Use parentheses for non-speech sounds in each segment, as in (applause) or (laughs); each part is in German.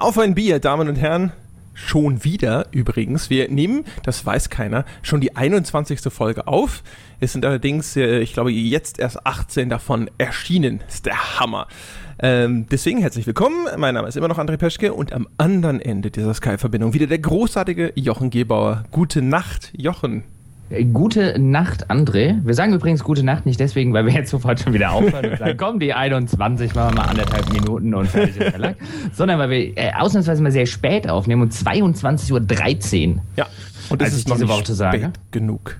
Auf ein Bier, Damen und Herren. Schon wieder übrigens. Wir nehmen, das weiß keiner, schon die 21. Folge auf. Es sind allerdings, äh, ich glaube, jetzt erst 18 davon erschienen. Ist der Hammer. Ähm, deswegen herzlich willkommen. Mein Name ist immer noch André Peschke und am anderen Ende dieser Sky-Verbindung wieder der großartige Jochen Gebauer. Gute Nacht, Jochen. Äh, gute Nacht, André. Wir sagen übrigens gute Nacht nicht deswegen, weil wir jetzt sofort schon wieder aufhören und sagen, (laughs) komm, die 21 machen wir mal anderthalb Minuten und fertig ist der Lack. Sondern weil wir äh, ausnahmsweise mal sehr spät aufnehmen um 22.13 Uhr. Ja, und das ist noch diese Worte sage. genug.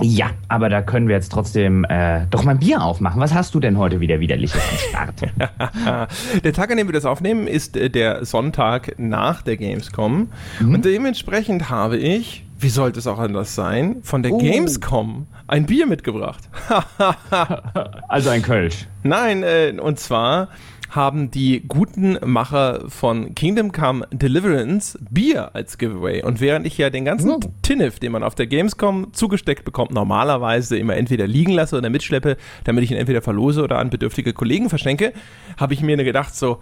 Ja, aber da können wir jetzt trotzdem äh, doch mal ein Bier aufmachen. Was hast du denn heute wieder widerliches am Start? (laughs) der Tag, an dem wir das aufnehmen, ist äh, der Sonntag nach der Gamescom. Mhm. Und dementsprechend habe ich wie sollte es auch anders sein, von der oh. Gamescom ein Bier mitgebracht. (laughs) also ein Kölsch. Nein, äh, und zwar haben die guten Macher von Kingdom Come Deliverance Bier als Giveaway. Und während ich ja den ganzen oh. Tinnef, den man auf der Gamescom zugesteckt bekommt, normalerweise immer entweder liegen lasse oder mitschleppe, damit ich ihn entweder verlose oder an bedürftige Kollegen verschenke, habe ich mir gedacht so,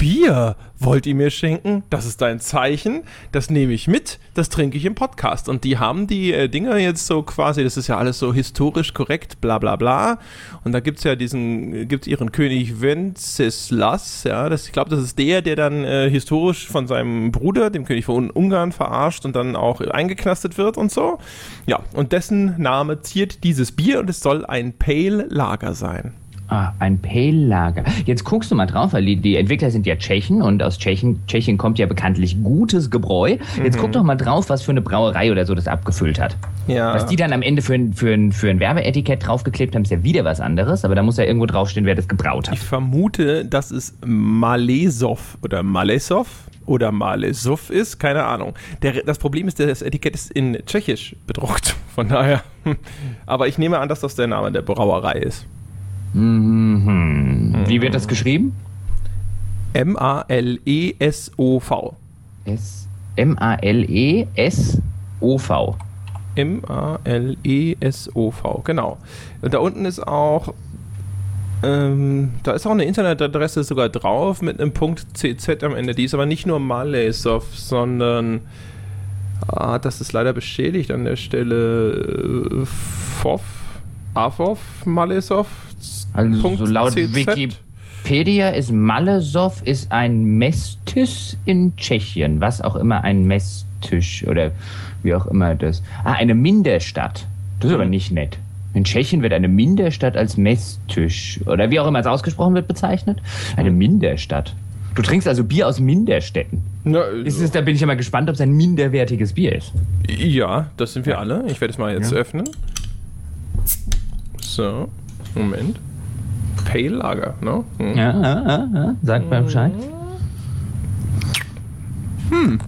Bier wollt ihr mir schenken? Das ist ein Zeichen. Das nehme ich mit. Das trinke ich im Podcast. Und die haben die äh, Dinger jetzt so quasi, das ist ja alles so historisch korrekt, bla bla bla. Und da gibt es ja diesen, gibt ihren König Wenceslas, ja, das, ich glaube, das ist der, der dann äh, historisch von seinem Bruder, dem König von Ungarn, verarscht und dann auch eingeknastet wird und so. Ja, und dessen Name ziert dieses Bier und es soll ein Pale Lager sein. Ah, ein Pale-Lager. Jetzt guckst du mal drauf, weil die, die, Entwickler sind ja Tschechen und aus Tschechen, Tschechien kommt ja bekanntlich gutes Gebräu. Jetzt mhm. guck doch mal drauf, was für eine Brauerei oder so das abgefüllt hat. Ja. Was die dann am Ende für ein, für ein, für ein Werbeetikett draufgeklebt haben, ist ja wieder was anderes, aber da muss ja irgendwo draufstehen, wer das gebraut hat. Ich vermute, dass es Malesov oder Malesov oder Malesov ist, keine Ahnung. Der, das Problem ist, das Etikett ist in Tschechisch bedruckt, von daher. (laughs) Aber ich nehme an, dass das der Name der Brauerei ist. Mhm. Wie wird das geschrieben? M-A-L-E-S-O-V. M-A-L-E-S-O-V. M-A-L-E-S-O-V, genau. Und da unten ist auch, ähm, da ist auch eine Internetadresse sogar drauf mit einem Punkt CZ am Ende. Die ist aber nicht nur Malesov, sondern, ah, das ist leider beschädigt an der Stelle, äh, FOV, AFOV Malesov, also so laut CZ. Wikipedia ist Malesov ist ein Messtisch in Tschechien, was auch immer ein Messtisch oder wie auch immer das. Ah, eine Minderstadt. Das ist aber nicht nett. In Tschechien wird eine Minderstadt als Messtisch oder wie auch immer es ausgesprochen wird bezeichnet. Eine Minderstadt. Du trinkst also Bier aus Minderstädten. Na, ist es, da bin ich ja mal gespannt, ob es ein minderwertiges Bier ist. Ja, das sind wir alle. Ich werde es mal jetzt ja. öffnen. So, Moment. Pale Lager, ne? Hm. Ja, ja, ja, ja. Sag mal Bescheid. Hm.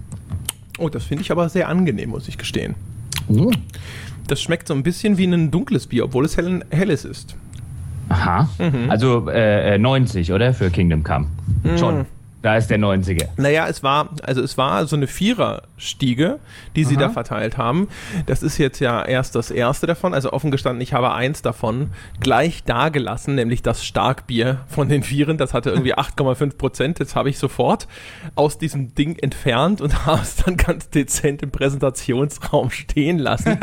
Oh, das finde ich aber sehr angenehm, muss ich gestehen. Oh. Das schmeckt so ein bisschen wie ein dunkles Bier, obwohl es hell, helles ist. Aha. Mhm. Also äh, 90, äh, oder? Für Kingdom Come. Mhm. Schon. Da ist der 90er. Naja, es war, also es war so eine Viererstiege, die sie Aha. da verteilt haben. Das ist jetzt ja erst das erste davon. Also offen gestanden, ich habe eins davon gleich dagelassen, nämlich das Starkbier von den Vieren. Das hatte irgendwie (laughs) 8,5 Prozent. Jetzt habe ich sofort aus diesem Ding entfernt und (laughs) habe es dann ganz dezent im Präsentationsraum stehen lassen,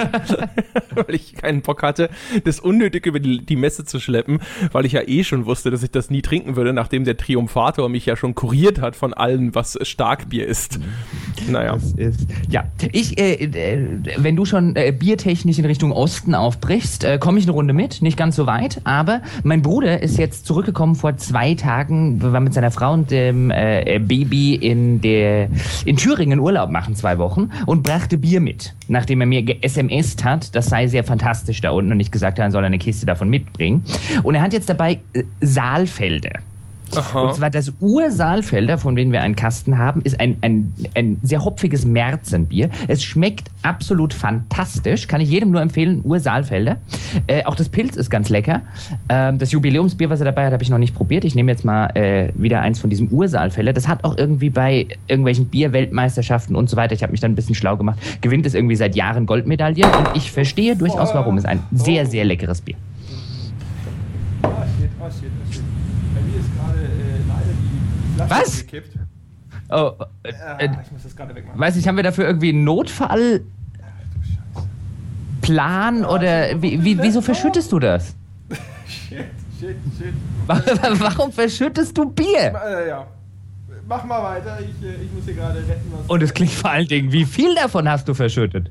(laughs) weil ich keinen Bock hatte, das unnötig über die, die Messe zu schleppen, weil ich ja eh schon wusste, dass ich das nie trinken würde, nachdem der Triumphator mich ja schon kuriert probiert hat von allen, was Starkbier ist. Naja. Ist, ja, ich, äh, äh, wenn du schon äh, biertechnisch in Richtung Osten aufbrichst, äh, komme ich eine Runde mit, nicht ganz so weit, aber mein Bruder ist jetzt zurückgekommen vor zwei Tagen, war mit seiner Frau und dem äh, Baby in der in Thüringen Urlaub machen, zwei Wochen, und brachte Bier mit, nachdem er mir ge-SMS hat, das sei sehr fantastisch da unten und ich gesagt habe, er soll eine Kiste davon mitbringen. Und er hat jetzt dabei äh, Saalfelder. Aha. Und zwar das Ursaalfelder, von denen wir einen Kasten haben, ist ein, ein, ein sehr hopfiges Märzenbier. Es schmeckt absolut fantastisch. Kann ich jedem nur empfehlen, Ursaalfelder. Äh, auch das Pilz ist ganz lecker. Ähm, das Jubiläumsbier, was er dabei hat, habe ich noch nicht probiert. Ich nehme jetzt mal äh, wieder eins von diesem Ursaalfelder. Das hat auch irgendwie bei irgendwelchen Bierweltmeisterschaften und so weiter, ich habe mich dann ein bisschen schlau gemacht, gewinnt es irgendwie seit Jahren Goldmedaillen. Und ich verstehe durchaus, warum. Es ist ein sehr, sehr leckeres Bier. Shit, shit, ah, shit. Äh, Flasche Was? gekippt. Oh, äh, äh, ich muss das gerade wegmachen. Weiß ich, haben wir dafür irgendwie einen Notfallplan oder wie, wie, wieso verschüttest du das? (laughs) shit, shit, shit. Warum verschüttest du Bier? Ja, ja. Mach mal weiter, ich, äh, ich muss hier gerade retten. Was Und es klingt vor allen Dingen, wie viel davon hast du verschüttet?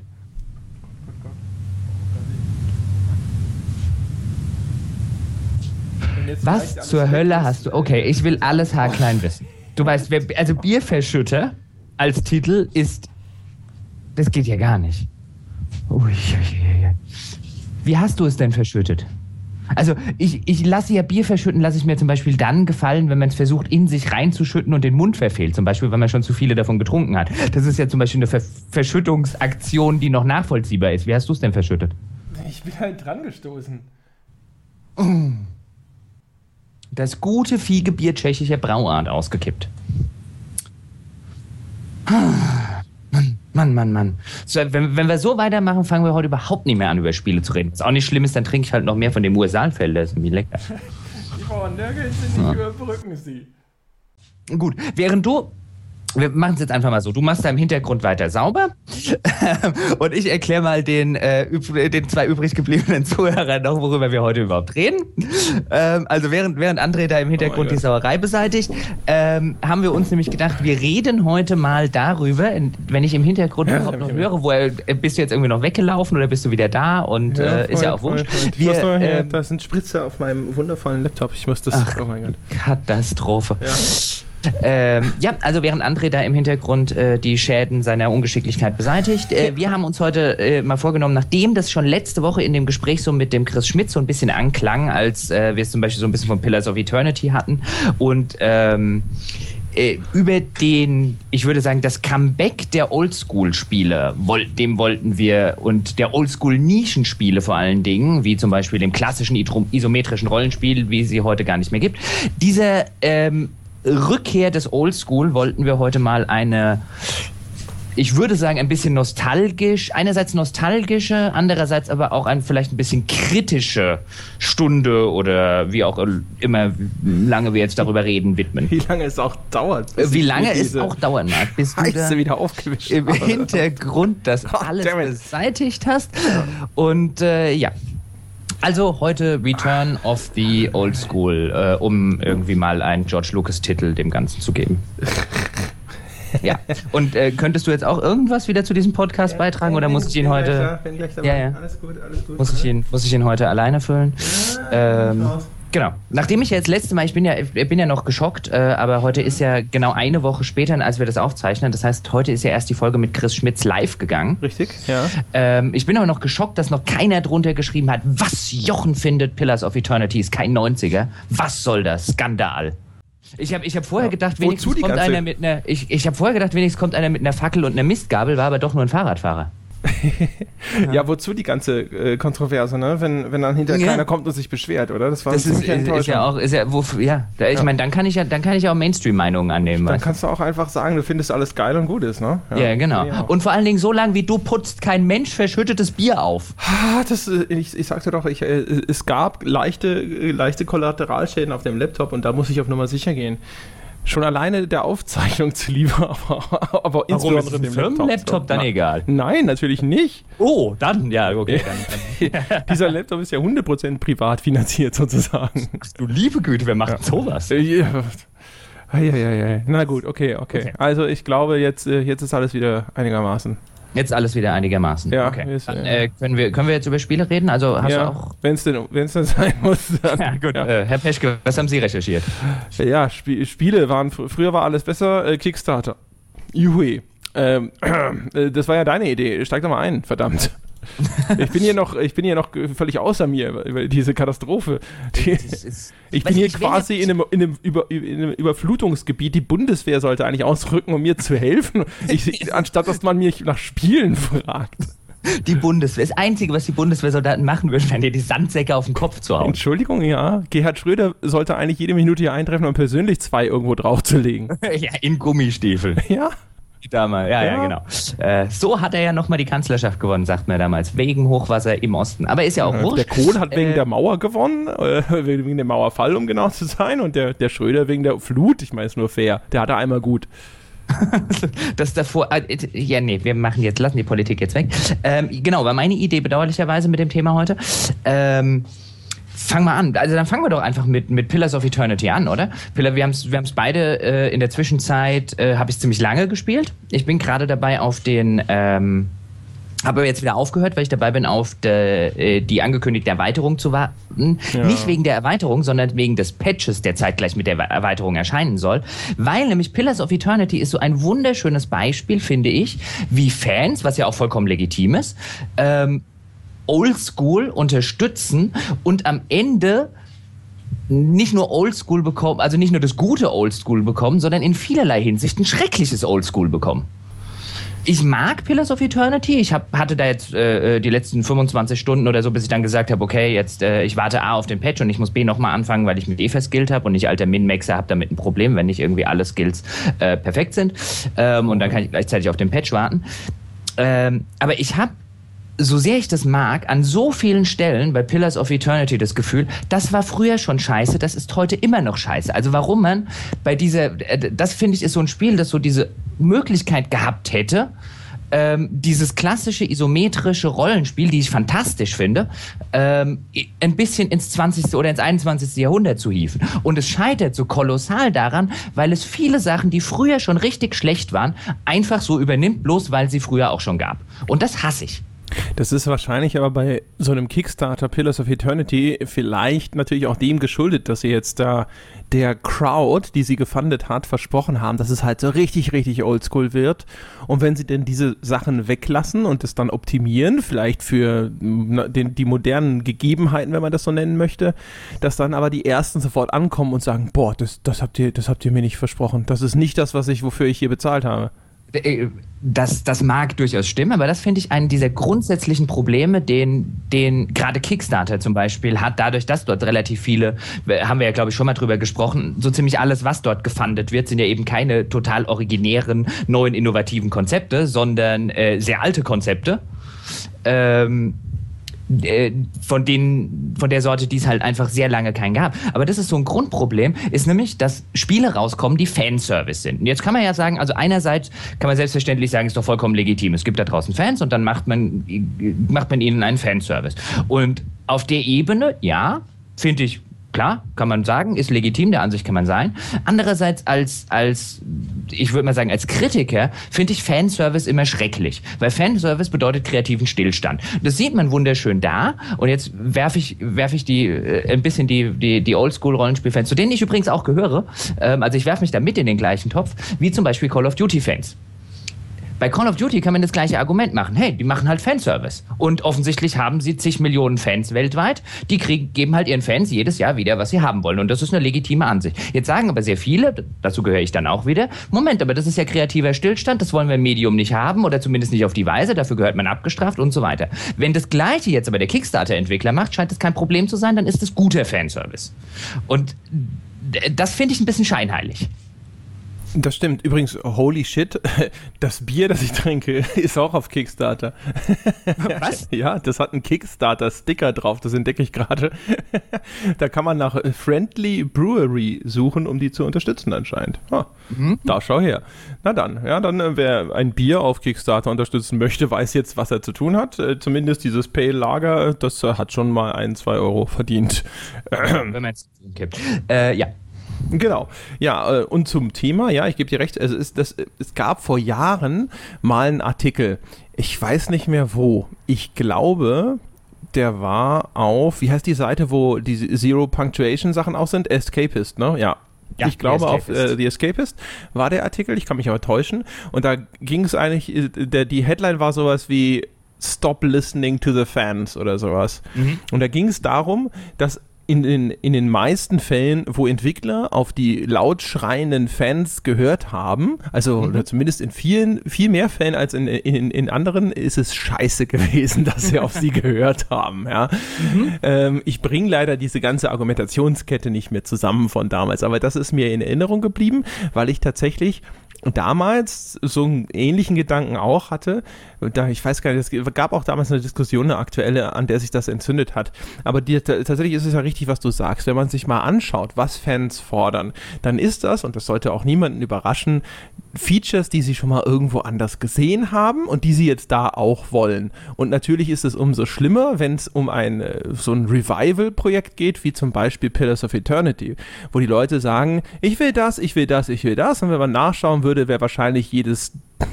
Was zur Hölle hast du? Okay, ich will alles haarklein wissen. Du weißt, wer, also Bierverschütter als Titel ist. Das geht ja gar nicht. Ui, Wie hast du es denn verschüttet? Also ich, ich lasse ja Bier verschütten, lasse ich mir zum Beispiel dann gefallen, wenn man es versucht, in sich reinzuschütten und den Mund verfehlt. Zum Beispiel, wenn man schon zu viele davon getrunken hat. Das ist ja zum Beispiel eine Ver Verschüttungsaktion, die noch nachvollziehbar ist. Wie hast du es denn verschüttet? Ich bin halt dran gestoßen. Das gute Viehgebier tschechischer Brauart ausgekippt. Mann, Mann, Mann, Mann. So, wenn, wenn, wir so weitermachen, fangen wir heute überhaupt nicht mehr an, über Spiele zu reden. Was auch nicht schlimm ist, dann trinke ich halt noch mehr von dem USA-Fell, das ist irgendwie lecker. (laughs) Die Bauern nirgends sind nicht ja. überbrücken sie. Gut, während du wir machen es jetzt einfach mal so. Du machst da im Hintergrund weiter sauber (laughs) und ich erkläre mal den, äh, den zwei übrig gebliebenen Zuhörern noch, worüber wir heute überhaupt reden. Ähm, also während, während André da im Hintergrund oh die Sauerei beseitigt, ähm, haben wir uns nämlich gedacht, wir reden heute mal darüber, wenn ich im Hintergrund ja, überhaupt noch höre, wo er, äh, bist du jetzt irgendwie noch weggelaufen oder bist du wieder da und ja, äh, ist ja auch wurscht. Wir, ähm, da sind Spritzer auf meinem wundervollen Laptop. Ich muss das. Ach, oh mein Gott. Katastrophe. Ja. Ähm, ja, also während André da im Hintergrund äh, die Schäden seiner Ungeschicklichkeit beseitigt, äh, wir haben uns heute äh, mal vorgenommen, nachdem das schon letzte Woche in dem Gespräch so mit dem Chris Schmidt so ein bisschen anklang, als äh, wir es zum Beispiel so ein bisschen von Pillars of Eternity hatten und ähm, äh, über den, ich würde sagen, das Comeback der Oldschool-Spiele, dem wollten wir und der Oldschool-Nischenspiele vor allen Dingen, wie zum Beispiel dem klassischen isometrischen Rollenspiel, wie sie heute gar nicht mehr gibt. Dieser ähm, Rückkehr des Oldschool wollten wir heute mal eine ich würde sagen, ein bisschen nostalgisch, einerseits nostalgische, andererseits aber auch ein vielleicht ein bisschen kritische Stunde oder wie auch immer lange wir jetzt darüber reden, widmen. Wie lange es auch dauert. Wie lange es auch dauern mag, bis du da wieder aufgewischt im. Hintergrund das oh, alles beseitigt hast. Und äh, ja, also heute Return of the Old School, äh, um irgendwie mal einen George Lucas-Titel dem Ganzen zu geben. (laughs) ja. Und äh, könntest du jetzt auch irgendwas wieder zu diesem Podcast beitragen oder muss ich ihn heute? Ja, ja. Alles gut, alles gut. Muss ich ihn, muss ich ihn heute alleine füllen? Ja, ähm, Genau. Nachdem ich ja jetzt letzte Mal, ich bin ja, ich bin ja noch geschockt, äh, aber heute ist ja genau eine Woche später, als wir das aufzeichnen. Das heißt, heute ist ja erst die Folge mit Chris Schmitz live gegangen. Richtig, ja. Ähm, ich bin aber noch geschockt, dass noch keiner drunter geschrieben hat, was Jochen findet, Pillars of Eternity ist kein 90er. Was soll das? Skandal. Ich habe ich hab vorher ja. gedacht, wenigstens kommt einer mit einer. Ich, ich habe vorher gedacht, wenigstens kommt einer mit einer Fackel und einer Mistgabel, war aber doch nur ein Fahrradfahrer ja. (laughs) ja. wozu die ganze äh, Kontroverse, ne? Wenn, wenn dann hinterher ja. keiner kommt und sich beschwert, oder? Das war das ist, ist ja auch, ist ja, wo, ja, da, ich meine, dann kann ich ja, dann kann ich auch Mainstream-Meinungen annehmen. Dann kannst du auch einfach sagen, du findest alles geil und gut ist, ne? Ja, genau. Und vor allen Dingen so lange wie du putzt kein Mensch verschüttetes Bier auf. Ah, das, äh, ich, ich sagte doch, ich, äh, es gab leichte, leichte Kollateralschäden auf dem Laptop und da muss ich auf Nummer sicher gehen. Schon alleine der Aufzeichnung (laughs) zu lieber, aber, aber insbesondere dem Firmenlaptop dann egal. Nein, natürlich nicht. Oh, dann, ja, okay. Dann, dann. (laughs) Dieser Laptop ist ja 100% privat finanziert sozusagen. Du liebe Güte, wer macht ja. sowas? Ja. Ja, Na gut, okay, okay, okay. Also ich glaube, jetzt, äh, jetzt ist alles wieder einigermaßen. Jetzt alles wieder einigermaßen. Ja, okay. Ist, dann, äh, können, wir, können wir jetzt über Spiele reden? Also hast ja, du auch. Wenn es denn, wenn's denn sein muss. Dann, ja, gut. Ja. Äh, Herr Peschke, was haben Sie recherchiert? Ja, Sp Spiele waren. Früher war alles besser. Äh, Kickstarter. Juhui. Ähm, (clears throat) äh, das war ja deine Idee. Steig doch mal ein, verdammt (laughs) ich bin hier noch, ich bin hier noch völlig außer mir über diese Katastrophe. Die, ist, (laughs) ich bin hier quasi in einem, in, einem Über, in einem, Überflutungsgebiet. Die Bundeswehr sollte eigentlich ausrücken, um mir zu helfen, ich, (laughs) anstatt dass man mich nach Spielen fragt. Die Bundeswehr. Das Einzige, was die Bundeswehrsoldaten machen würden, wäre dir die Sandsäcke auf den Kopf zu hauen. Entschuldigung, ja. Gerhard Schröder sollte eigentlich jede Minute hier eintreffen, um persönlich zwei irgendwo draufzulegen. ja, in Gummistiefeln. Ja. Damals, ja, ja, ja genau. Äh, so hat er ja nochmal die Kanzlerschaft gewonnen, sagt man damals, wegen Hochwasser im Osten. Aber ist ja auch wurscht. Der Kohl hat wegen äh, der Mauer gewonnen, äh, wegen dem Mauerfall, um genau zu sein, und der, der Schröder wegen der Flut. Ich meine, ist nur fair. Der hatte einmal gut. (laughs) das davor, äh, ja, nee, wir machen jetzt, lassen die Politik jetzt weg. Ähm, genau, war meine Idee bedauerlicherweise mit dem Thema heute. Ähm, fang mal an. Also dann fangen wir doch einfach mit, mit Pillars of Eternity an, oder? Pillar, wir haben es wir beide äh, in der Zwischenzeit, äh, habe ich ziemlich lange gespielt. Ich bin gerade dabei auf den, ähm, habe jetzt wieder aufgehört, weil ich dabei bin, auf de, äh, die angekündigte Erweiterung zu warten. Ja. Nicht wegen der Erweiterung, sondern wegen des Patches, der zeitgleich mit der Erweiterung erscheinen soll. Weil nämlich Pillars of Eternity ist so ein wunderschönes Beispiel, finde ich, wie Fans, was ja auch vollkommen legitim ist, ähm, Oldschool unterstützen und am Ende nicht nur Oldschool bekommen, also nicht nur das gute Oldschool bekommen, sondern in vielerlei Hinsicht ein schreckliches Oldschool bekommen. Ich mag Pillars of Eternity. Ich hab, hatte da jetzt äh, äh die letzten 25 Stunden oder so, bis ich dann gesagt habe, okay, jetzt äh, ich warte A auf den Patch und ich muss B nochmal anfangen, weil ich mit E verskillt habe und nicht alter Min-Maxer habe damit ein Problem, wenn nicht irgendwie alle Skills äh, perfekt sind. Ähm, und dann kann ich gleichzeitig auf den Patch warten. Ähm, aber ich habe so sehr ich das mag, an so vielen Stellen bei Pillars of Eternity das Gefühl, das war früher schon scheiße, das ist heute immer noch scheiße. Also warum man bei dieser, äh, das finde ich ist so ein Spiel, das so diese Möglichkeit gehabt hätte, ähm, dieses klassische isometrische Rollenspiel, die ich fantastisch finde, ähm, ein bisschen ins 20. oder ins 21. Jahrhundert zu hieven. Und es scheitert so kolossal daran, weil es viele Sachen, die früher schon richtig schlecht waren, einfach so übernimmt, bloß weil sie früher auch schon gab. Und das hasse ich. Das ist wahrscheinlich aber bei so einem Kickstarter Pillars of Eternity vielleicht natürlich auch dem geschuldet, dass sie jetzt da der Crowd, die sie gefundet hat, versprochen haben, dass es halt so richtig, richtig oldschool wird. Und wenn sie denn diese Sachen weglassen und es dann optimieren, vielleicht für den, die modernen Gegebenheiten, wenn man das so nennen möchte, dass dann aber die ersten sofort ankommen und sagen, boah, das, das habt ihr, das habt ihr mir nicht versprochen. Das ist nicht das, was ich, wofür ich hier bezahlt habe. Äh, das, das mag durchaus stimmen, aber das finde ich einen dieser grundsätzlichen Probleme, den, den gerade Kickstarter zum Beispiel hat, dadurch, dass dort relativ viele, haben wir ja glaube ich schon mal drüber gesprochen, so ziemlich alles, was dort gefundet wird, sind ja eben keine total originären, neuen, innovativen Konzepte, sondern äh, sehr alte Konzepte. Ähm, äh, von denen, von der Sorte, die es halt einfach sehr lange keinen gab. Aber das ist so ein Grundproblem, ist nämlich, dass Spiele rauskommen, die Fanservice sind. Und jetzt kann man ja sagen, also einerseits kann man selbstverständlich sagen, ist doch vollkommen legitim. Es gibt da draußen Fans und dann macht man, macht man ihnen einen Fanservice. Und auf der Ebene, ja, finde ich Klar, kann man sagen, ist legitim, der Ansicht kann man sein. Andererseits als, als ich würde mal sagen, als Kritiker finde ich Fanservice immer schrecklich, weil Fanservice bedeutet kreativen Stillstand. Das sieht man wunderschön da und jetzt werfe ich, werfe ich die, äh, ein bisschen die, die, die Oldschool-Rollenspielfans, zu denen ich übrigens auch gehöre, ähm, also ich werfe mich da mit in den gleichen Topf, wie zum Beispiel Call of Duty-Fans. Bei Call of Duty kann man das gleiche Argument machen. Hey, die machen halt Fanservice. Und offensichtlich haben sie zig Millionen Fans weltweit. Die kriegen, geben halt ihren Fans jedes Jahr wieder, was sie haben wollen. Und das ist eine legitime Ansicht. Jetzt sagen aber sehr viele, dazu gehöre ich dann auch wieder, Moment, aber das ist ja kreativer Stillstand, das wollen wir im Medium nicht haben oder zumindest nicht auf die Weise, dafür gehört man abgestraft und so weiter. Wenn das gleiche jetzt aber der Kickstarter-Entwickler macht, scheint es kein Problem zu sein, dann ist es guter Fanservice. Und das finde ich ein bisschen scheinheilig. Das stimmt. Übrigens, holy shit, (laughs) das Bier, das ich trinke, (laughs) ist auch auf Kickstarter. (laughs) Was? Ja, das hat einen Kickstarter-Sticker drauf, das entdecke ich gerade. Da kann man nach Friendly Brewery suchen, um die zu unterstützen anscheinend. Oh, mhm. Da schau her. Na dann, ja, dann äh, wer ein Bier auf Kickstarter unterstützen möchte, weiß jetzt, was er zu tun hat. Äh, zumindest dieses Pale Lager, das äh, hat schon mal ein, zwei Euro verdient. Wenn man es kippt. Äh, ja. Genau. Ja, äh, und zum Thema, ja, ich gebe dir recht, also es, das, es gab vor Jahren mal einen Artikel, ich weiß nicht mehr wo. Ich glaube, der war auf, wie heißt die Seite, wo die Zero Punctuation Sachen auch sind? Escapist, ne? Ja. Ja, ich glaube, auf äh, The Escapist war der Artikel, ich kann mich aber täuschen. Und da ging es eigentlich, äh, der, die Headline war sowas wie Stop listening to the fans oder sowas. Mhm. Und da ging es darum, dass in den, in den meisten Fällen, wo Entwickler auf die laut schreienden Fans gehört haben, also mhm. oder zumindest in vielen, viel mehr Fällen als in, in, in anderen, ist es scheiße (laughs) gewesen, dass sie auf sie gehört haben. Ja. Mhm. Ähm, ich bringe leider diese ganze Argumentationskette nicht mehr zusammen von damals, aber das ist mir in Erinnerung geblieben, weil ich tatsächlich damals so einen ähnlichen Gedanken auch hatte. Da, ich weiß gar nicht, es gab auch damals eine Diskussion, eine aktuelle, an der sich das entzündet hat. Aber die, tatsächlich ist es ja richtig, was du sagst. Wenn man sich mal anschaut, was Fans fordern, dann ist das, und das sollte auch niemanden überraschen, Features, die sie schon mal irgendwo anders gesehen haben und die sie jetzt da auch wollen. Und natürlich ist es umso schlimmer, wenn es um ein äh, so ein Revival-Projekt geht, wie zum Beispiel Pillars of Eternity, wo die Leute sagen, ich will das, ich will das, ich will das. Und wenn man nachschauen würde, wäre wahrscheinlich jedes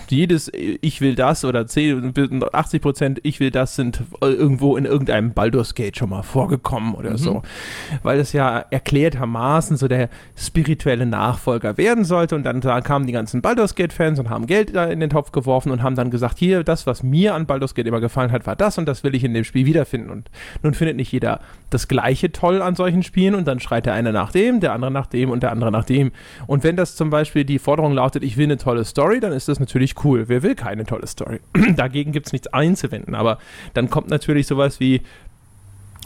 jedes Ich will das oder 10, 80 Prozent Ich will das sind irgendwo in irgendeinem Baldur's Gate schon mal vorgekommen oder mhm. so. Weil es ja erklärtermaßen so der spirituelle Nachfolger werden sollte und dann da kamen die ganzen Baldur's Gate-Fans und haben Geld da in den Topf geworfen und haben dann gesagt, hier, das, was mir an Baldur's Gate immer gefallen hat, war das und das will ich in dem Spiel wiederfinden. Und nun findet nicht jeder das Gleiche toll an solchen Spielen und dann schreit der eine nach dem, der andere nach dem und der andere nach dem. Und wenn das zum Beispiel die Forderung lautet, ich will eine tolle Story, dann ist das natürlich cool. Wer will keine tolle Story? (clears throat) Dagegen gibt es nichts einzuwenden. Aber dann kommt natürlich sowas wie,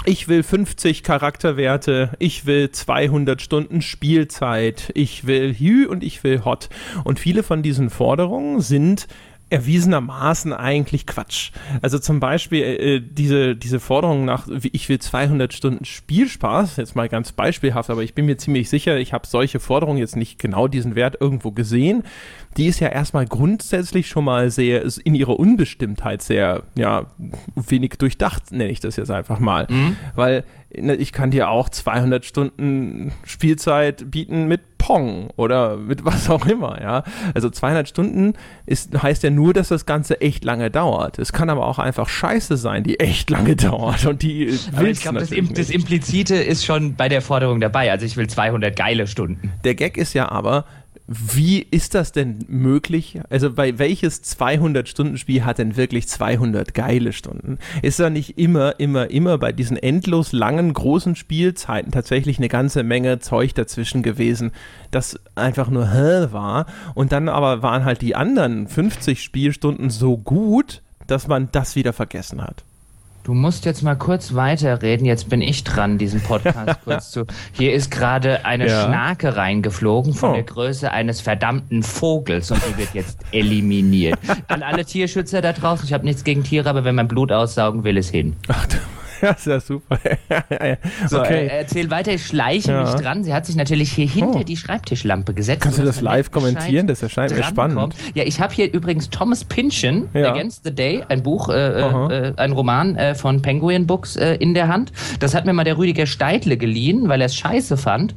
ich will 50 Charakterwerte, ich will 200 Stunden Spielzeit, ich will Hü und ich will Hot. Und viele von diesen Forderungen sind erwiesenermaßen eigentlich Quatsch. Also zum Beispiel äh, äh diese, diese Forderung nach, ich will 200 Stunden Spielspaß, jetzt mal ganz beispielhaft, aber ich bin mir ziemlich sicher, ich habe solche Forderungen jetzt nicht genau diesen Wert irgendwo gesehen. Die ist ja erstmal grundsätzlich schon mal sehr, in ihrer Unbestimmtheit sehr, ja, wenig durchdacht, nenne ich das jetzt einfach mal. Mhm. Weil Ne, ich kann dir auch 200 Stunden Spielzeit bieten mit Pong oder mit (laughs) was auch immer, ja. Also 200 Stunden ist, heißt ja nur, dass das Ganze echt lange dauert. Es kann aber auch einfach Scheiße sein, die echt lange (laughs) dauert und die aber Ich glaube, das, das Implizite ist schon bei der Forderung dabei. Also ich will 200 geile Stunden. Der Gag ist ja aber, wie ist das denn möglich? Also bei welches 200-Stunden-Spiel hat denn wirklich 200 geile Stunden? Ist da nicht immer, immer, immer bei diesen endlos langen, großen Spielzeiten tatsächlich eine ganze Menge Zeug dazwischen gewesen, das einfach nur hä war? Und dann aber waren halt die anderen 50 Spielstunden so gut, dass man das wieder vergessen hat. Du musst jetzt mal kurz weiterreden. Jetzt bin ich dran, diesen Podcast (laughs) kurz zu. Hier ist gerade eine ja. Schnake reingeflogen von oh. der Größe eines verdammten Vogels und die wird jetzt eliminiert. (laughs) An alle Tierschützer da draußen, ich habe nichts gegen Tiere, aber wenn man Blut aussaugen will, ist hin. Ach, (laughs) ja, ist ja super. (laughs) so, okay. äh, erzähl weiter, ich schleiche ja. mich dran. Sie hat sich natürlich hier hinter oh. die Schreibtischlampe gesetzt. Kannst du das live kommentieren? Das erscheint mir spannend. Kommt. Ja, ich habe hier übrigens Thomas Pynchon, ja. Against the Day, ein Buch, äh, äh, äh, ein Roman äh, von Penguin Books äh, in der Hand. Das hat mir mal der Rüdiger Steidle geliehen, weil er es scheiße fand.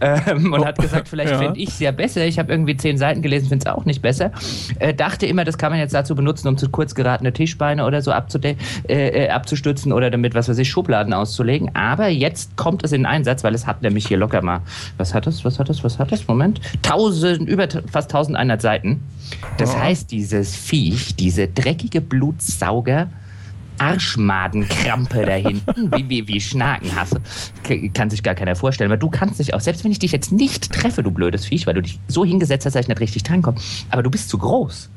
Ähm, und oh. hat gesagt, vielleicht ja. finde ich es ja besser. Ich habe irgendwie zehn Seiten gelesen, finde es auch nicht besser. dachte immer, das kann man jetzt dazu benutzen, um zu kurz geratene Tischbeine oder so abzustützen oder damit was was weiß ich, Schubladen auszulegen. Aber jetzt kommt es in Einsatz, weil es hat nämlich hier locker mal, was hat es, was hat es, was hat es, Moment, tausend, über fast 1100 Seiten. Das oh. heißt, dieses Viech, diese dreckige Blutsauger, Arschmadenkrampe da hinten, (laughs) wie, wie, wie Schnakenhasse, kann sich gar keiner vorstellen. Weil du kannst dich auch, selbst wenn ich dich jetzt nicht treffe, du blödes Viech, weil du dich so hingesetzt hast, dass ich nicht richtig drankomme, aber du bist zu groß.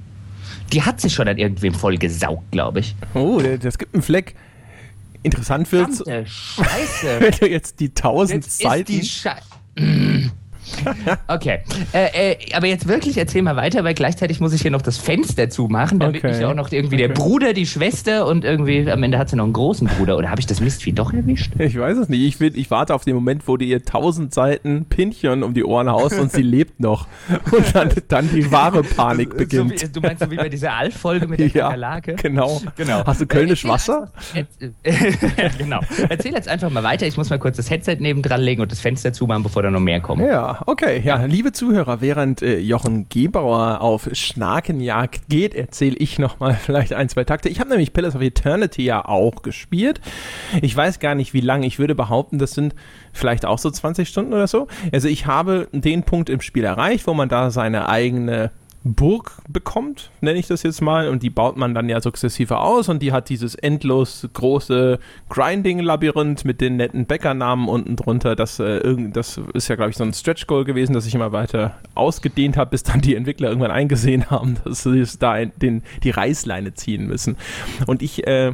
Die hat sich schon an irgendwem voll gesaugt, glaube ich. Oh, das gibt einen Fleck interessant wird, (laughs) wenn du jetzt die tausend jetzt Seiten. Die Scheiße. (clears throat) (laughs) Okay. Äh, äh, aber jetzt wirklich erzähl mal weiter, weil gleichzeitig muss ich hier noch das Fenster zumachen, damit okay. nicht auch noch irgendwie okay. der Bruder, die Schwester und irgendwie am Ende hat sie noch einen großen Bruder. Oder habe ich das Mistvieh doch erwischt? Ich weiß es nicht. Ich, will, ich warte auf den Moment, wo du ihr tausend Seiten Pinchen um die Ohren haust und sie lebt noch. (laughs) Und dann, dann die wahre Panik beginnt. So wie, du meinst so wie bei dieser Alf-Folge mit der ja, Kakerlake? Genau. genau. Hast du Kölnisch äh, Wasser? (laughs) genau. Erzähl jetzt einfach mal weiter. Ich muss mal kurz das Headset neben dran legen und das Fenster zumachen, bevor da noch mehr kommt. Ja, okay. Ja, liebe Zuhörer, während äh, Jochen Gebauer auf Schnakenjagd geht, erzähle ich nochmal (laughs) vielleicht ein, zwei Takte. Ich habe nämlich Pillars of Eternity ja auch gespielt. Ich weiß gar nicht, wie lange. Ich würde behaupten, das sind vielleicht auch so 20 Stunden oder so. Also ich habe den Punkt im Spiel erreicht, wo man da seine eigene Burg bekommt, nenne ich das jetzt mal, und die baut man dann ja sukzessive aus und die hat dieses endlos große Grinding-Labyrinth mit den netten Bäckernamen unten drunter. Das, äh, das ist ja, glaube ich, so ein Stretch-Goal gewesen, das ich immer weiter ausgedehnt habe, bis dann die Entwickler irgendwann eingesehen haben, (laughs) dass sie da den, die Reißleine ziehen müssen. Und ich äh,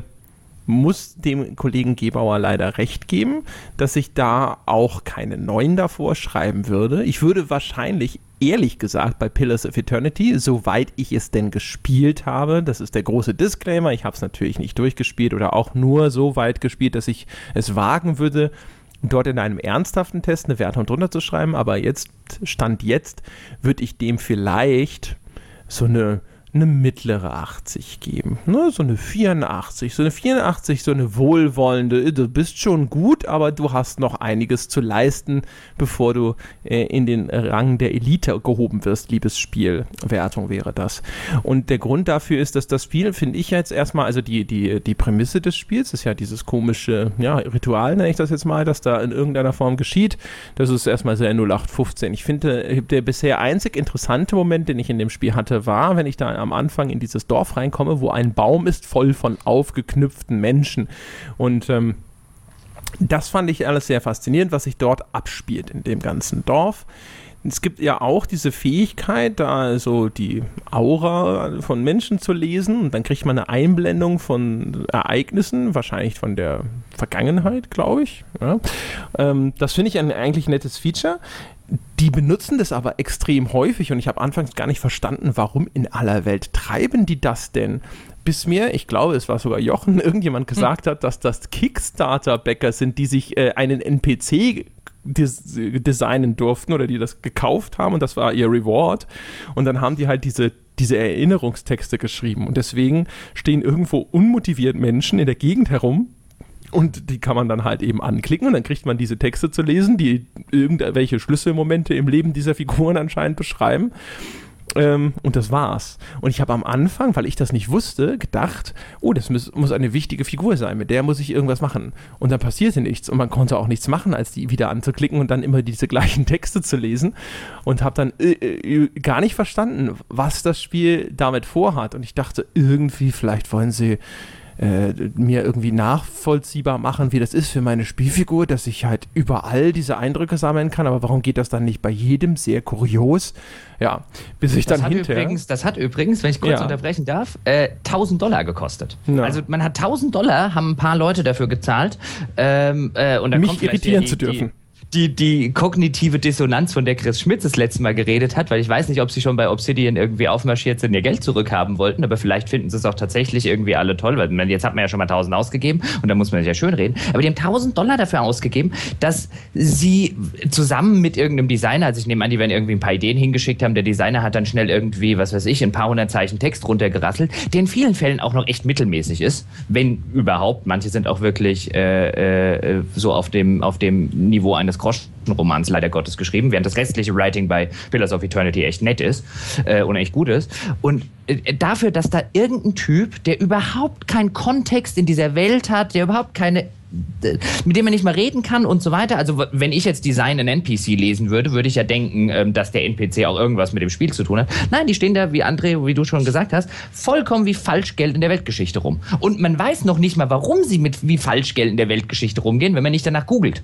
muss dem Kollegen Gebauer leider recht geben, dass ich da auch keine neuen davor schreiben würde. Ich würde wahrscheinlich ehrlich gesagt bei Pillars of Eternity, soweit ich es denn gespielt habe, das ist der große Disclaimer, ich habe es natürlich nicht durchgespielt oder auch nur so weit gespielt, dass ich es wagen würde, dort in einem ernsthaften Test eine Wertung drunter zu schreiben, aber jetzt, Stand jetzt, würde ich dem vielleicht so eine eine mittlere 80 geben. Ne? So eine 84. So eine 84, so eine wohlwollende, du bist schon gut, aber du hast noch einiges zu leisten, bevor du äh, in den Rang der Elite gehoben wirst. Liebes Spiel. Wertung wäre das. Und der Grund dafür ist, dass das Spiel, finde ich jetzt erstmal, also die, die, die Prämisse des Spiels ist ja dieses komische ja, Ritual, nenne ich das jetzt mal, das da in irgendeiner Form geschieht. Das ist erstmal sehr 0815. Ich finde, der bisher einzig interessante Moment, den ich in dem Spiel hatte, war, wenn ich da am Anfang in dieses Dorf reinkomme, wo ein Baum ist voll von aufgeknüpften Menschen. Und ähm, das fand ich alles sehr faszinierend, was sich dort abspielt in dem ganzen Dorf. Es gibt ja auch diese Fähigkeit, da also die Aura von Menschen zu lesen und dann kriegt man eine Einblendung von Ereignissen, wahrscheinlich von der Vergangenheit, glaube ich. Ja. Ähm, das finde ich ein eigentlich nettes Feature. Die benutzen das aber extrem häufig und ich habe anfangs gar nicht verstanden, warum in aller Welt treiben die das denn? Bis mir, ich glaube, es war sogar Jochen, (laughs) irgendjemand gesagt hm. hat, dass das Kickstarter-Bäcker sind, die sich äh, einen NPC des designen durften oder die das gekauft haben und das war ihr Reward. Und dann haben die halt diese, diese Erinnerungstexte geschrieben. Und deswegen stehen irgendwo unmotiviert Menschen in der Gegend herum, und die kann man dann halt eben anklicken und dann kriegt man diese Texte zu lesen, die irgendwelche Schlüsselmomente im Leben dieser Figuren anscheinend beschreiben. Ähm, und das war's. Und ich habe am Anfang, weil ich das nicht wusste, gedacht, oh, das muss, muss, eine wichtige Figur sein, mit der muss ich irgendwas machen. Und dann passierte nichts und man konnte auch nichts machen, als die wieder anzuklicken und dann immer diese gleichen (laughs) Texte zu lesen. Und habe dann äh, äh, gar nicht verstanden, was das Spiel damit vorhat. Und ich dachte, irgendwie, vielleicht wollen sie äh, mir irgendwie nachvollziehbar machen, wie das ist für meine Spielfigur, dass ich halt überall diese Eindrücke sammeln kann. Aber warum geht das dann nicht bei jedem? Sehr kurios. Ja, bis ich das dann hinterher. Übrigens, das hat übrigens, wenn ich kurz ja. unterbrechen darf, äh, 1000 Dollar gekostet. Ja. Also man hat 1000 Dollar, haben ein paar Leute dafür gezahlt. Ähm, äh, und dann Mich irritieren die, zu dürfen. Die, die, die kognitive Dissonanz, von der Chris Schmitz das letzte Mal geredet hat, weil ich weiß nicht, ob sie schon bei Obsidian irgendwie aufmarschiert sind, ihr Geld zurückhaben wollten, aber vielleicht finden sie es auch tatsächlich irgendwie alle toll, weil jetzt hat man ja schon mal 1000 ausgegeben und da muss man sich ja schön reden. Aber die haben 1000 Dollar dafür ausgegeben, dass sie zusammen mit irgendeinem Designer, also ich nehme an, die werden irgendwie ein paar Ideen hingeschickt haben, der Designer hat dann schnell irgendwie, was weiß ich, ein paar hundert Zeichen Text runtergerasselt, der in vielen Fällen auch noch echt mittelmäßig ist, wenn überhaupt. Manche sind auch wirklich äh, äh, so auf dem, auf dem Niveau eines Groschenromans leider Gottes geschrieben, während das restliche Writing bei Pillars of Eternity echt nett ist äh, und echt gut ist. Und äh, dafür, dass da irgendein Typ, der überhaupt keinen Kontext in dieser Welt hat, der überhaupt keine mit dem man nicht mal reden kann und so weiter. Also wenn ich jetzt Design in NPC lesen würde, würde ich ja denken, ähm, dass der NPC auch irgendwas mit dem Spiel zu tun hat. Nein, die stehen da, wie André, wie du schon gesagt hast, vollkommen wie Falschgeld in der Weltgeschichte rum. Und man weiß noch nicht mal, warum sie mit wie Falschgeld in der Weltgeschichte rumgehen, wenn man nicht danach googelt.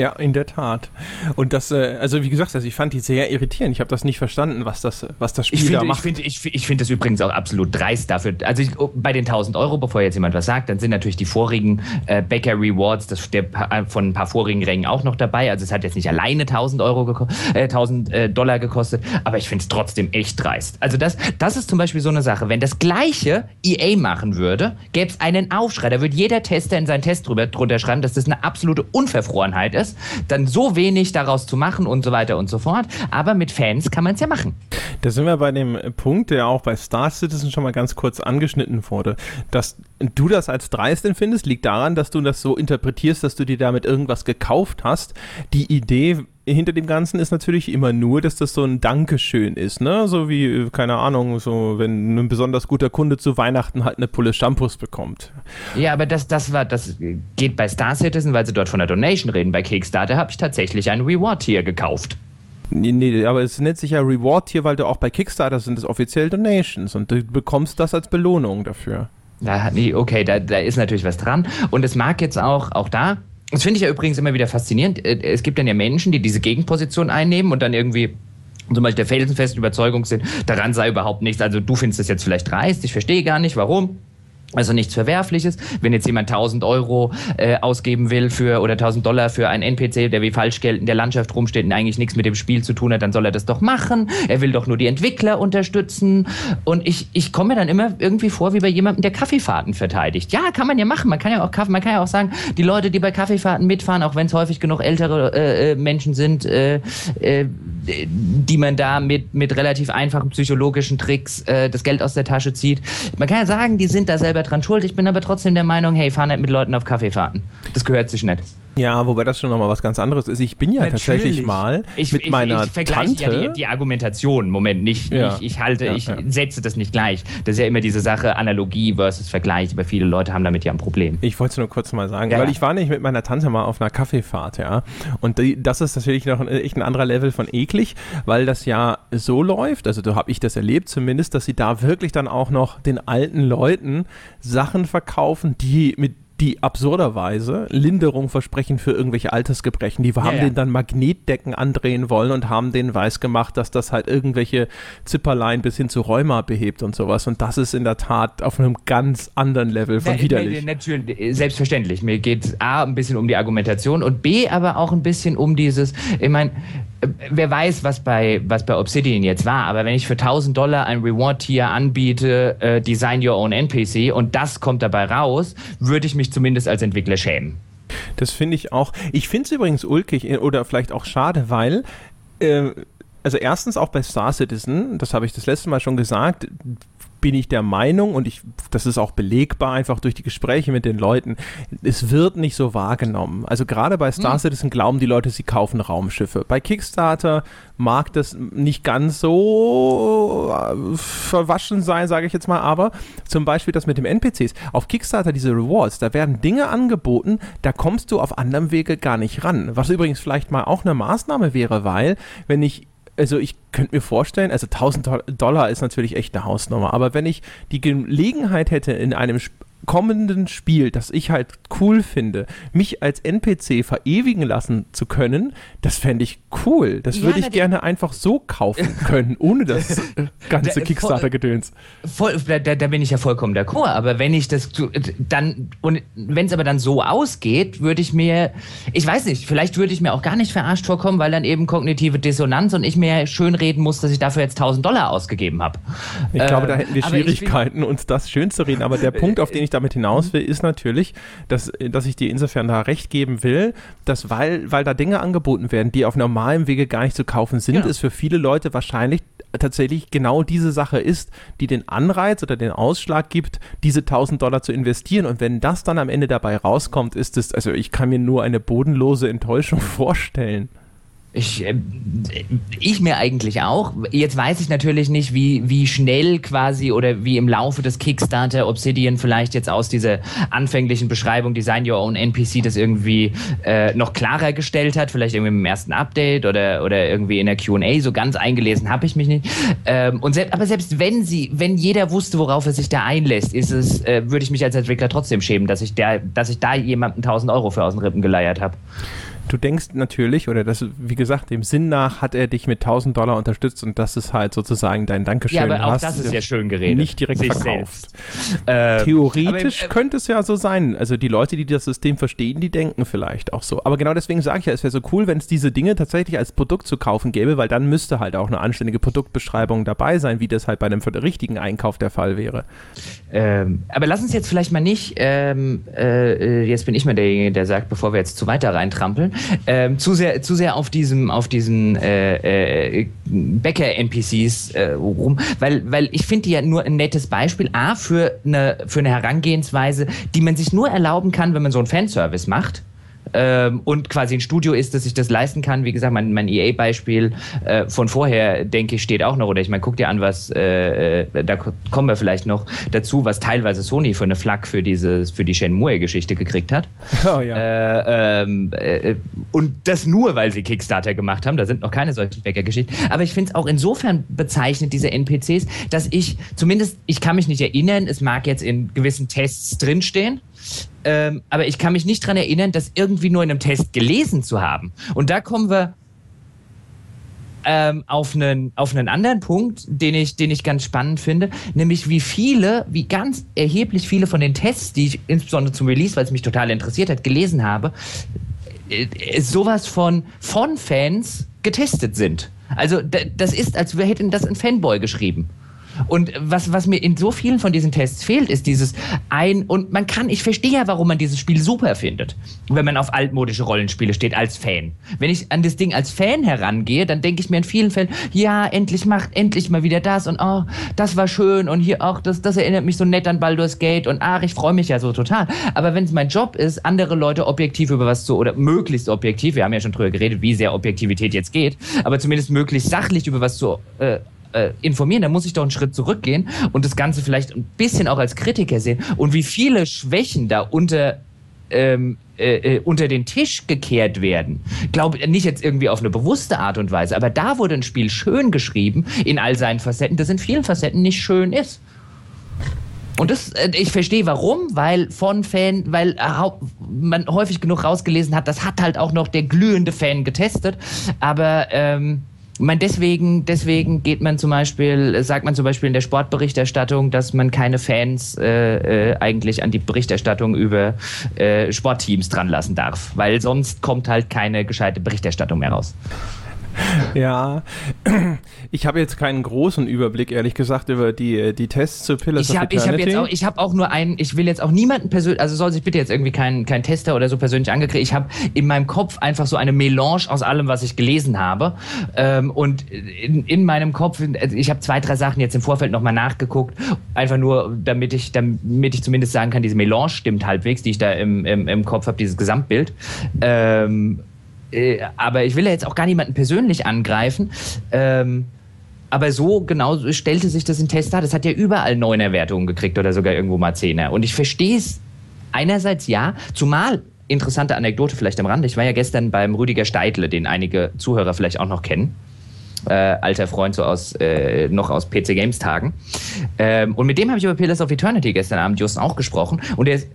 Ja, in der Tat. Und das, äh, also wie gesagt, also ich fand die sehr irritierend. Ich habe das nicht verstanden, was das, was das Spiel ich find, da macht. Ich finde ich, ich find das übrigens auch absolut dreist dafür. Also ich, oh, bei den 1000 Euro, bevor jetzt jemand was sagt, dann sind natürlich die vorigen äh, Bäcker Rewards das, der, äh, von ein paar vorigen Rängen auch noch dabei. Also es hat jetzt nicht alleine 1000 Euro äh, 1000 äh, Dollar gekostet, aber ich finde es trotzdem echt dreist. Also das, das ist zum Beispiel so eine Sache. Wenn das gleiche EA machen würde, gäbe es einen Aufschrei. Da würde jeder Tester in seinen Test drüber, drunter schreiben, dass das eine absolute Unverfrorenheit ist. Dann so wenig daraus zu machen und so weiter und so fort. Aber mit Fans kann man es ja machen. Da sind wir bei dem Punkt, der auch bei Star Citizen schon mal ganz kurz angeschnitten wurde. Dass du das als dreist empfindest, liegt daran, dass du das so interpretierst, dass du dir damit irgendwas gekauft hast. Die Idee hinter dem Ganzen ist natürlich immer nur, dass das so ein Dankeschön ist, ne? So wie, keine Ahnung, so wenn ein besonders guter Kunde zu Weihnachten halt eine Pulle Shampoos bekommt. Ja, aber das, das war, das geht bei Star Citizen, weil sie dort von der Donation reden. Bei Kickstarter habe ich tatsächlich ein Reward-Tier gekauft. Nee, nee, aber es nennt sich ja Reward-Tier, weil du auch bei Kickstarter sind es offiziell Donations und du bekommst das als Belohnung dafür. Da, nee, okay, da, da ist natürlich was dran. Und es mag jetzt auch, auch da, das finde ich ja übrigens immer wieder faszinierend. Äh, es gibt dann ja Menschen, die diese Gegenposition einnehmen und dann irgendwie zum Beispiel der felsenfesten Überzeugung sind, daran sei überhaupt nichts. Also du findest das jetzt vielleicht dreist, ich verstehe gar nicht, warum. Also nichts Verwerfliches. Wenn jetzt jemand 1000 Euro äh, ausgeben will für oder 1000 Dollar für einen NPC, der wie Falschgeld in der Landschaft rumsteht und eigentlich nichts mit dem Spiel zu tun hat, dann soll er das doch machen. Er will doch nur die Entwickler unterstützen. Und ich, ich komme mir dann immer irgendwie vor wie bei jemandem, der Kaffeefahrten verteidigt. Ja, kann man ja machen. Man kann ja auch man kann ja auch sagen, die Leute, die bei Kaffeefahrten mitfahren, auch wenn es häufig genug ältere äh, äh, Menschen sind, äh, äh, die man da mit, mit relativ einfachen psychologischen Tricks äh, das Geld aus der Tasche zieht. Man kann ja sagen, die sind da selber selber dran schuld. Ich bin aber trotzdem der Meinung, hey, fahr nicht mit Leuten auf Kaffeefahrten. Das gehört sich nicht. Ja, wobei das schon nochmal was ganz anderes ist. Ich bin ja Natürlich. tatsächlich mal ich, mit ich, meiner ich Tante. Ja die, die, Argumentation, Moment, nicht, ja. ich, ich halte, ja, ich setze das nicht gleich. Das ist ja immer diese Sache Analogie versus Vergleich, aber viele Leute haben damit ja ein Problem. Ich wollte es nur kurz mal sagen, weil ich war nicht mit meiner Tante mal auf einer Kaffeefahrt, ja. Und die, das ist natürlich noch ein, echt ein anderer Level von eklig, weil das ja so läuft, also so habe ich das erlebt zumindest, dass sie da wirklich dann auch noch den alten Leuten Sachen verkaufen, die mit die absurderweise Linderung versprechen für irgendwelche Altersgebrechen. Die haben ja, ja. den dann Magnetdecken andrehen wollen und haben den weiß gemacht, dass das halt irgendwelche Zipperlein bis hin zu Rheuma behebt und sowas. Und das ist in der Tat auf einem ganz anderen Level von widerlich. Natürlich, selbstverständlich. Mir geht A, ein bisschen um die Argumentation und B, aber auch ein bisschen um dieses, ich meine, wer weiß, was bei, was bei Obsidian jetzt war, aber wenn ich für 1000 Dollar ein Reward-Tier anbiete, äh, Design Your Own NPC und das kommt dabei raus, würde ich mich zumindest als Entwickler schämen. Das finde ich auch. Ich finde es übrigens ulkig äh, oder vielleicht auch schade, weil. Äh, also erstens auch bei Star Citizen, das habe ich das letzte Mal schon gesagt, bin ich der Meinung, und ich, das ist auch belegbar einfach durch die Gespräche mit den Leuten, es wird nicht so wahrgenommen. Also gerade bei Star hm. Citizen glauben die Leute, sie kaufen Raumschiffe. Bei Kickstarter mag das nicht ganz so äh, verwaschen sein, sage ich jetzt mal, aber zum Beispiel das mit dem NPCs. Auf Kickstarter diese Rewards, da werden Dinge angeboten, da kommst du auf anderem Wege gar nicht ran. Was übrigens vielleicht mal auch eine Maßnahme wäre, weil wenn ich also ich könnte mir vorstellen, also 1000 Dollar ist natürlich echt eine Hausnummer, aber wenn ich die Gelegenheit hätte, in einem kommenden Spiel, das ich halt cool finde, mich als NPC verewigen lassen zu können, das fände ich cool. Das ja, würde ich gerne einfach so kaufen können, ohne das (laughs) ganze Kickstarter-Gedöns. Da, da, bin ich ja vollkommen d'accord. Aber wenn ich das dann, und wenn es aber dann so ausgeht, würde ich mir, ich weiß nicht, vielleicht würde ich mir auch gar nicht verarscht vorkommen, weil dann eben kognitive Dissonanz und ich mir schön reden muss, dass ich dafür jetzt 1000 Dollar ausgegeben habe. Ich äh, glaube, da hätten wir Schwierigkeiten, uns das schön zu reden. Aber der Punkt, auf den ich damit hinaus will, ist natürlich, dass, dass ich dir insofern da recht geben will, dass weil, weil da Dinge angeboten werden, die auf normalem Wege gar nicht zu kaufen sind, ja. es für viele Leute wahrscheinlich tatsächlich genau diese Sache ist, die den Anreiz oder den Ausschlag gibt, diese 1000 Dollar zu investieren. Und wenn das dann am Ende dabei rauskommt, ist es, also ich kann mir nur eine bodenlose Enttäuschung (laughs) vorstellen. Ich, äh, ich mir eigentlich auch. Jetzt weiß ich natürlich nicht, wie, wie schnell quasi oder wie im Laufe des Kickstarter Obsidian vielleicht jetzt aus dieser anfänglichen Beschreibung Design Your Own NPC das irgendwie äh, noch klarer gestellt hat. Vielleicht irgendwie im ersten Update oder, oder irgendwie in der QA. So ganz eingelesen habe ich mich nicht. Ähm, und selbst, aber selbst wenn sie, wenn jeder wusste, worauf er sich da einlässt, ist es, äh, würde ich mich als Entwickler trotzdem schämen, dass ich, der, dass ich da jemanden 1000 Euro für aus den Rippen geleiert habe. Du denkst natürlich, oder das, wie gesagt, dem Sinn nach hat er dich mit 1000 Dollar unterstützt und das ist halt sozusagen dein Dankeschön. Ja, aber auch das ist ja schön geredet. Nicht direkt Sich verkauft. Äh, Theoretisch aber, äh, könnte es ja so sein. Also die Leute, die das System verstehen, die denken vielleicht auch so. Aber genau deswegen sage ich ja, es wäre so cool, wenn es diese Dinge tatsächlich als Produkt zu kaufen gäbe, weil dann müsste halt auch eine anständige Produktbeschreibung dabei sein, wie das halt bei einem richtigen Einkauf der Fall wäre. Ähm, aber lass uns jetzt vielleicht mal nicht, ähm, äh, jetzt bin ich mal derjenige, der sagt, bevor wir jetzt zu weiter reintrampeln, ähm, zu sehr, zu sehr auf diesem, auf diesen äh, äh, Bäcker-NPCs äh, rum, weil, weil ich finde die ja nur ein nettes Beispiel, A, für eine, für eine Herangehensweise, die man sich nur erlauben kann, wenn man so einen Fanservice macht ähm, und quasi ein Studio ist, dass ich das leisten kann. Wie gesagt, mein, mein EA-Beispiel äh, von vorher, denke ich, steht auch noch. Oder ich meine, guck dir an, was, äh, äh, da kommen wir vielleicht noch dazu, was teilweise Sony für eine Flak für, dieses, für die Shenmue-Geschichte gekriegt hat. (laughs) Oh ja. Äh, ähm, äh, und das nur, weil sie Kickstarter gemacht haben. Da sind noch keine solchen Bäcker-Geschichten. Aber ich finde es auch insofern bezeichnet, diese NPCs, dass ich zumindest, ich kann mich nicht erinnern, es mag jetzt in gewissen Tests drinstehen, ähm, aber ich kann mich nicht daran erinnern, das irgendwie nur in einem Test gelesen zu haben. Und da kommen wir ähm, auf, einen, auf einen anderen Punkt, den ich, den ich ganz spannend finde, nämlich wie viele, wie ganz erheblich viele von den Tests, die ich insbesondere zum Release, weil es mich total interessiert hat, gelesen habe, äh, äh sowas von, von Fans getestet sind. Also das ist, als hätten das ein Fanboy geschrieben. Und was, was mir in so vielen von diesen Tests fehlt, ist dieses ein, und man kann, ich verstehe ja, warum man dieses Spiel super findet, wenn man auf altmodische Rollenspiele steht als Fan. Wenn ich an das Ding als Fan herangehe, dann denke ich mir in vielen Fällen, ja, endlich macht endlich mal wieder das und oh, das war schön und hier auch, das, das erinnert mich so nett an Baldur's Gate und ach, ich freue mich ja so total. Aber wenn es mein Job ist, andere Leute objektiv über was zu, oder möglichst objektiv, wir haben ja schon drüber geredet, wie sehr Objektivität jetzt geht, aber zumindest möglichst sachlich über was zu äh, äh, informieren, dann muss ich doch einen Schritt zurückgehen und das Ganze vielleicht ein bisschen auch als Kritiker sehen. Und wie viele Schwächen da unter ähm, äh, äh unter den Tisch gekehrt werden. Glaube nicht jetzt irgendwie auf eine bewusste Art und Weise, aber da wurde ein Spiel schön geschrieben in all seinen Facetten, das in vielen Facetten nicht schön ist. Und das, äh, ich verstehe warum, weil von Fan, weil man häufig genug rausgelesen hat, das hat halt auch noch der glühende Fan getestet. Aber ähm, man deswegen, deswegen geht man zum Beispiel, sagt man zum Beispiel in der Sportberichterstattung, dass man keine Fans äh, äh, eigentlich an die Berichterstattung über äh, Sportteams dran lassen darf, weil sonst kommt halt keine gescheite Berichterstattung mehr raus. (laughs) Ja, ich habe jetzt keinen großen Überblick, ehrlich gesagt, über die, die Tests zu Pillars ich hab. Ich habe jetzt auch, ich habe auch nur einen, ich will jetzt auch niemanden persönlich, also soll sich bitte jetzt irgendwie kein, kein Tester oder so persönlich angekriegt. Ich habe in meinem Kopf einfach so eine Melange aus allem, was ich gelesen habe. Ähm, und in, in meinem Kopf, ich habe zwei, drei Sachen jetzt im Vorfeld nochmal nachgeguckt, einfach nur, damit ich, damit ich zumindest sagen kann, diese Melange stimmt halbwegs, die ich da im, im, im Kopf habe, dieses Gesamtbild. Ähm, äh, aber ich will ja jetzt auch gar niemanden persönlich angreifen. Ähm, aber so genau stellte sich das in Test dar. Das hat ja überall neuner Wertungen gekriegt oder sogar irgendwo mal Zehner. Und ich verstehe es einerseits ja, zumal interessante Anekdote vielleicht am Rande. Ich war ja gestern beim Rüdiger Steidle, den einige Zuhörer vielleicht auch noch kennen. Äh, alter Freund so aus äh, noch aus PC Games Tagen ähm, und mit dem habe ich über Pillars of Eternity gestern Abend just auch gesprochen und er ist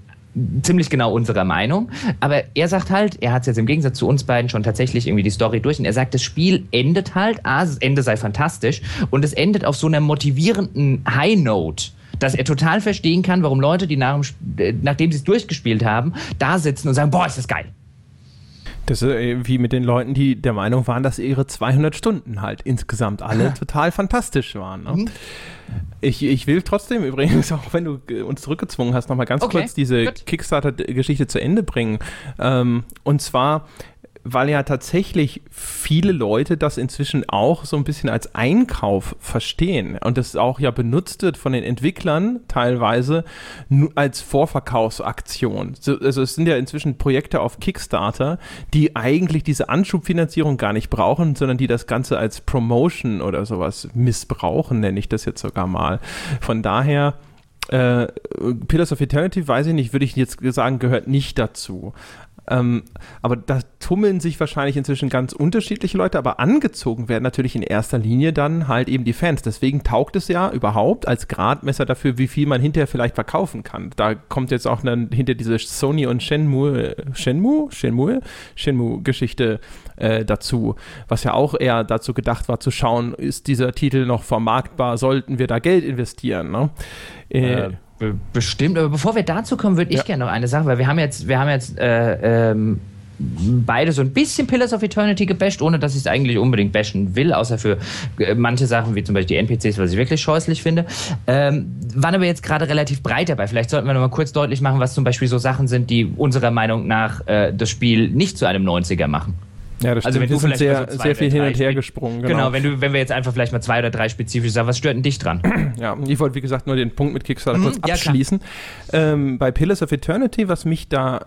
ziemlich genau unserer Meinung. Aber er sagt halt, er hat es jetzt im Gegensatz zu uns beiden schon tatsächlich irgendwie die Story durch und er sagt, das Spiel endet halt, ah, das Ende sei fantastisch und es endet auf so einer motivierenden High Note dass er total verstehen kann, warum Leute, die nach äh, nachdem sie es durchgespielt haben, da sitzen und sagen, boah, ist das geil. Das ist äh, wie mit den Leuten, die der Meinung waren, dass ihre 200 Stunden halt insgesamt alle total fantastisch waren. Ne? Mhm. Ich, ich will trotzdem übrigens, (laughs) auch wenn du uns zurückgezwungen hast, nochmal ganz okay, kurz diese Kickstarter-Geschichte zu Ende bringen. Ähm, und zwar weil ja tatsächlich viele Leute das inzwischen auch so ein bisschen als Einkauf verstehen und das auch ja benutzt wird von den Entwicklern teilweise als Vorverkaufsaktion. Also es sind ja inzwischen Projekte auf Kickstarter, die eigentlich diese Anschubfinanzierung gar nicht brauchen, sondern die das Ganze als Promotion oder sowas missbrauchen, nenne ich das jetzt sogar mal. Von daher äh, Pillars of Eternity, weiß ich nicht, würde ich jetzt sagen, gehört nicht dazu. Ähm, aber da tummeln sich wahrscheinlich inzwischen ganz unterschiedliche Leute, aber angezogen werden natürlich in erster Linie dann halt eben die Fans. Deswegen taugt es ja überhaupt als Gradmesser dafür, wie viel man hinterher vielleicht verkaufen kann. Da kommt jetzt auch dann hinter diese Sony und Shenmue, Shenmue, Shenmue, Shenmue-Geschichte äh, dazu, was ja auch eher dazu gedacht war, zu schauen, ist dieser Titel noch vermarktbar, sollten wir da Geld investieren. Ne? Äh, äh Bestimmt, aber bevor wir dazu kommen, würde ich ja. gerne noch eine Sache, weil wir haben jetzt, wir haben jetzt äh, ähm, beide so ein bisschen Pillars of Eternity gebasht, ohne dass ich es eigentlich unbedingt bashen will, außer für äh, manche Sachen, wie zum Beispiel die NPCs, was ich wirklich scheußlich finde. Ähm, waren aber jetzt gerade relativ breit dabei. Vielleicht sollten wir noch mal kurz deutlich machen, was zum Beispiel so Sachen sind, die unserer Meinung nach äh, das Spiel nicht zu einem 90er machen. Ja, das also stimmt. wenn du vielleicht sehr, so sehr viel hin und her gesprungen. Genau. genau, wenn, du, wenn wir jetzt einfach vielleicht mal zwei oder drei spezifisch sagen, was stört denn dich dran? (clears throat) Ja, ich wollte wie gesagt nur den Punkt mit Kickstarter mhm, kurz abschließen. Ja, ähm, bei Pillars of Eternity, was mich da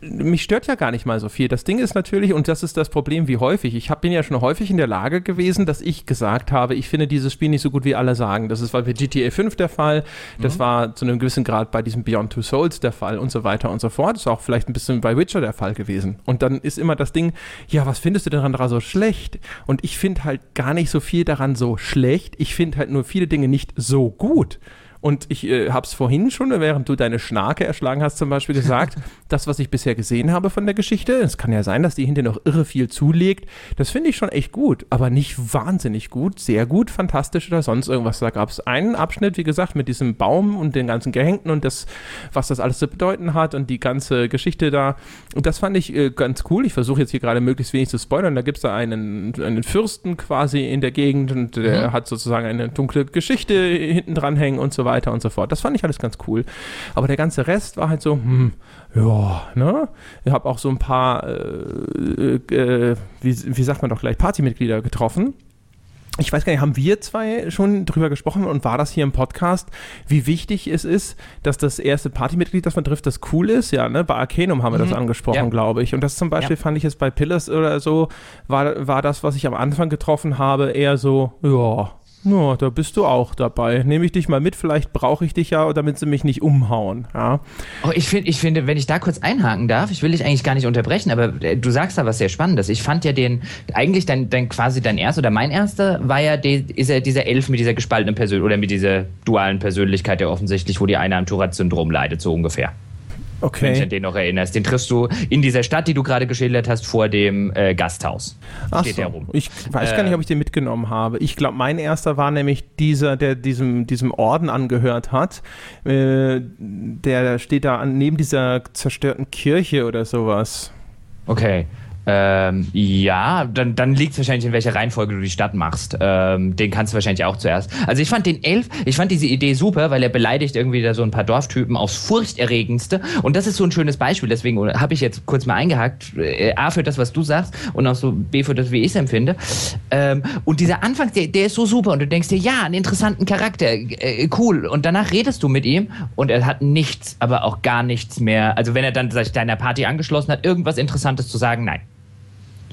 mich stört ja gar nicht mal so viel. Das Ding ist natürlich, und das ist das Problem wie häufig, ich hab, bin ja schon häufig in der Lage gewesen, dass ich gesagt habe, ich finde dieses Spiel nicht so gut, wie alle sagen. Das ist bei GTA 5 der Fall, das mhm. war zu einem gewissen Grad bei diesem Beyond Two Souls der Fall und so weiter und so fort. Das ist auch vielleicht ein bisschen bei Witcher der Fall gewesen. Und dann ist immer das Ding, ja, was findest du denn daran so schlecht? Und ich finde halt gar nicht so viel daran so schlecht. Ich finde halt nur viele Dinge nicht so gut. Und ich äh, habe es vorhin schon, während du deine Schnarke erschlagen hast, zum Beispiel gesagt, (laughs) das, was ich bisher gesehen habe von der Geschichte, es kann ja sein, dass die hinter noch irre viel zulegt, das finde ich schon echt gut, aber nicht wahnsinnig gut, sehr gut, fantastisch oder sonst irgendwas. Da gab es einen Abschnitt, wie gesagt, mit diesem Baum und den ganzen Gehängten und das, was das alles zu bedeuten hat und die ganze Geschichte da. Und das fand ich äh, ganz cool. Ich versuche jetzt hier gerade möglichst wenig zu spoilern. Da gibt es da einen, einen Fürsten quasi in der Gegend und der mhm. hat sozusagen eine dunkle Geschichte hinten dran hängen und so weiter und so fort. Das fand ich alles ganz cool. Aber der ganze Rest war halt so, hm, ja, ne? Ich habe auch so ein paar, äh, äh, wie, wie sagt man doch gleich, Partymitglieder getroffen ich weiß gar nicht, haben wir zwei schon drüber gesprochen und war das hier im Podcast, wie wichtig es ist, dass das erste Partymitglied, das man trifft, das cool ist? Ja, ne? Bei Arcanum haben wir mhm. das angesprochen, ja. glaube ich. Und das zum Beispiel ja. fand ich jetzt bei Pillars oder so, war, war das, was ich am Anfang getroffen habe, eher so, ja, ja, da bist du auch dabei. Nehme ich dich mal mit, vielleicht brauche ich dich ja, damit sie mich nicht umhauen. Ja. Oh, ich, find, ich finde, wenn ich da kurz einhaken darf, ich will dich eigentlich gar nicht unterbrechen, aber äh, du sagst da was sehr Spannendes. Ich fand ja den, eigentlich dein, dein quasi dein erster oder mein erster war ja ist ja dieser Elf mit dieser gespaltenen Persönlichkeit oder mit dieser dualen Persönlichkeit, der offensichtlich, wo die eine am Tourette-Syndrom leidet, so ungefähr. Okay. Wenn du dich an den noch erinnerst. Den triffst du in dieser Stadt, die du gerade geschildert hast, vor dem äh, Gasthaus. Ach Steht so. der rum. Ich weiß äh, gar nicht, ob ich den mitgenommen habe. Ich glaube, mein erster war nämlich dieser, der diesem, diesem Orden angehört hat. Äh, der steht da an, neben dieser zerstörten Kirche oder sowas. Okay. Ähm, ja, dann, dann liegt es wahrscheinlich, in welcher Reihenfolge du die Stadt machst. Ähm, den kannst du wahrscheinlich auch zuerst. Also ich fand den Elf, ich fand diese Idee super, weil er beleidigt irgendwie da so ein paar Dorftypen aufs Furchterregendste. Und das ist so ein schönes Beispiel, deswegen habe ich jetzt kurz mal eingehakt. Äh, A für das, was du sagst und auch so B für das, wie ich es empfinde. Ähm, und dieser Anfang, der, der ist so super und du denkst dir, ja, einen interessanten Charakter, äh, cool. Und danach redest du mit ihm und er hat nichts, aber auch gar nichts mehr. Also wenn er dann sich deiner Party angeschlossen hat, irgendwas Interessantes zu sagen, nein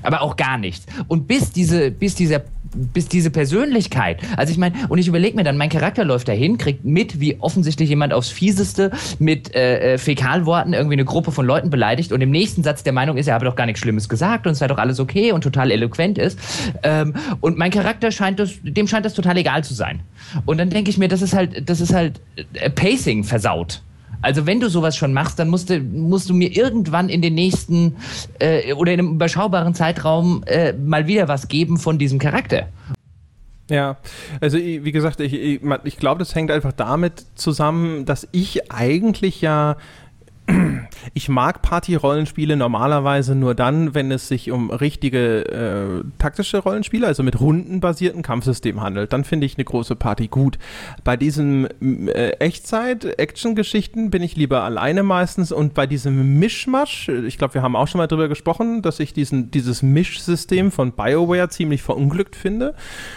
aber auch gar nichts. Und bis diese, bis dieser bis diese Persönlichkeit. Also ich meine, und ich überlege mir dann, mein Charakter läuft dahin, kriegt mit, wie offensichtlich jemand aufs Fieseste mit äh, äh, Fäkalworten irgendwie eine Gruppe von Leuten beleidigt und im nächsten Satz der Meinung ist, er habe doch gar nichts Schlimmes gesagt und es sei doch alles okay und total eloquent ist. Ähm, und mein Charakter scheint das, dem scheint das total egal zu sein. Und dann denke ich mir, das ist halt, das ist halt äh, Pacing versaut. Also wenn du sowas schon machst, dann musst du, musst du mir irgendwann in den nächsten äh, oder in einem überschaubaren Zeitraum äh, mal wieder was geben von diesem Charakter. Ja, also wie gesagt, ich, ich, ich glaube, das hängt einfach damit zusammen, dass ich eigentlich ja ich mag Party-Rollenspiele normalerweise nur dann, wenn es sich um richtige äh, taktische Rollenspiele, also mit rundenbasierten Kampfsystemen handelt. Dann finde ich eine große Party gut. Bei diesen äh, Echtzeit-Action-Geschichten bin ich lieber alleine meistens und bei diesem Mischmasch, ich glaube, wir haben auch schon mal drüber gesprochen, dass ich diesen, dieses Mischsystem von BioWare ziemlich verunglückt finde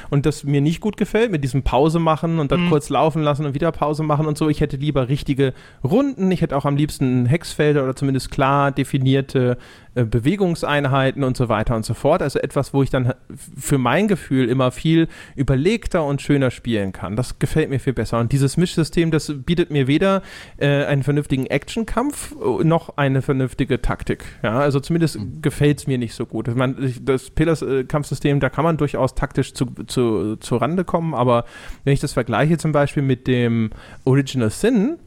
und das mir nicht gut gefällt, mit diesem Pause machen und dann mhm. kurz laufen lassen und wieder Pause machen und so. Ich hätte lieber richtige Runden. Ich hätte auch am liebsten Hexfelder oder zumindest klar definierte äh, Bewegungseinheiten und so weiter und so fort. Also etwas, wo ich dann für mein Gefühl immer viel überlegter und schöner spielen kann. Das gefällt mir viel besser. Und dieses Mischsystem, das bietet mir weder äh, einen vernünftigen Actionkampf äh, noch eine vernünftige Taktik. Ja, also zumindest mhm. gefällt es mir nicht so gut. Man, das Pillars-Kampfsystem, da kann man durchaus taktisch zu, zu, zu Rande kommen, aber wenn ich das vergleiche zum Beispiel mit dem Original Sin,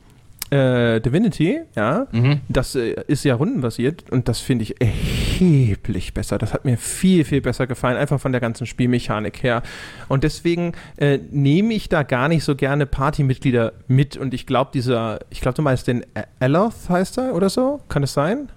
äh, Divinity, ja, mhm. das äh, ist ja rundenbasiert und das finde ich erheblich besser. Das hat mir viel, viel besser gefallen, einfach von der ganzen Spielmechanik her. Und deswegen äh, nehme ich da gar nicht so gerne Partymitglieder mit und ich glaube, dieser, ich glaube, du meinst den Eloth heißt er oder so? Kann es sein?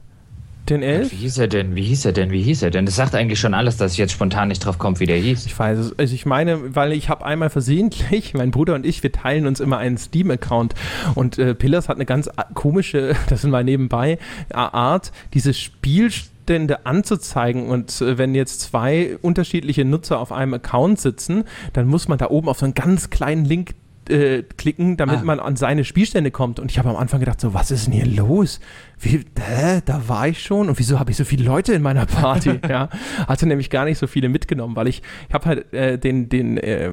Den Elf? Wie hieß er denn? Wie hieß er denn? Wie hieß er denn? Das sagt eigentlich schon alles, dass ich jetzt spontan nicht drauf komme, wie der hieß. Ich weiß es. Also ich meine, weil ich habe einmal versehentlich, (laughs) mein Bruder und ich, wir teilen uns immer einen Steam-Account und äh, Pillars hat eine ganz komische, (laughs) das sind mal nebenbei, Art, dieses Spielstände anzuzeigen und äh, wenn jetzt zwei unterschiedliche Nutzer auf einem Account sitzen, dann muss man da oben auf so einen ganz kleinen Link äh, klicken, damit ah. man an seine Spielstände kommt. Und ich habe am Anfang gedacht, so, was ist denn hier los? Wie, hä, da war ich schon und wieso habe ich so viele Leute in meiner Party? (laughs) ja, hatte nämlich gar nicht so viele mitgenommen, weil ich, ich habe halt äh, den, den, äh,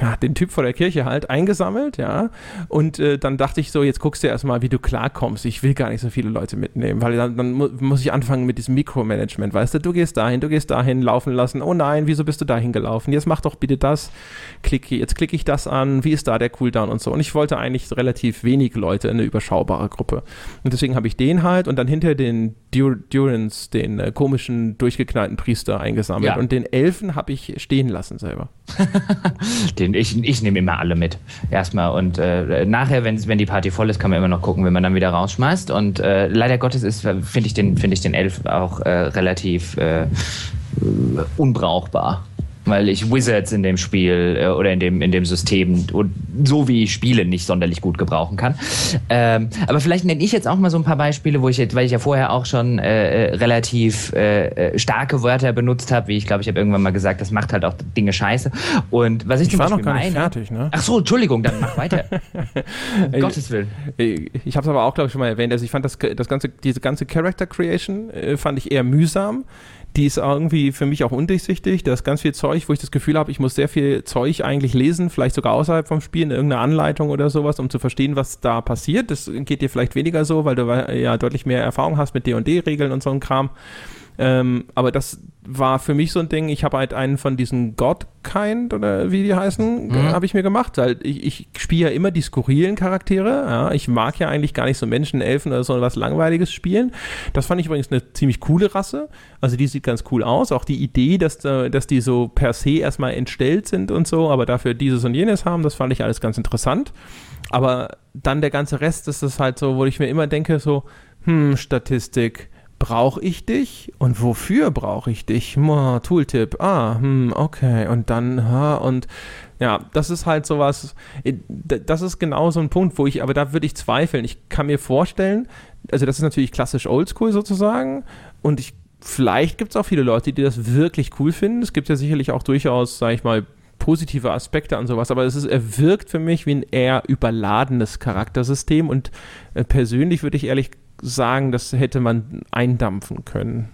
ja, den Typ vor der Kirche halt eingesammelt, ja, und äh, dann dachte ich so, jetzt guckst du erstmal, wie du klarkommst. Ich will gar nicht so viele Leute mitnehmen, weil dann, dann mu muss ich anfangen mit diesem Mikromanagement, weißt du, du gehst dahin, du gehst dahin, laufen lassen, oh nein, wieso bist du dahin gelaufen? Jetzt mach doch bitte das, klicke, jetzt klicke ich das an, wie ist da der Cooldown und so. Und ich wollte eigentlich relativ wenig Leute, eine überschaubare Gruppe. Und deswegen habe ich den halt und dann hinter den Dur Durance, den äh, komischen, durchgeknallten Priester eingesammelt. Ja. Und den Elfen habe ich stehen lassen selber. (laughs) den, ich ich nehme immer alle mit. Erstmal. Und äh, nachher, wenn, wenn die Party voll ist, kann man immer noch gucken, wenn man dann wieder rausschmeißt. Und äh, leider Gottes ist, finde ich, den, find ich den Elf auch äh, relativ äh, unbrauchbar weil ich Wizards in dem Spiel äh, oder in dem, in dem System und so wie ich spiele nicht sonderlich gut gebrauchen kann. Ähm, aber vielleicht nenne ich jetzt auch mal so ein paar Beispiele, wo ich jetzt, weil ich ja vorher auch schon äh, äh relativ äh, äh, starke Wörter benutzt habe, wie ich glaube, ich habe irgendwann mal gesagt, das macht halt auch Dinge scheiße. Und was ich, ich zum war Beispiel noch gar nicht fertig, ne? Ach so, Entschuldigung, dann mach weiter. (laughs) um Gottes Willen. Ich habe es aber auch, glaube ich, schon mal erwähnt. Also ich fand das, das ganze, diese ganze Character Creation äh, fand ich eher mühsam die ist irgendwie für mich auch undurchsichtig. Da ist ganz viel Zeug, wo ich das Gefühl habe, ich muss sehr viel Zeug eigentlich lesen, vielleicht sogar außerhalb vom Spiel, in irgendeiner Anleitung oder sowas, um zu verstehen, was da passiert. Das geht dir vielleicht weniger so, weil du ja deutlich mehr Erfahrung hast mit D&D-Regeln und so einem Kram. Ähm, aber das war für mich so ein Ding, ich habe halt einen von diesen God-Kind oder wie die heißen, mhm. habe ich mir gemacht. Halt, ich, ich spiele ja immer die skurrilen Charaktere. Ja. Ich mag ja eigentlich gar nicht so Menschen, Elfen oder so was Langweiliges spielen. Das fand ich übrigens eine ziemlich coole Rasse. Also die sieht ganz cool aus. Auch die Idee, dass, dass die so per se erstmal entstellt sind und so, aber dafür dieses und jenes haben, das fand ich alles ganz interessant. Aber dann der ganze Rest ist das halt so, wo ich mir immer denke, so, hm, Statistik, brauche ich dich und wofür brauche ich dich? Oh, Tooltip, ah, hm, okay, und dann, ha, und ja, das ist halt sowas, äh, das ist genau so ein Punkt, wo ich, aber da würde ich zweifeln. Ich kann mir vorstellen, also das ist natürlich klassisch oldschool sozusagen und ich, vielleicht gibt es auch viele Leute, die das wirklich cool finden. Es gibt ja sicherlich auch durchaus, sage ich mal, positive Aspekte an sowas, aber es ist, er wirkt für mich wie ein eher überladenes Charaktersystem und äh, persönlich würde ich ehrlich sagen, das hätte man eindampfen können.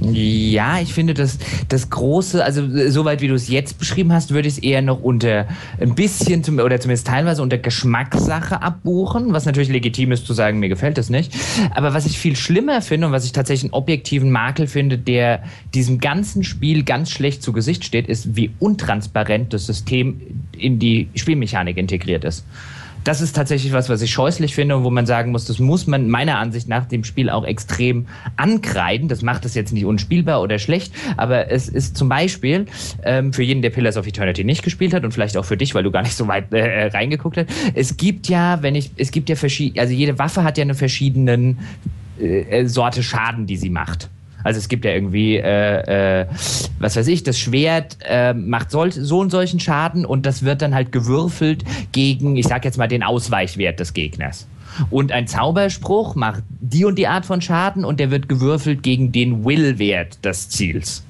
Ja, ich finde, dass das große, also soweit wie du es jetzt beschrieben hast, würde ich es eher noch unter ein bisschen zum, oder zumindest teilweise unter Geschmackssache abbuchen, was natürlich legitim ist zu sagen, mir gefällt das nicht. Aber was ich viel schlimmer finde und was ich tatsächlich einen objektiven Makel finde, der diesem ganzen Spiel ganz schlecht zu Gesicht steht, ist, wie untransparent das System in die Spielmechanik integriert ist das ist tatsächlich was, was ich scheußlich finde und wo man sagen muss, das muss man meiner Ansicht nach dem Spiel auch extrem ankreiden. Das macht es jetzt nicht unspielbar oder schlecht, aber es ist zum Beispiel ähm, für jeden, der Pillars of Eternity nicht gespielt hat und vielleicht auch für dich, weil du gar nicht so weit äh, reingeguckt hast. Es gibt ja, wenn ich, es gibt ja verschiedene, also jede Waffe hat ja eine verschiedenen äh, Sorte Schaden, die sie macht. Also es gibt ja irgendwie, äh, äh, was weiß ich, das Schwert äh, macht sol so und solchen Schaden und das wird dann halt gewürfelt gegen, ich sag jetzt mal, den Ausweichwert des Gegners. Und ein Zauberspruch macht die und die Art von Schaden und der wird gewürfelt gegen den Will-Wert des Ziels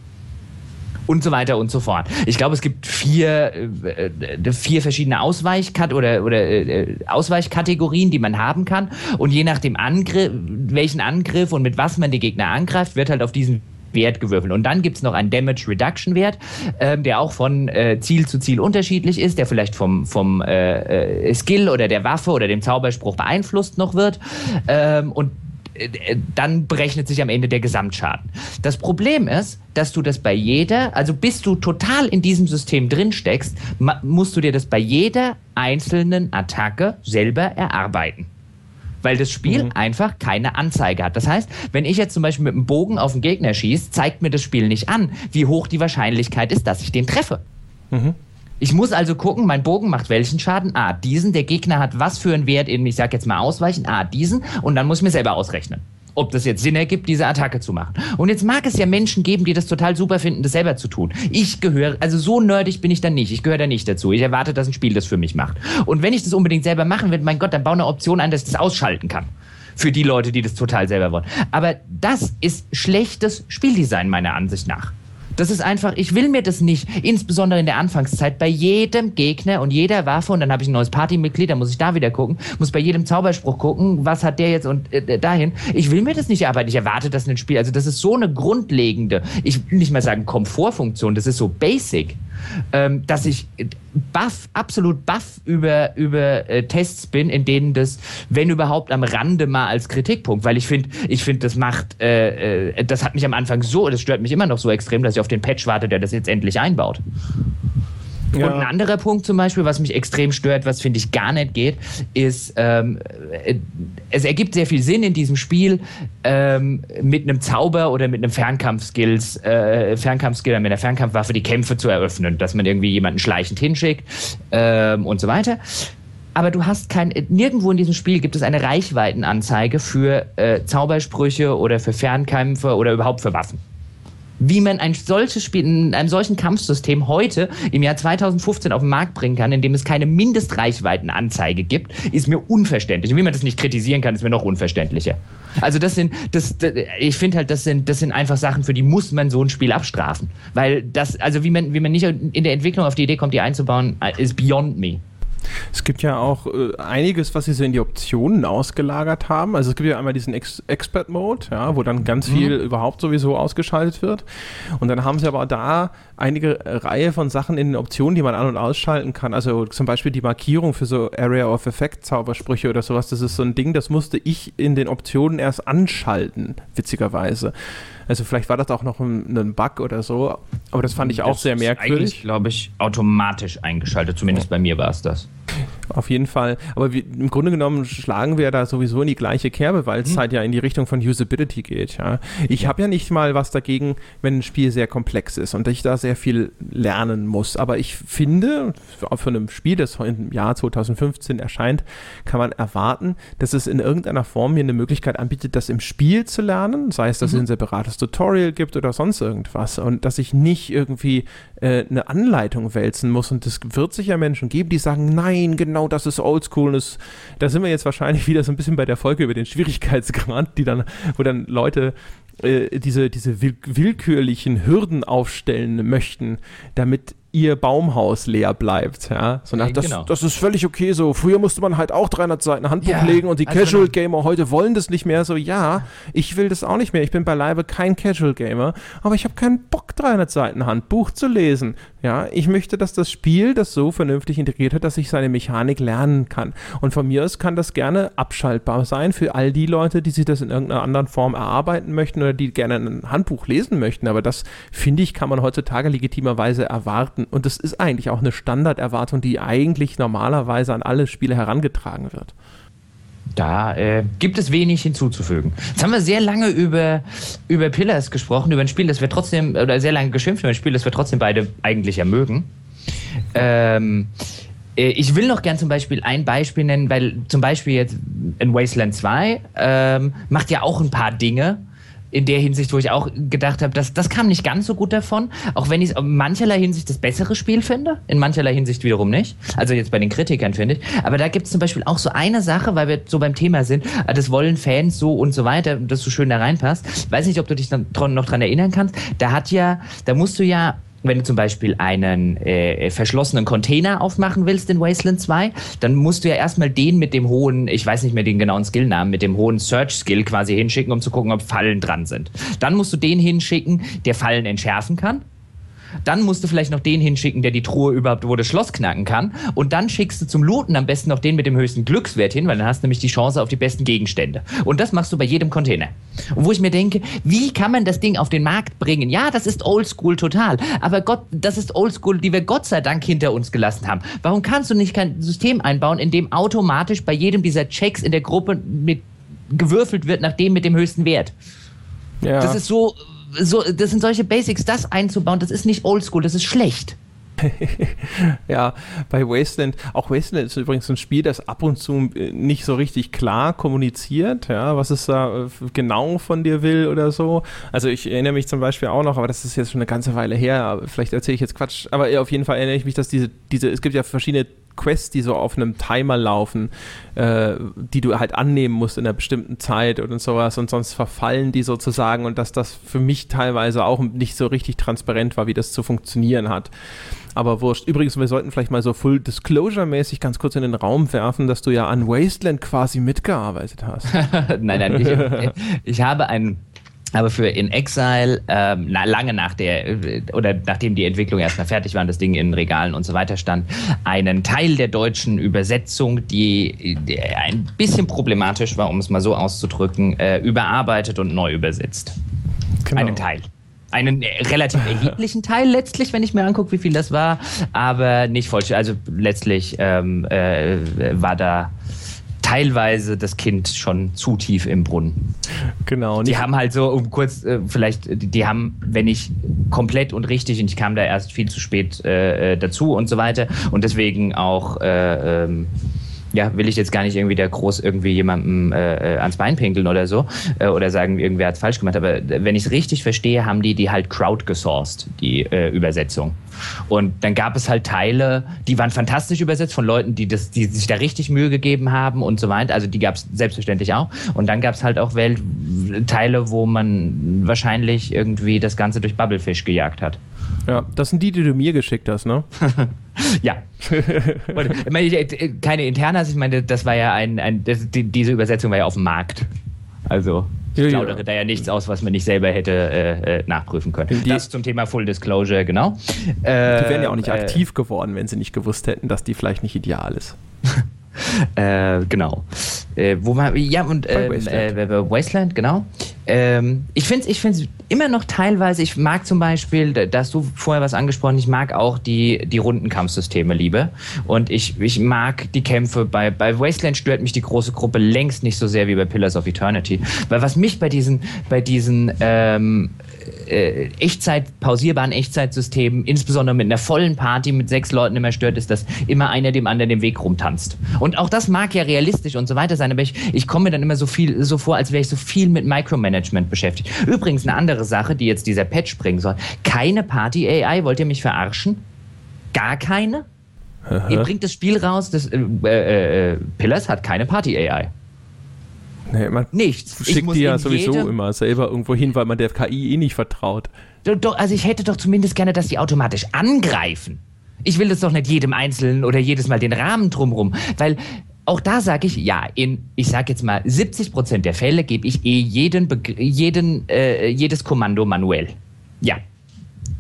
und so weiter und so fort. Ich glaube, es gibt vier, äh, äh vier verschiedene Ausweichkat oder, oder äh, Ausweichkategorien, die man haben kann. Und je nach dem Angriff, welchen Angriff und mit was man die Gegner angreift, wird halt auf diesen Wert gewürfelt. Und dann gibt es noch einen Damage Reduction Wert, ähm, der auch von äh, Ziel zu Ziel unterschiedlich ist, der vielleicht vom, vom äh, Skill oder der Waffe oder dem Zauberspruch beeinflusst noch wird. Ähm, und dann berechnet sich am Ende der Gesamtschaden. Das Problem ist, dass du das bei jeder, also bis du total in diesem System drin steckst, musst du dir das bei jeder einzelnen Attacke selber erarbeiten weil das Spiel mhm. einfach keine Anzeige hat. Das heißt, wenn ich jetzt zum Beispiel mit einem Bogen auf einen Gegner schieße, zeigt mir das Spiel nicht an, wie hoch die Wahrscheinlichkeit ist, dass ich den treffe. Mhm. Ich muss also gucken, mein Bogen macht welchen Schaden? Ah, diesen. Der Gegner hat was für einen Wert in, ich sag jetzt mal ausweichen? Ah, diesen. Und dann muss ich mir selber ausrechnen ob das jetzt Sinn ergibt, diese Attacke zu machen. Und jetzt mag es ja Menschen geben, die das total super finden, das selber zu tun. Ich gehöre, also so nerdig bin ich dann nicht. Ich gehöre da nicht dazu. Ich erwarte, dass ein Spiel das für mich macht. Und wenn ich das unbedingt selber machen will, mein Gott, dann baue eine Option ein, dass ich das ausschalten kann. Für die Leute, die das total selber wollen. Aber das ist schlechtes Spieldesign meiner Ansicht nach. Das ist einfach, ich will mir das nicht, insbesondere in der Anfangszeit, bei jedem Gegner und jeder Waffe, und dann habe ich ein neues Partymitglied, dann muss ich da wieder gucken, muss bei jedem Zauberspruch gucken, was hat der jetzt und äh, dahin. Ich will mir das nicht arbeiten, ich erwarte das in ein Spiel. Also das ist so eine grundlegende, ich will nicht mal sagen Komfortfunktion, das ist so basic ähm, dass ich baff, absolut baff über, über äh, Tests bin, in denen das, wenn überhaupt, am Rande mal als Kritikpunkt, weil ich finde, ich finde, das macht, äh, äh, das hat mich am Anfang so, das stört mich immer noch so extrem, dass ich auf den Patch warte, der das jetzt endlich einbaut. Ja. Und ein anderer Punkt zum Beispiel, was mich extrem stört, was finde ich gar nicht geht, ist, ähm, äh, es ergibt sehr viel Sinn in diesem Spiel, ähm, mit einem Zauber oder mit einem Fernkampfskills, äh, Fernkampfskill, mit einer Fernkampfwaffe die Kämpfe zu eröffnen, dass man irgendwie jemanden schleichend hinschickt ähm, und so weiter aber du hast kein, nirgendwo in diesem Spiel gibt es eine Reichweitenanzeige für äh, Zaubersprüche oder für Fernkämpfe oder überhaupt für Waffen wie man ein solches Spiel in einem solchen Kampfsystem heute im Jahr 2015 auf den Markt bringen kann, indem es keine Mindestreichweitenanzeige gibt, ist mir unverständlich. Und wie man das nicht kritisieren kann, ist mir noch unverständlicher. Also das sind, das, das ich finde halt, das sind, das sind einfach Sachen, für die muss man so ein Spiel abstrafen. Weil das, also wie man, wie man nicht in der Entwicklung auf die Idee kommt, die einzubauen, ist beyond me. Es gibt ja auch äh, einiges, was sie so in die Optionen ausgelagert haben. Also es gibt ja einmal diesen Ex Expert Mode, ja, wo dann ganz mhm. viel überhaupt sowieso ausgeschaltet wird. Und dann haben sie aber da einige Reihe von Sachen in den Optionen, die man an- und ausschalten kann. Also zum Beispiel die Markierung für so Area of Effect Zaubersprüche oder sowas. Das ist so ein Ding, das musste ich in den Optionen erst anschalten, witzigerweise. Also vielleicht war das auch noch ein, ein Bug oder so, aber das fand ich das auch sehr merkwürdig. Glaube ich, automatisch eingeschaltet. Zumindest bei mir war es das. Auf jeden Fall. Aber wie, im Grunde genommen schlagen wir da sowieso in die gleiche Kerbe, weil es hm. halt ja in die Richtung von Usability geht. Ja. Ich ja. habe ja nicht mal was dagegen, wenn ein Spiel sehr komplex ist und ich da sehr viel lernen muss. Aber ich finde, auch von einem Spiel, das im Jahr 2015 erscheint, kann man erwarten, dass es in irgendeiner Form mir eine Möglichkeit anbietet, das im Spiel zu lernen, sei es, dass mhm. es ein separates Tutorial gibt oder sonst irgendwas und dass ich nicht irgendwie äh, eine Anleitung wälzen muss. Und es wird sicher Menschen geben, die sagen, nein, genau das ist Oldschool. Und da sind wir jetzt wahrscheinlich (laughs) wieder so ein bisschen bei der Folge über den Schwierigkeitsgrad, die dann, wo dann Leute äh, diese, diese will willkürlichen Hürden aufstellen möchten, damit ihr Baumhaus leer bleibt. Ja? So nach, das, genau. das ist völlig okay so. Früher musste man halt auch 300 Seiten Handbuch ja, legen und die also Casual Gamer heute wollen das nicht mehr. So, ja, ich will das auch nicht mehr. Ich bin beileibe kein Casual Gamer, aber ich habe keinen Bock, 300 Seiten Handbuch zu lesen. Ja, ich möchte, dass das Spiel das so vernünftig integriert hat, dass ich seine Mechanik lernen kann. Und von mir aus kann das gerne abschaltbar sein für all die Leute, die sich das in irgendeiner anderen Form erarbeiten möchten oder die gerne ein Handbuch lesen möchten. Aber das, finde ich, kann man heutzutage legitimerweise erwarten erwarten. Und das ist eigentlich auch eine Standarderwartung, die eigentlich normalerweise an alle Spiele herangetragen wird. Da äh, gibt es wenig hinzuzufügen. Jetzt haben wir sehr lange über, über Pillars gesprochen, über ein Spiel, das wir trotzdem, oder sehr lange geschimpft über ein Spiel, das wir trotzdem beide eigentlich ja mögen. Ähm, äh, ich will noch gern zum Beispiel ein Beispiel nennen, weil zum Beispiel jetzt in Wasteland 2 ähm, macht ja auch ein paar Dinge, in der Hinsicht, wo ich auch gedacht habe, das, das kam nicht ganz so gut davon, auch wenn ich es in mancherlei Hinsicht das bessere Spiel finde, in mancherlei Hinsicht wiederum nicht. Also jetzt bei den Kritikern finde ich. Aber da gibt es zum Beispiel auch so eine Sache, weil wir so beim Thema sind, ah, das wollen Fans so und so weiter, dass du schön da reinpasst. Weiß nicht, ob du dich noch dran erinnern kannst. Da hat ja, da musst du ja wenn du zum Beispiel einen äh, verschlossenen Container aufmachen willst in Wasteland 2, dann musst du ja erstmal den mit dem hohen, ich weiß nicht mehr den genauen Skillnamen, mit dem hohen Search-Skill quasi hinschicken, um zu gucken, ob Fallen dran sind. Dann musst du den hinschicken, der Fallen entschärfen kann. Dann musst du vielleicht noch den hinschicken, der die Truhe überhaupt, wo das Schloss knacken kann. Und dann schickst du zum Looten am besten noch den mit dem höchsten Glückswert hin, weil dann hast du nämlich die Chance auf die besten Gegenstände. Und das machst du bei jedem Container. Und wo ich mir denke, wie kann man das Ding auf den Markt bringen? Ja, das ist oldschool total. Aber Gott, das ist oldschool, die wir Gott sei Dank hinter uns gelassen haben. Warum kannst du nicht kein System einbauen, in dem automatisch bei jedem dieser Checks in der Gruppe mit gewürfelt wird nach dem mit dem höchsten Wert? Ja. Das ist so, so, das sind solche Basics, das einzubauen, das ist nicht oldschool, das ist schlecht. (laughs) ja, bei Wasteland, auch Wasteland ist übrigens ein Spiel, das ab und zu äh, nicht so richtig klar kommuniziert, ja, was es da äh, genau von dir will oder so. Also ich erinnere mich zum Beispiel auch noch, aber das ist jetzt schon eine ganze Weile her, vielleicht erzähle ich jetzt Quatsch, aber auf jeden Fall erinnere ich mich, dass diese, diese, es gibt ja verschiedene Quests, die so auf einem Timer laufen, äh, die du halt annehmen musst in einer bestimmten Zeit und sowas und sonst verfallen die sozusagen und dass das für mich teilweise auch nicht so richtig transparent war, wie das zu funktionieren hat. Aber wurscht. Übrigens, wir sollten vielleicht mal so Full Disclosure-mäßig ganz kurz in den Raum werfen, dass du ja an Wasteland quasi mitgearbeitet hast. (laughs) nein, nein, ich, (laughs) ich habe ein aber für In Exile, ähm, na, lange nach der, oder nachdem die Entwicklung erstmal fertig war, das Ding in Regalen und so weiter stand, einen Teil der deutschen Übersetzung, die, die ein bisschen problematisch war, um es mal so auszudrücken, äh, überarbeitet und neu übersetzt. Genau. Einen Teil. einen äh, relativ (laughs) erheblichen Teil letztlich, wenn ich mir angucke, wie viel das war, aber nicht vollständig. Also letztlich ähm, äh, war da teilweise das Kind schon zu tief im Brunnen. Genau. Die haben halt so, um kurz, äh, vielleicht, die, die, haben, wenn ich komplett und richtig, und ich kam da erst viel zu spät äh, äh dazu und so weiter und deswegen auch äh, ähm, ja, will ich jetzt gar nicht irgendwie der groß irgendwie jemandem äh, äh, ans Bein pinkeln oder so äh, oder sagen, irgendwer hat falsch gemacht. Aber wenn ich es richtig verstehe, haben die die halt crowdgesourced, die äh, Übersetzung. Und dann gab es halt Teile, die waren fantastisch übersetzt von Leuten, die, das, die sich da richtig Mühe gegeben haben und so weiter. Also die gab es selbstverständlich auch. Und dann gab es halt auch Welt Teile, wo man wahrscheinlich irgendwie das Ganze durch Bubblefish gejagt hat. Ja, das sind die, die du mir geschickt hast, ne? (laughs) ja. (laughs) ich meine, äh, keine Internas, ich meine, das war ja ein, ein das, die, diese Übersetzung war ja auf dem Markt. Also ich ja, plaudere ja. da ja nichts aus, was man nicht selber hätte äh, äh nachprüfen können. Die, das zum Thema Full Disclosure, genau. die wären ja auch nicht äh, aktiv geworden, wenn sie nicht gewusst hätten, dass die vielleicht nicht ideal ist. (laughs) (laughs) Äh, genau. Äh, wo war, ja, und äh, Wasteland. Wasteland, genau. Ähm, ich finde es ich find's immer noch teilweise, ich mag zum Beispiel, da hast du vorher was angesprochen, ich mag auch die, die Rundenkampfsysteme liebe. Und ich, ich mag die Kämpfe. Bei, bei Wasteland stört mich die große Gruppe längst nicht so sehr wie bei Pillars of Eternity. Weil was mich bei diesen, bei diesen ähm, äh, Echtzeit, pausierbaren Echtzeitsystemen, insbesondere mit einer vollen Party mit sechs Leuten immer stört, ist, dass immer einer dem anderen den Weg rumtanzt. Und auch das mag ja realistisch und so weiter sein, aber ich, ich komme mir dann immer so viel so vor, als wäre ich so viel mit Micromanagement beschäftigt. Übrigens eine andere Sache, die jetzt dieser Patch bringen soll. Keine Party-AI, wollt ihr mich verarschen? Gar keine? Ihr bringt das Spiel raus, das äh, äh, äh Pillars hat keine Party-AI. Nee, man Nichts. Schickt die ja sowieso immer selber irgendwo hin, weil man der KI eh nicht vertraut. Doch, also ich hätte doch zumindest gerne, dass die automatisch angreifen. Ich will das doch nicht jedem Einzelnen oder jedes Mal den Rahmen drumrum, weil auch da sage ich, ja, in, ich sage jetzt mal, 70 Prozent der Fälle gebe ich eh jeden, jeden äh, jedes Kommando manuell. Ja.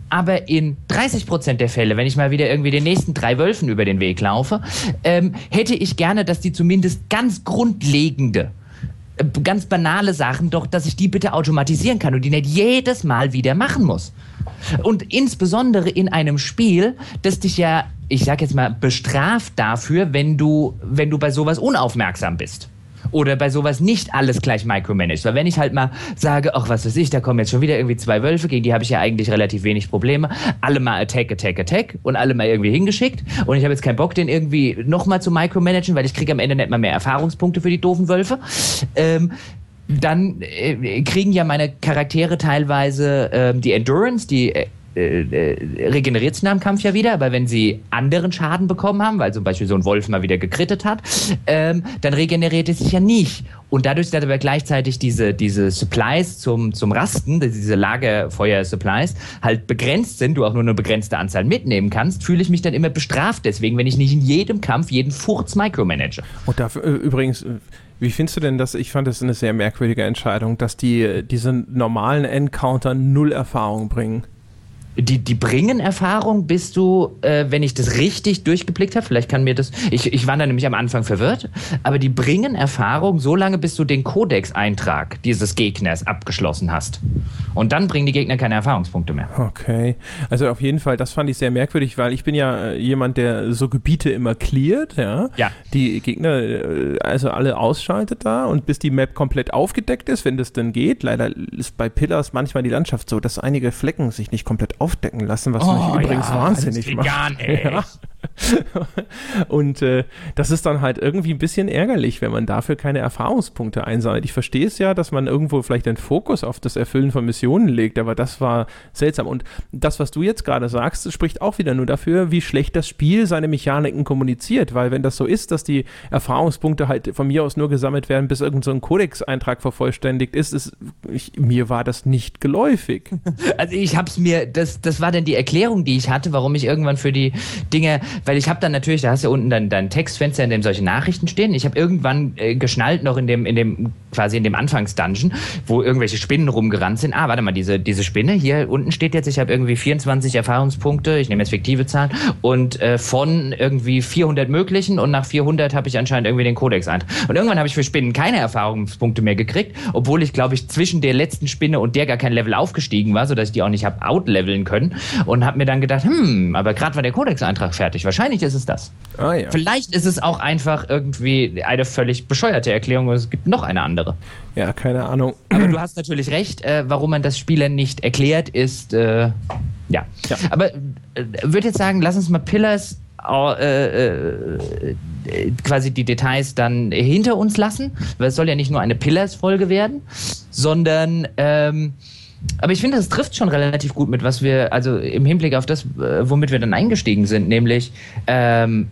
Aber in 30 Prozent der Fälle, wenn ich mal wieder irgendwie den nächsten drei Wölfen über den Weg laufe, ähm, hätte ich gerne, dass die zumindest ganz grundlegende ganz banale Sachen doch, dass ich die bitte automatisieren kann und die nicht jedes Mal wieder machen muss. Und insbesondere in einem Spiel, das dich ja, ich sag jetzt mal, bestraft dafür, wenn du, wenn du bei sowas unaufmerksam bist oder bei sowas nicht alles gleich micromanaged. Weil wenn ich halt mal sage, ach, was weiß ich, da kommen jetzt schon wieder irgendwie zwei Wölfe, gegen die habe ich ja eigentlich relativ wenig Probleme. Alle mal Attack, Attack, Attack und alle mal irgendwie hingeschickt. Und ich habe jetzt keinen Bock, den irgendwie nochmal zu micromanagen, weil ich kriege am Ende nicht mal mehr Erfahrungspunkte für die doofen Wölfe. Ähm, dann äh, kriegen ja meine Charaktere teilweise äh, die Endurance, die äh, regeneriert sich nach dem Kampf ja wieder, aber wenn sie anderen Schaden bekommen haben, weil zum Beispiel so ein Wolf mal wieder gekrittet hat, ähm, dann regeneriert es sich ja nicht. Und dadurch, dass aber gleichzeitig diese, diese Supplies zum, zum Rasten, diese Lagerfeuer-Supplies, halt begrenzt sind, du auch nur eine begrenzte Anzahl mitnehmen kannst, fühle ich mich dann immer bestraft deswegen, wenn ich nicht in jedem Kampf jeden Furz micromanage. Und dafür äh, übrigens, äh, wie findest du denn das? Ich fand das eine sehr merkwürdige Entscheidung, dass die diese normalen Encounter null Erfahrung bringen die, die bringen Erfahrung, bist du, äh, wenn ich das richtig durchgeblickt habe, vielleicht kann mir das, ich, ich war da nämlich am Anfang verwirrt, aber die bringen Erfahrung so lange, bis du den Codex-Eintrag dieses Gegners abgeschlossen hast. Und dann bringen die Gegner keine Erfahrungspunkte mehr. Okay, also auf jeden Fall, das fand ich sehr merkwürdig, weil ich bin ja äh, jemand, der so Gebiete immer cleart, ja. ja. Die Gegner, äh, also alle ausschaltet da und bis die Map komplett aufgedeckt ist, wenn das denn geht. Leider ist bei Pillars manchmal die Landschaft so, dass einige Flecken sich nicht komplett aufdecken lassen, was oh, mich übrigens ja, wahnsinnig macht. (laughs) Ja. (laughs) Und äh, das ist dann halt irgendwie ein bisschen ärgerlich, wenn man dafür keine Erfahrungspunkte einsammelt. Ich verstehe es ja, dass man irgendwo vielleicht den Fokus auf das Erfüllen von Missionen legt, aber das war seltsam. Und das, was du jetzt gerade sagst, spricht auch wieder nur dafür, wie schlecht das Spiel seine Mechaniken kommuniziert, weil wenn das so ist, dass die Erfahrungspunkte halt von mir aus nur gesammelt werden, bis irgendein so Codex-Eintrag vervollständigt ist, ist ich, mir war das nicht geläufig. (laughs) Also ich hab's mir, das, das war dann die Erklärung, die ich hatte, warum ich irgendwann für die Dinge weil ich habe dann natürlich, da hast du ja unten dann dein Textfenster, in dem solche Nachrichten stehen. Ich habe irgendwann äh, geschnallt noch in dem, in dem, quasi in dem Anfangsdungeon, wo irgendwelche Spinnen rumgerannt sind. Ah, warte mal, diese, diese Spinne, hier unten steht jetzt, ich habe irgendwie 24 Erfahrungspunkte, ich nehme jetzt fiktive Zahlen, und äh, von irgendwie 400 möglichen und nach 400 habe ich anscheinend irgendwie den Kodex ein. Und irgendwann habe ich für Spinnen keine Erfahrungspunkte mehr gekriegt, obwohl ich, glaube ich, zwischen der letzten Spinne und der gar kein Level aufgestiegen war, sodass ich die auch nicht habe outleveln können und habe mir dann gedacht, hm, aber gerade war der Codex-Eintrag fertig. Wahrscheinlich ist es das. Ah, ja. Vielleicht ist es auch einfach irgendwie eine völlig bescheuerte Erklärung und es gibt noch eine andere. Ja, keine Ahnung. Aber du hast natürlich recht, äh, warum man das Spielern nicht erklärt, ist, äh, ja. ja. Aber äh, würde jetzt sagen, lass uns mal Pillars äh, äh, quasi die Details dann hinter uns lassen, weil es soll ja nicht nur eine Pillars-Folge werden, sondern ähm, aber ich finde, das trifft schon relativ gut mit, was wir, also im Hinblick auf das, äh, womit wir dann eingestiegen sind, nämlich ähm,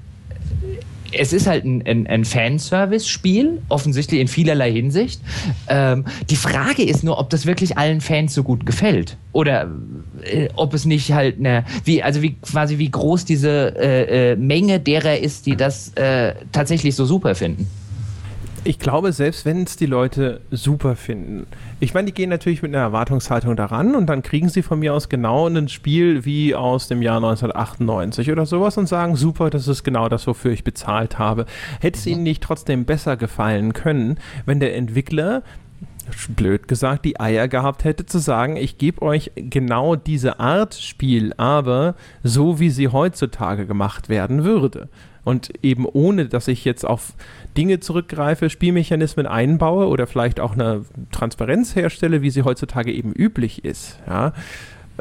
es ist halt ein, ein, ein Fanservice-Spiel, offensichtlich in vielerlei Hinsicht. Ähm, die Frage ist nur, ob das wirklich allen Fans so gut gefällt. Oder äh, ob es nicht halt eine, wie, also wie quasi wie groß diese äh, äh, Menge derer ist, die das äh, tatsächlich so super finden. Ich glaube, selbst wenn es die Leute super finden, ich meine, die gehen natürlich mit einer Erwartungshaltung daran und dann kriegen sie von mir aus genau ein Spiel wie aus dem Jahr 1998 oder sowas und sagen, super, das ist genau das, wofür ich bezahlt habe. Hätte es ihnen nicht trotzdem besser gefallen können, wenn der Entwickler blöd gesagt, die Eier gehabt hätte zu sagen, ich gebe euch genau diese Art Spiel, aber so wie sie heutzutage gemacht werden würde. Und eben ohne, dass ich jetzt auf Dinge zurückgreife, Spielmechanismen einbaue oder vielleicht auch eine Transparenz herstelle, wie sie heutzutage eben üblich ist. Ja,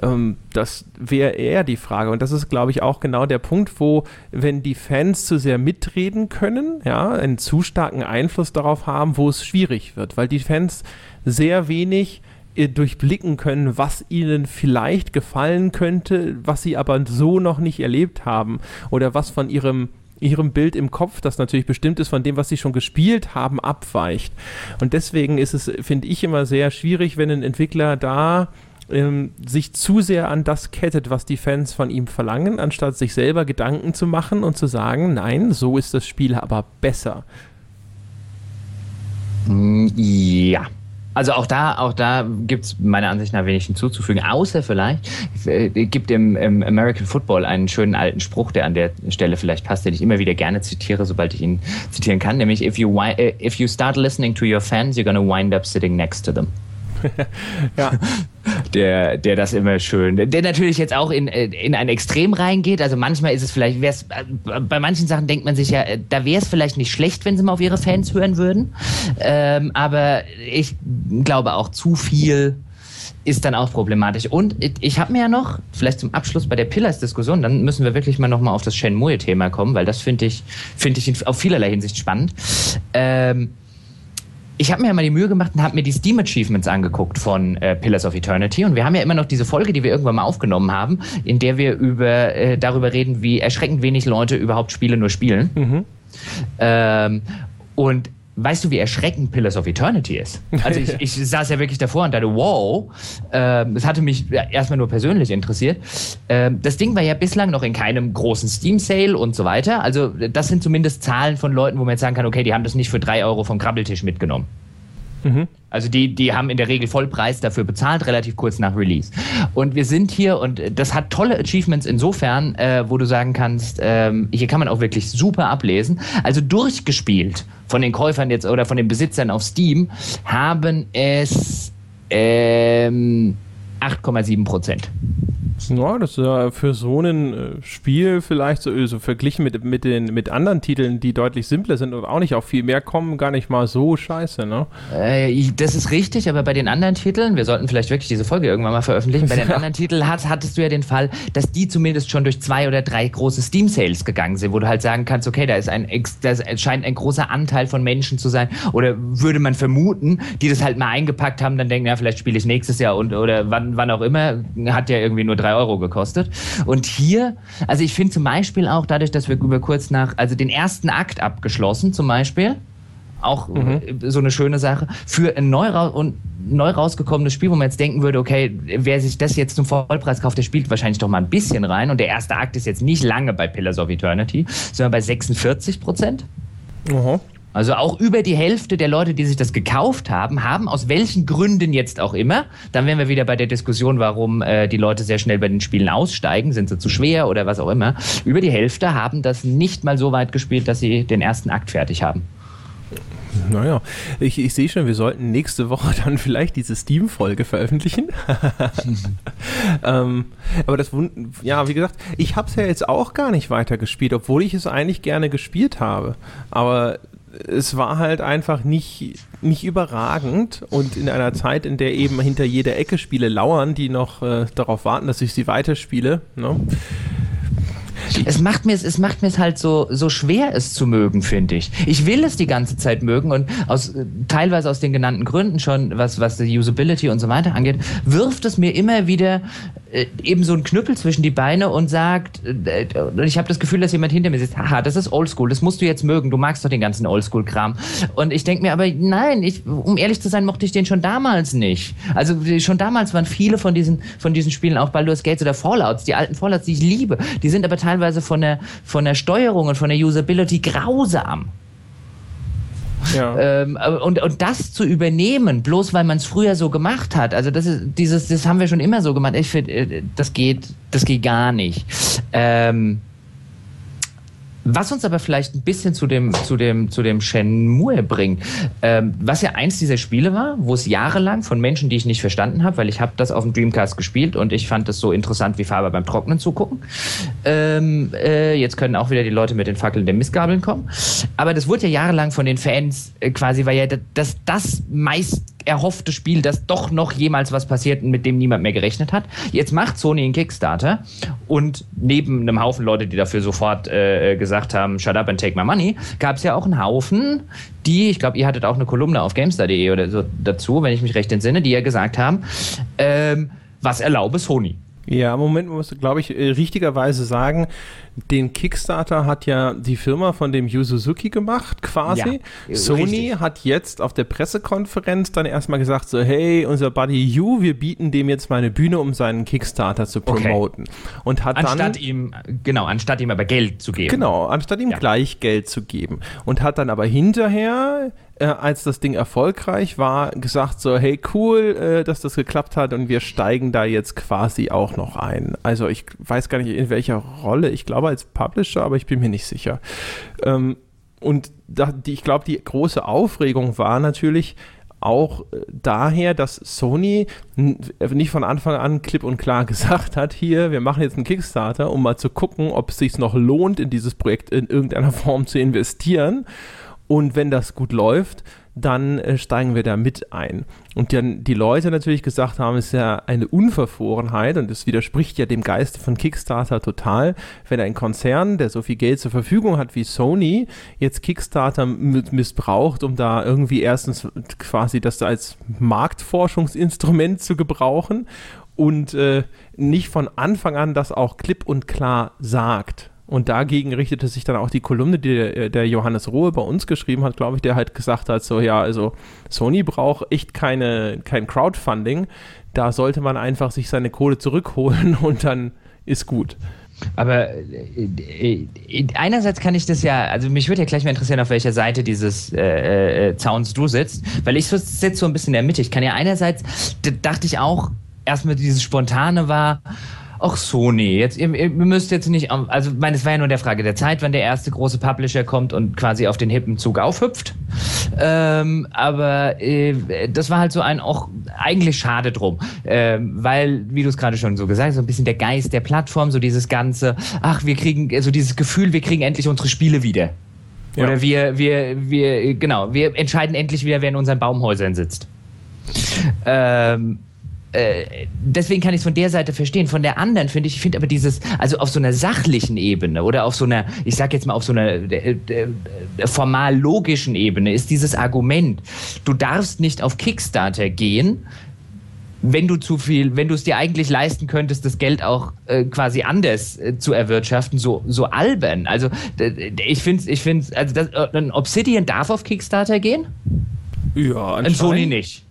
ähm, das wäre eher die Frage. Und das ist, glaube ich, auch genau der Punkt, wo, wenn die Fans zu sehr mitreden können, ja, einen zu starken Einfluss darauf haben, wo es schwierig wird, weil die Fans sehr wenig äh, durchblicken können, was ihnen vielleicht gefallen könnte, was sie aber so noch nicht erlebt haben oder was von ihrem ihrem Bild im Kopf, das natürlich bestimmt ist von dem, was sie schon gespielt haben, abweicht. Und deswegen ist es, finde ich, immer sehr schwierig, wenn ein Entwickler da ähm, sich zu sehr an das kettet, was die Fans von ihm verlangen, anstatt sich selber Gedanken zu machen und zu sagen, nein, so ist das Spiel aber besser. Ja, also auch da, auch da gibt es meiner Ansicht nach wenig hinzuzufügen, außer vielleicht äh, gibt im, im, American Football einen schönen alten Spruch, der an der Stelle vielleicht passt, den ich immer wieder gerne zitiere, sobald ich ihn zitieren kann, nämlich if you, äh, if you start listening to your fans, you're gonna wind up sitting next to them. (laughs) ja. Der, der das immer schön, der natürlich jetzt auch in, in ein Extrem reingeht. Also manchmal ist es vielleicht, wär's, bei manchen Sachen denkt man sich ja, da wäre es vielleicht nicht schlecht, wenn sie mal auf ihre Fans hören würden. Ähm, aber ich glaube auch zu viel ist dann auch problematisch. Und ich habe mir ja noch, vielleicht zum Abschluss bei der Pillars-Diskussion, dann müssen wir wirklich mal nochmal auf das Shenmue-Thema kommen, weil das finde ich, finde ich auf vielerlei Hinsicht spannend. Ähm, ich habe mir ja mal die Mühe gemacht und habe mir die Steam Achievements angeguckt von äh, Pillars of Eternity und wir haben ja immer noch diese Folge, die wir irgendwann mal aufgenommen haben, in der wir über äh, darüber reden, wie erschreckend wenig Leute überhaupt Spiele nur spielen. Mhm. Ähm, und weißt du, wie erschreckend Pillars of Eternity ist? Also ich, (laughs) ich saß ja wirklich davor und dachte, wow, ähm, das hatte mich erstmal nur persönlich interessiert. Ähm, das Ding war ja bislang noch in keinem großen Steam-Sale und so weiter. Also das sind zumindest Zahlen von Leuten, wo man jetzt sagen kann, okay, die haben das nicht für drei Euro vom Krabbeltisch mitgenommen. Mhm. Also die, die haben in der Regel Vollpreis dafür bezahlt, relativ kurz nach Release. Und wir sind hier und das hat tolle Achievements insofern, äh, wo du sagen kannst, ähm, hier kann man auch wirklich super ablesen. Also durchgespielt von den Käufern jetzt oder von den Besitzern auf Steam haben es ähm, 8,7 Prozent. Ja, das ist ja für so ein äh, Spiel vielleicht so, so verglichen mit, mit, den, mit anderen Titeln, die deutlich simpler sind und auch nicht auf viel mehr kommen, gar nicht mal so scheiße, ne? Äh, das ist richtig, aber bei den anderen Titeln, wir sollten vielleicht wirklich diese Folge irgendwann mal veröffentlichen, bei den ja. (laughs) anderen Titeln hat, hattest du ja den Fall, dass die zumindest schon durch zwei oder drei große Steam-Sales gegangen sind, wo du halt sagen kannst, okay, da ist ein, das scheint ein großer Anteil von Menschen zu sein, oder würde man vermuten, die das halt mal eingepackt haben, dann denken, ja, vielleicht spiele ich nächstes Jahr und, oder wann, wann auch immer, hat ja irgendwie nur drei drei Euro gekostet. Und hier, also ich finde zum Beispiel auch dadurch, dass wir über kurz nach, also den ersten Akt abgeschlossen zum Beispiel, auch mhm. so eine schöne Sache, für ein neu, und neu rausgekommenes Spiel, wo man jetzt denken würde, okay, wer sich das jetzt zum Vollpreis kauft, der spielt wahrscheinlich doch mal ein bisschen rein. Und der erste Akt ist jetzt nicht lange bei Pillars of Eternity, sondern bei 46 Prozent. Uh Also auch über die Hälfte der Leute, die sich das gekauft haben, haben aus welchen Gründen jetzt auch immer, dann wären wir wieder bei der Diskussion, warum äh, die Leute sehr schnell bei den Spielen aussteigen, sind sie zu schwer oder was auch immer. Über die Hälfte haben das nicht mal so weit gespielt, dass sie den ersten Akt fertig haben. Naja, ich, ich sehe schon, wir sollten nächste Woche (laughs) dann vielleicht diese Steam-Folge veröffentlichen. (laughs) ähm, aber das, ja, wie gesagt, ich habe es ja jetzt auch gar nicht weiter gespielt, obwohl ich es eigentlich gerne gespielt habe. Aber es war halt einfach nicht, nicht überragend und in einer Zeit, in der eben hinter jeder Ecke Spiele lauern, die noch äh, darauf warten, dass ich sie weiterspiele, ne? es macht mir es macht mir halt so so schwer es zu mögen, finde ich. Ich will es die ganze Zeit mögen und aus teilweise aus den genannten Gründen schon, was was die Usability und so weiter angeht, wirft es mir immer wieder äh, eben so einen Knüppel zwischen die Beine und sagt, äh, ich habe das Gefühl, dass jemand hinter mir sitzt, haha, das ist Oldschool, das musst du jetzt mögen, du magst doch den ganzen Oldschool-Kram. Und ich denke mir aber, nein, ich, um ehrlich zu sein, mochte ich den schon damals nicht. Also schon damals waren viele von diesen, von diesen Spielen, auch Baldur's Gates oder Fallouts, die alten Fallouts, die ich liebe, die sind aber teilweise von der, von der Steuerung und von der Usability grausam. Ähm, und, und das zu übernehmen, bloß weil man es früher so gemacht hat, also das ist dieses, das haben wir schon immer so gemacht. Ich finde, äh, das geht, das geht gar nicht. Ähm, was uns aber vielleicht ein bisschen zu dem, zu dem, zu dem Shenmue bringt, ähm, was ja eins dieser Spiele war, wo es jahrelang von Menschen, die ich nicht verstanden habe, weil ich habe das auf dem Dreamcast gespielt und ich fand das so interessant wie Faber beim Trocknen zugucken. Ähm, äh, jetzt können auch wieder die Leute mit den Fackeln der Missgabeln kommen. Aber das wurde ja jahrelang von den Fans äh, quasi, weil ja das, das meist erhoffte Spiel, dass doch noch jemals was passiert, mit dem niemand mehr gerechnet hat. Jetzt macht Sony einen Kickstarter und neben einem Haufen Leute, die dafür sofort äh, gesagt haben, shut up and take my money, gab es ja auch einen Haufen, die, ich glaube, ihr hattet auch eine Kolumne auf GameStar.de oder so dazu, wenn ich mich recht entsinne, die ja gesagt haben, ähm, was erlaube Sony? Ja, Moment, man muss, glaube ich, äh, richtigerweise sagen, den Kickstarter hat ja die Firma von dem Yu Suzuki gemacht, quasi. Ja, Sony richtig. hat jetzt auf der Pressekonferenz dann erstmal gesagt, so, hey, unser Buddy Yu, wir bieten dem jetzt mal eine Bühne, um seinen Kickstarter zu promoten. Okay. Und hat anstatt dann, ihm, genau, anstatt ihm aber Geld zu geben. Genau, anstatt ihm ja. gleich Geld zu geben. Und hat dann aber hinterher äh, als das Ding erfolgreich war, gesagt so, hey cool, äh, dass das geklappt hat und wir steigen da jetzt quasi auch noch ein. Also ich weiß gar nicht in welcher Rolle, ich glaube als Publisher, aber ich bin mir nicht sicher. Ähm, und da, die, ich glaube, die große Aufregung war natürlich, auch äh, daher, dass Sony nicht von Anfang an klipp und klar (laughs) gesagt hat, hier, wir machen jetzt einen Kickstarter, um mal zu gucken, ob es sich noch lohnt, in dieses Projekt in irgendeiner (laughs) Form zu investieren. Und wenn das gut läuft, dann äh, steigen wir da mit ein. Und dann die Leute natürlich gesagt haben, es ist ja eine Unverfrorenheit und es widerspricht ja dem Geist von Kickstarter total, wenn ein Konzern, der so viel Geld zur Verfügung hat wie Sony, jetzt Kickstarter missbraucht, um da irgendwie erstens quasi das als Marktforschungsinstrument zu gebrauchen und äh, nicht von Anfang an das auch klipp und klar sagt. Und dagegen richtete sich dann auch die Kolumne, die der, der Johannes Rohe bei uns geschrieben hat, glaube ich, der halt gesagt hat, so ja, also Sony braucht echt keine, kein Crowdfunding. Da sollte man einfach sich seine Kohle zurückholen (laughs) und dann ist gut. Aber äh, äh, einerseits kann ich das ja, also mich würde ja gleich mal interessieren, auf welcher Seite dieses äh, äh, Zauns du sitzt, weil ich sitze so ein bisschen in der Mitte. Ich kann ja einerseits, dachte ich auch, erstmal dieses Spontane war, ach Sony, jetzt, ihr, ihr müsst jetzt nicht, also, meine, es war ja nur der Frage der Zeit, wann der erste große Publisher kommt und quasi auf den hippen Zug aufhüpft. Ähm, aber äh, das war halt so ein auch eigentlich schade drum, ähm, weil, wie du es gerade schon so gesagt hast, so ein bisschen der Geist der Plattform, so dieses ganze, ach, wir kriegen, so also dieses Gefühl, wir kriegen endlich unsere Spiele wieder. Ja. Oder wir, wir, wir, genau, wir entscheiden endlich wieder, wer in unseren Baumhäusern sitzt. Ähm, äh, deswegen kann ich es von der Seite verstehen. Von der anderen finde ich, ich finde aber dieses, also auf so einer sachlichen Ebene oder auf so einer, ich sag jetzt mal auf so einer äh, äh, formal logischen Ebene ist dieses Argument, du darfst nicht auf Kickstarter gehen, wenn du zu viel, wenn du es dir eigentlich leisten könntest, das Geld auch äh, quasi anders äh, zu erwirtschaften, so, so albern. Also ich finde, ich finde, also das, ein Obsidian darf auf Kickstarter gehen. Ja, ein Sony nicht.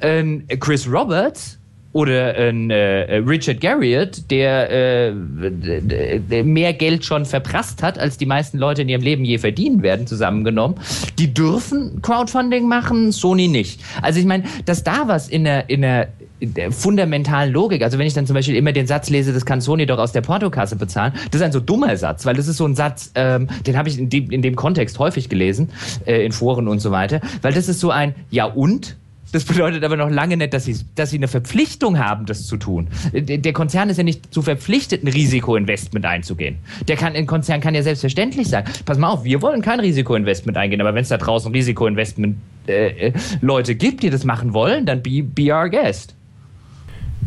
Ein Chris Roberts oder ein äh, Richard Garriott, der, äh, mehr Geld schon verprasst hat, als die meisten Leute in ihrem Leben je verdienen werden, zusammengenommen, die dürfen Crowdfunding machen, Sony nicht. Also ich meine, dass da was in der, in der fundamentalen Logik, also wenn ich dann zum Beispiel immer den Satz lese, das kann Sony doch aus der Portokasse bezahlen, das ist ein so dummer Satz, weil das ist so ein Satz, ähm, den habe ich in dem, in dem Kontext häufig gelesen, äh, in Foren und so weiter, weil das ist so ein Ja und? Das bedeutet aber noch lange nicht, dass sie, dass sie eine Verpflichtung haben, das zu tun. Der Konzern ist ja nicht zu verpflichtet, ein Risikoinvestment einzugehen. Der kann, ein Konzern kann ja selbstverständlich sagen, pass mal auf, wir wollen kein Risikoinvestment eingehen, aber wenn es da draußen Risikoinvestment äh, äh, Leute gibt, die das machen wollen, dann be, be our guest.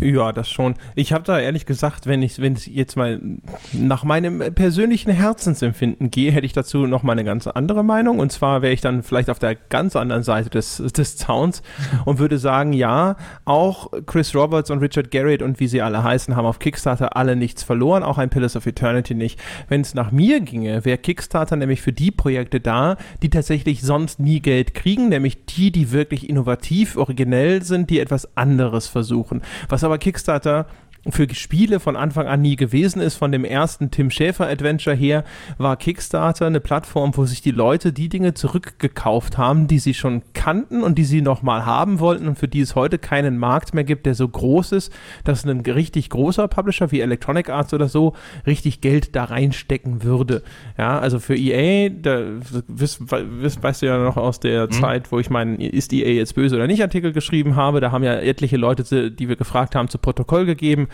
Ja, das schon. Ich habe da ehrlich gesagt, wenn ich wenn ich jetzt mal nach meinem persönlichen Herzensempfinden gehe, hätte ich dazu noch mal eine ganz andere Meinung. Und zwar wäre ich dann vielleicht auf der ganz anderen Seite des, des Zauns und würde sagen, ja, auch Chris Roberts und Richard Garrett und wie sie alle heißen, haben auf Kickstarter alle nichts verloren, auch ein Pillars of Eternity nicht. Wenn es nach mir ginge, wäre Kickstarter nämlich für die Projekte da, die tatsächlich sonst nie Geld kriegen, nämlich die, die wirklich innovativ, originell sind, die etwas anderes versuchen. Was aber Kickstarter für Spiele von Anfang an nie gewesen ist. Von dem ersten Tim Schäfer Adventure her war Kickstarter eine Plattform, wo sich die Leute die Dinge zurückgekauft haben, die sie schon kannten und die sie nochmal haben wollten und für die es heute keinen Markt mehr gibt, der so groß ist, dass ein richtig großer Publisher wie Electronic Arts oder so richtig Geld da reinstecken würde. Ja, also für EA, da wisst, wisst, weißt du ja noch aus der mhm. Zeit, wo ich meinen ist EA jetzt böse oder nicht Artikel geschrieben habe, da haben ja etliche Leute, die wir gefragt haben, zu Protokoll gegeben,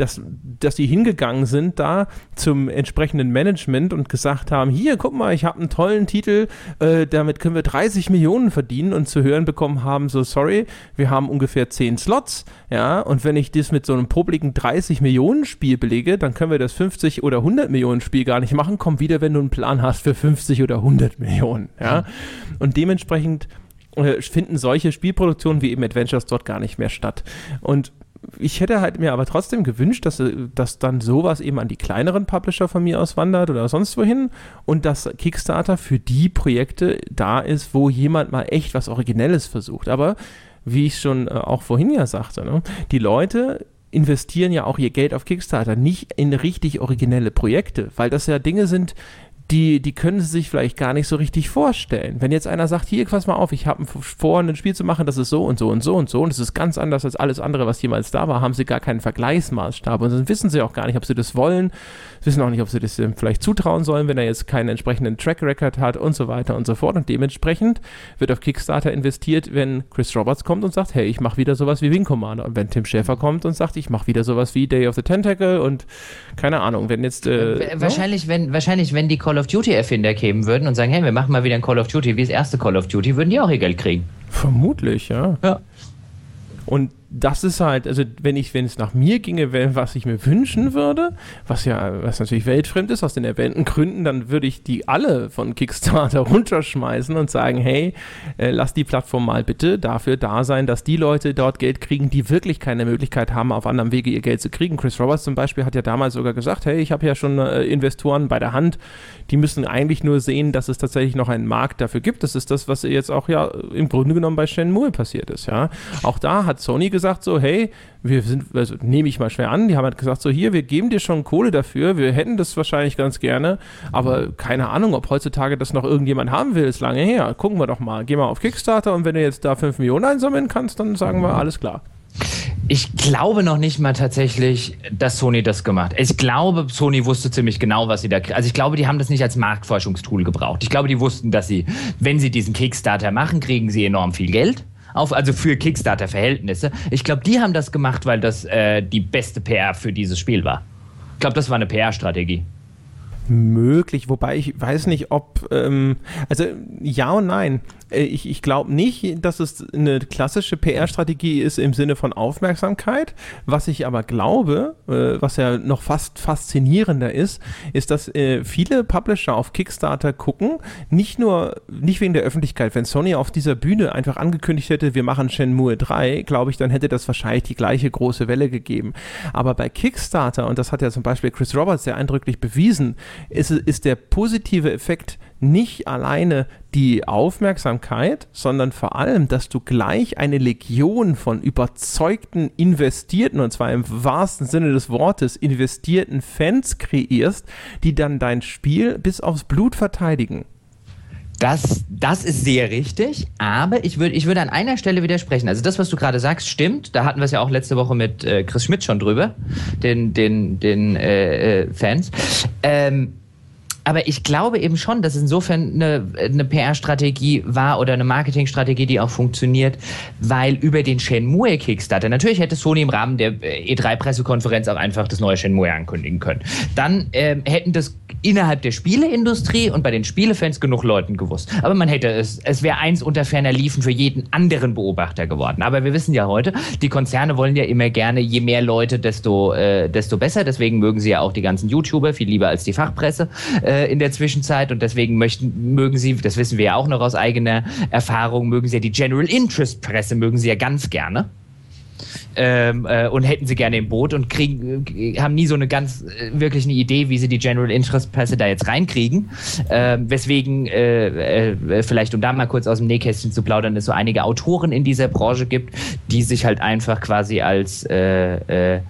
dass, dass die hingegangen sind da zum entsprechenden Management und gesagt haben, hier, guck mal, ich habe einen tollen Titel, äh, damit können wir 30 Millionen verdienen und zu hören bekommen haben, so sorry, wir haben ungefähr 10 Slots, ja, und wenn ich das mit so einem publiken 30 Millionen Spiel belege, dann können wir das 50 oder 100 Millionen Spiel gar nicht machen, komm wieder, wenn du einen Plan hast für 50 oder 100 Millionen, ja, und dementsprechend äh, finden solche Spielproduktionen wie eben Adventures dort gar nicht mehr statt. Und ich hätte halt mir aber trotzdem gewünscht, dass, dass dann sowas eben an die kleineren Publisher von mir aus wandert oder sonst wohin und dass Kickstarter für die Projekte da ist, wo jemand mal echt was Originelles versucht. Aber wie ich schon äh, auch vorhin ja sagte, ne, die Leute investieren ja auch ihr Geld auf Kickstarter nicht in richtig originelle Projekte, weil das ja Dinge sind, die, die können sie sich vielleicht gar nicht so richtig vorstellen. Wenn jetzt einer sagt, hier, pass mal auf, ich habe vor, ein Spiel zu machen, das ist so und so und so und so und es ist ganz anders als alles andere, was jemals da war, haben sie gar keinen Vergleichsmaßstab und dann wissen sie auch gar nicht, ob sie das wollen, wissen auch nicht, ob sie das vielleicht zutrauen sollen, wenn er jetzt keinen entsprechenden Track Record hat und so weiter und so fort und dementsprechend wird auf Kickstarter investiert, wenn Chris Roberts kommt und sagt, hey, ich mache wieder sowas wie Wing Commander und wenn Tim Schäfer kommt und sagt, ich mache wieder sowas wie Day of the Tentacle und keine Ahnung, wenn jetzt äh, wahrscheinlich, wenn wahrscheinlich, wenn die Call of Duty Erfinder kämen würden und sagen, hey, wir machen mal wieder ein Call of Duty wie das erste Call of Duty, würden die auch ihr Geld kriegen. Vermutlich, ja. Ja. Und das ist halt, also wenn ich, wenn es nach mir ginge, was ich mir wünschen würde, was ja, was natürlich weltfremd ist, aus den erwähnten Gründen, dann würde ich die alle von Kickstarter (laughs) runterschmeißen und sagen, hey, äh, lass die Plattform mal bitte dafür da sein, dass die Leute dort Geld kriegen, die wirklich keine Möglichkeit haben, auf anderem Wege ihr Geld zu kriegen. Chris Roberts zum Beispiel hat ja damals sogar gesagt, hey, ich habe ja schon äh, Investoren bei der Hand, die müssen eigentlich nur sehen, dass es tatsächlich noch einen Markt dafür gibt. Das ist das, was jetzt auch ja im Grunde genommen bei Shenmue passiert ist, ja. Auch da hat Sony gesagt, gesagt so, hey, wir sind, also nehme ich mal schwer an, die haben halt gesagt so, hier, wir geben dir schon Kohle dafür, wir hätten das wahrscheinlich ganz gerne, aber keine Ahnung, ob heutzutage das noch irgendjemand haben will, ist lange her. Gucken wir doch mal, geh mal auf Kickstarter und wenn du jetzt da 5 Millionen einsammeln kannst, dann sagen wir, alles klar. Ich glaube noch nicht mal tatsächlich, dass Sony das gemacht. hat. Ich glaube, Sony wusste ziemlich genau, was sie da. Also ich glaube, die haben das nicht als Marktforschungstool gebraucht. Ich glaube, die wussten, dass sie, wenn sie diesen Kickstarter machen, kriegen sie enorm viel Geld auf, also für Kickstarter-Verhältnisse. Ich glaube, die haben das gemacht, weil das äh, die beste PR für dieses Spiel war. Ich glaube, das war eine PR-Strategie möglich, wobei ich weiß nicht, ob, ähm, also ja und nein. Äh, ich, ich glaube nicht, dass es eine klassische PR-Strategie ist im Sinne von Aufmerksamkeit. Was ich aber glaube, äh, was ja noch fast faszinierender ist, ist, dass äh, viele Publisher auf Kickstarter gucken, nicht nur, nicht wegen der Öffentlichkeit. Wenn Sony auf dieser Bühne einfach angekündigt hätte, wir machen Shenmue 3, glaube ich, dann hätte das wahrscheinlich die gleiche große Welle gegeben. Aber bei Kickstarter, und das hat ja zum Beispiel Chris Roberts sehr eindrücklich bewiesen, ist, ist der positive Effekt nicht alleine die Aufmerksamkeit, sondern vor allem, dass du gleich eine Legion von überzeugten, investierten, und zwar im wahrsten Sinne des Wortes, investierten Fans kreierst, die dann dein Spiel bis aufs Blut verteidigen. Das, das ist sehr richtig, aber ich würde ich würd an einer Stelle widersprechen. Also das, was du gerade sagst, stimmt. Da hatten wir es ja auch letzte Woche mit äh, Chris Schmidt schon drüber, den, den, den äh, äh Fans. Ähm, aber ich glaube eben schon, dass insofern eine, eine PR-Strategie war oder eine Marketingstrategie, die auch funktioniert, weil über den Shenmue Kickstarter, natürlich hätte Sony im Rahmen der E3-Pressekonferenz auch einfach das neue Shenmue ankündigen können. Dann ähm, hätten das innerhalb der Spieleindustrie und bei den Spielefans genug Leuten gewusst. Aber man hätte es, es wäre eins unter ferner Liefen für jeden anderen Beobachter geworden. Aber wir wissen ja heute, die Konzerne wollen ja immer gerne, je mehr Leute, desto, äh, desto besser. Deswegen mögen sie ja auch die ganzen YouTuber viel lieber als die Fachpresse äh, in der Zwischenzeit. Und deswegen möchten, mögen sie, das wissen wir ja auch noch aus eigener Erfahrung, mögen sie ja die General Interest Presse, mögen sie ja ganz gerne ähm, äh, und hätten sie gerne im Boot und kriegen, äh, haben nie so eine ganz äh, wirklich eine Idee, wie sie die General Interest Presse da jetzt reinkriegen. Ähm, weswegen, äh, äh, vielleicht um da mal kurz aus dem Nähkästchen zu plaudern, es so einige Autoren in dieser Branche gibt, die sich halt einfach quasi als äh,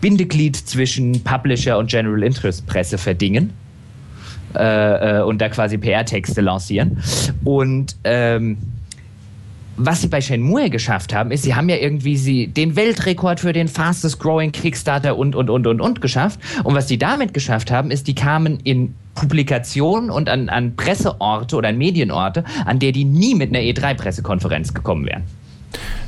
Bindeglied zwischen Publisher und General Interest Presse verdingen. Und da quasi PR-Texte lancieren. Und ähm, was sie bei Shenmue geschafft haben, ist, sie haben ja irgendwie sie den Weltrekord für den fastest growing Kickstarter und, und, und, und, und geschafft. Und was die damit geschafft haben, ist, die kamen in Publikationen und an, an Presseorte oder an Medienorte, an der die nie mit einer E3-Pressekonferenz gekommen wären.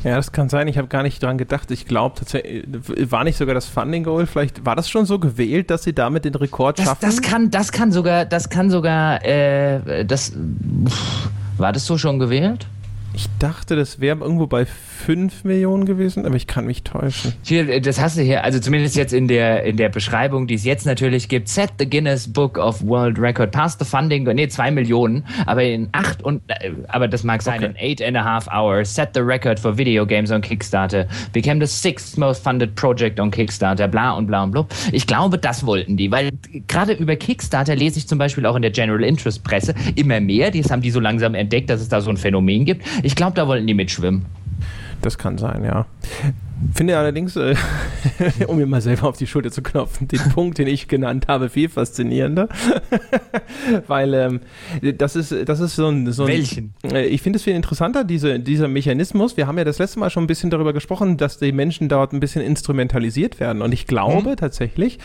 Ja, das kann sein. Ich habe gar nicht dran gedacht. Ich glaube, tatsächlich war nicht sogar das Funding Goal. Vielleicht war das schon so gewählt, dass sie damit den Rekord das, schaffen. Das kann, das kann sogar, das kann sogar, äh, das war das so schon gewählt? Ich dachte, das wäre irgendwo bei 5 Millionen gewesen, aber ich kann mich täuschen. Hier, das hast du hier, also zumindest jetzt in der, in der Beschreibung, die es jetzt natürlich gibt. Set the Guinness Book of World Record. Pass the funding, nee, 2 Millionen, aber in 8 und, äh, aber das mag sein, okay. in 8 and a half hours. Set the record for video games on Kickstarter. Became the sixth most funded project on Kickstarter. Bla und bla und bla. Ich glaube, das wollten die, weil gerade über Kickstarter lese ich zum Beispiel auch in der General Interest Presse immer mehr. Das haben die so langsam entdeckt, dass es da so ein Phänomen gibt. Ich glaube, da wollten die mitschwimmen. Das kann sein, ja. Finde allerdings, äh, (laughs) um mir mal selber auf die Schulter zu klopfen, den (laughs) Punkt, den ich genannt habe, viel faszinierender. (laughs) Weil ähm, das ist, das ist so ein. So ein Welchen? Äh, ich finde es viel interessanter, diese, dieser Mechanismus. Wir haben ja das letzte Mal schon ein bisschen darüber gesprochen, dass die Menschen dort ein bisschen instrumentalisiert werden. Und ich glaube mhm. tatsächlich,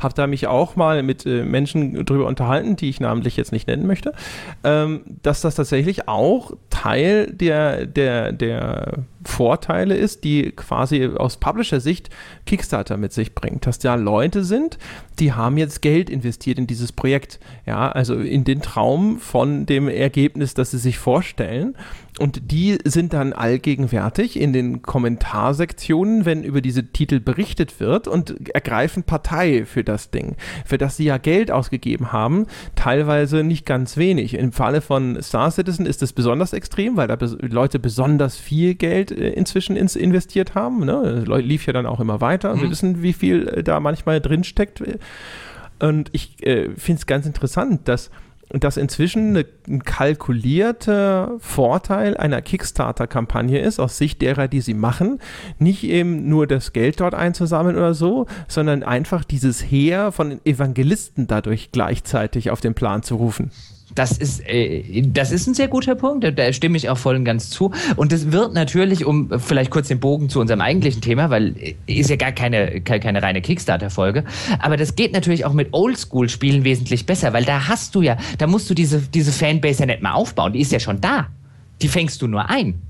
habe da mich auch mal mit äh, Menschen drüber unterhalten, die ich namentlich jetzt nicht nennen möchte, ähm, dass das tatsächlich auch Teil der, der, der Vorteile ist, die quasi aus Publisher-Sicht Kickstarter mit sich bringt. Dass da Leute sind, die haben jetzt Geld investiert in dieses Projekt. Ja, also in den Traum von dem Ergebnis, das sie sich vorstellen. Und die sind dann allgegenwärtig in den Kommentarsektionen, wenn über diese Titel berichtet wird und ergreifen Partei für das Ding, für das sie ja Geld ausgegeben haben, teilweise nicht ganz wenig. Im Falle von Star Citizen ist es besonders extrem, weil da Leute besonders viel Geld äh, inzwischen ins investiert haben. Ne? Lief ja dann auch immer weiter. Mhm. Wir wissen, wie viel äh, da manchmal drin steckt. Und ich äh, finde es ganz interessant, dass dass inzwischen eine, ein kalkulierter Vorteil einer Kickstarter-Kampagne ist, aus Sicht derer, die sie machen, nicht eben nur das Geld dort einzusammeln oder so, sondern einfach dieses Heer von Evangelisten dadurch gleichzeitig auf den Plan zu rufen. Das ist, äh, das ist ein sehr guter Punkt, da stimme ich auch voll und ganz zu. Und es wird natürlich, um vielleicht kurz den Bogen zu unserem eigentlichen Thema, weil äh, ist ja gar keine, keine reine Kickstarter-Folge, aber das geht natürlich auch mit Oldschool-Spielen wesentlich besser, weil da hast du ja, da musst du diese, diese Fanbase ja nicht mal aufbauen, die ist ja schon da. Die fängst du nur ein.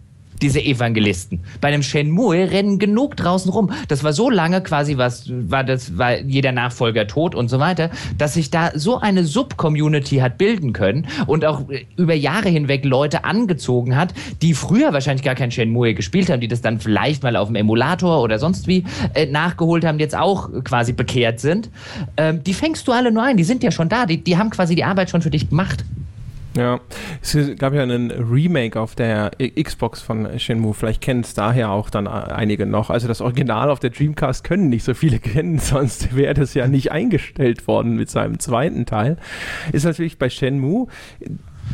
Diese Evangelisten. Bei einem Shenmue rennen genug draußen rum. Das war so lange quasi was, war das, war jeder Nachfolger tot und so weiter, dass sich da so eine Sub-Community hat bilden können und auch über Jahre hinweg Leute angezogen hat, die früher wahrscheinlich gar kein Shenmue gespielt haben, die das dann vielleicht mal auf dem Emulator oder sonst wie äh, nachgeholt haben, jetzt auch quasi bekehrt sind. Ähm, die fängst du alle nur ein, die sind ja schon da, die, die haben quasi die Arbeit schon für dich gemacht. Ja, es gab ja einen Remake auf der Xbox von Shenmue. Vielleicht kennen es daher auch dann einige noch. Also das Original auf der Dreamcast können nicht so viele (laughs) kennen, sonst wäre das ja nicht eingestellt worden mit seinem zweiten Teil. Ist natürlich bei Shenmue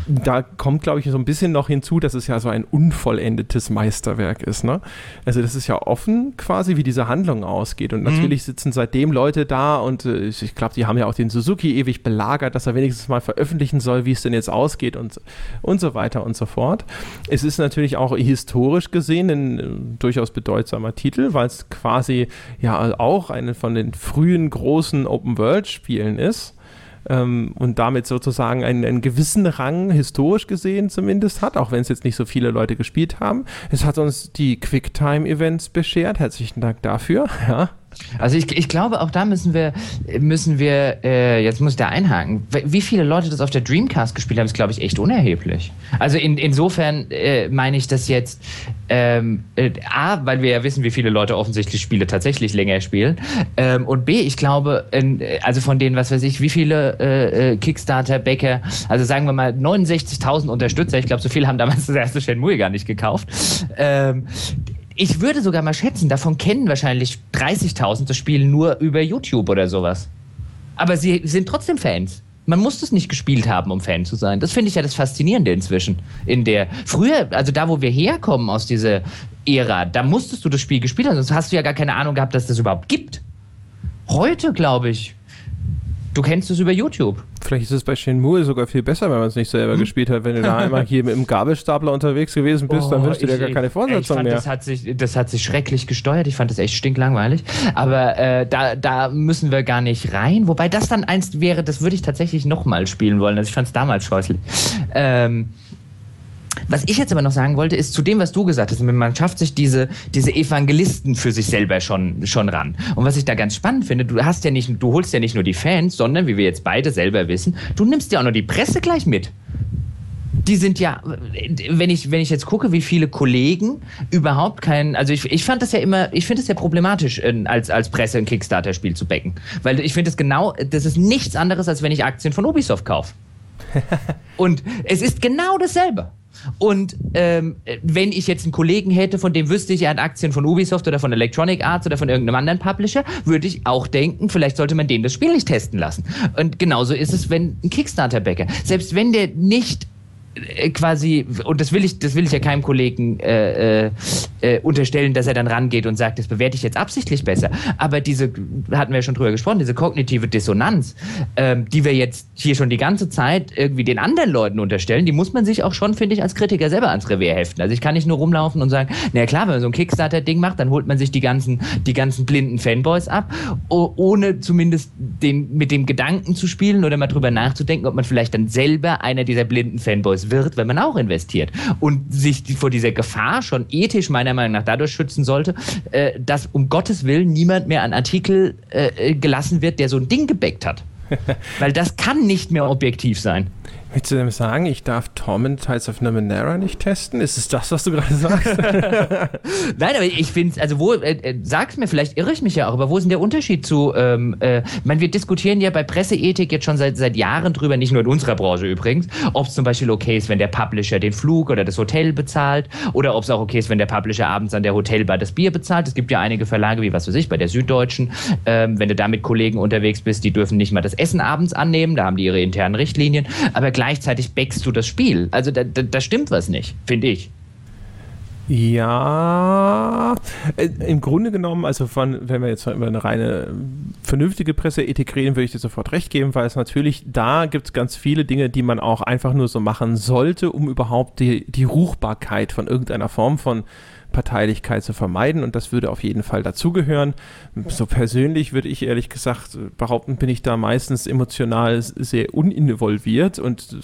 da kommt, glaube ich, so ein bisschen noch hinzu, dass es ja so ein unvollendetes Meisterwerk ist. Ne? Also das ist ja offen quasi, wie diese Handlung ausgeht. Und mhm. natürlich sitzen seitdem Leute da und äh, ich glaube, die haben ja auch den Suzuki ewig belagert, dass er wenigstens mal veröffentlichen soll, wie es denn jetzt ausgeht und, und so weiter und so fort. Es ist natürlich auch historisch gesehen ein äh, durchaus bedeutsamer Titel, weil es quasi ja auch eine von den frühen großen Open-World-Spielen ist ähm, und damit sozusagen einen, einen gewissen Rang, historisch gesehen zumindest, hat, auch wenn es jetzt nicht so viele Leute gespielt haben. Es hat uns die Quicktime-Events beschert. Herzlichen Dank dafür. Ja. Also ich, ich glaube, auch da müssen wir, müssen wir, äh, jetzt muss ich da einhaken, wie viele Leute das auf der Dreamcast gespielt haben, ist, glaube ich, echt unerheblich. Also in, insofern äh, meine ich das jetzt, ähm, äh, A, weil wir ja wissen, wie viele Leute offensichtlich Spiele tatsächlich länger spielen ähm, und B, ich glaube, in, also von denen, was weiß ich, wie viele äh, äh Kickstarter-Bäcker, also sagen wir mal 69.000 Unterstützer, ich glaube, so viele haben damals das erste Shenmue gar nicht gekauft, ähm, ich würde sogar mal schätzen, davon kennen wahrscheinlich 30.000 das Spiel nur über YouTube oder sowas. Aber sie sind trotzdem Fans. Man muss das nicht gespielt haben, um Fan zu sein. Das finde ich ja das Faszinierende inzwischen. In der früher, also da, wo wir herkommen aus dieser Ära, da musstest du das Spiel gespielt haben, sonst hast du ja gar keine Ahnung gehabt, dass das überhaupt gibt. Heute, glaube ich, Du kennst es über YouTube. Vielleicht ist es bei Shenmue sogar viel besser, wenn man es nicht selber hm. gespielt hat. Wenn du da (laughs) einmal hier mit dem Gabelstapler unterwegs gewesen bist, oh, dann wünschst du dir gar keine fand, mehr. Das hat, sich, das hat sich schrecklich gesteuert. Ich fand das echt stinklangweilig. Aber äh, da, da müssen wir gar nicht rein. Wobei das dann eins wäre, das würde ich tatsächlich nochmal spielen wollen. Also ich fand es damals scheußlich. Ähm, was ich jetzt aber noch sagen wollte, ist zu dem, was du gesagt hast, man schafft sich diese, diese Evangelisten für sich selber schon, schon ran. Und was ich da ganz spannend finde, du hast ja nicht, du holst ja nicht nur die Fans, sondern, wie wir jetzt beide selber wissen, du nimmst ja auch noch die Presse gleich mit die sind ja, wenn ich, wenn ich jetzt gucke, wie viele Kollegen überhaupt keinen, also ich, ich fand das ja immer, ich finde es ja problematisch, als, als Presse ein Kickstarter-Spiel zu backen. Weil ich finde es genau, das ist nichts anderes, als wenn ich Aktien von Ubisoft kaufe. (laughs) Und es ist genau dasselbe. Und ähm, wenn ich jetzt einen Kollegen hätte, von dem wüsste ich, er hat Aktien von Ubisoft oder von Electronic Arts oder von irgendeinem anderen Publisher, würde ich auch denken, vielleicht sollte man den das Spiel nicht testen lassen. Und genauso ist es, wenn ein Kickstarter-Bäcker, selbst wenn der nicht quasi, und das will ich, das will ich ja keinem Kollegen äh, äh, äh, unterstellen, dass er dann rangeht und sagt, das bewerte ich jetzt absichtlich besser. Aber diese, hatten wir ja schon drüber gesprochen, diese kognitive Dissonanz, ähm, die wir jetzt hier schon die ganze Zeit irgendwie den anderen Leuten unterstellen, die muss man sich auch schon, finde ich, als Kritiker selber ans Revier heften. Also ich kann nicht nur rumlaufen und sagen, na klar, wenn man so ein Kickstarter-Ding macht, dann holt man sich die ganzen, die ganzen blinden Fanboys ab, ohne zumindest den, mit dem Gedanken zu spielen oder mal drüber nachzudenken, ob man vielleicht dann selber einer dieser blinden Fanboys wird, wenn man auch investiert. Und sich vor dieser Gefahr schon ethisch meiner Meinung nach dadurch schützen sollte, äh, dass um Gottes Willen niemand mehr an Artikel äh, gelassen wird, der so ein Ding gebackt hat. (laughs) Weil das kann nicht mehr objektiv sein. Willst du dem sagen, ich darf Torment Tides of Numenera nicht testen? Ist es das, was du gerade sagst? (laughs) Nein, aber ich finde also wo, äh, äh, sag's mir, vielleicht irre ich mich ja auch, aber wo ist denn der Unterschied zu, ähm, äh, meine, wir diskutieren ja bei Presseethik jetzt schon seit, seit Jahren drüber, nicht nur in unserer Branche übrigens, ob es zum Beispiel okay ist, wenn der Publisher den Flug oder das Hotel bezahlt oder ob es auch okay ist, wenn der Publisher abends an der Hotelbar das Bier bezahlt. Es gibt ja einige Verlage, wie was weiß ich, bei der Süddeutschen, ähm, wenn du da mit Kollegen unterwegs bist, die dürfen nicht mal das Essen abends annehmen, da haben die ihre internen Richtlinien, aber gleichzeitig backst du das Spiel. Also da, da, da stimmt was nicht, finde ich. Ja, äh, im Grunde genommen, also von, wenn wir jetzt über eine reine vernünftige Presseethik reden, würde ich dir sofort recht geben, weil es natürlich, da gibt es ganz viele Dinge, die man auch einfach nur so machen sollte, um überhaupt die, die Ruchbarkeit von irgendeiner Form von Parteilichkeit zu vermeiden und das würde auf jeden Fall dazugehören. So persönlich würde ich ehrlich gesagt behaupten, bin ich da meistens emotional sehr uninvolviert und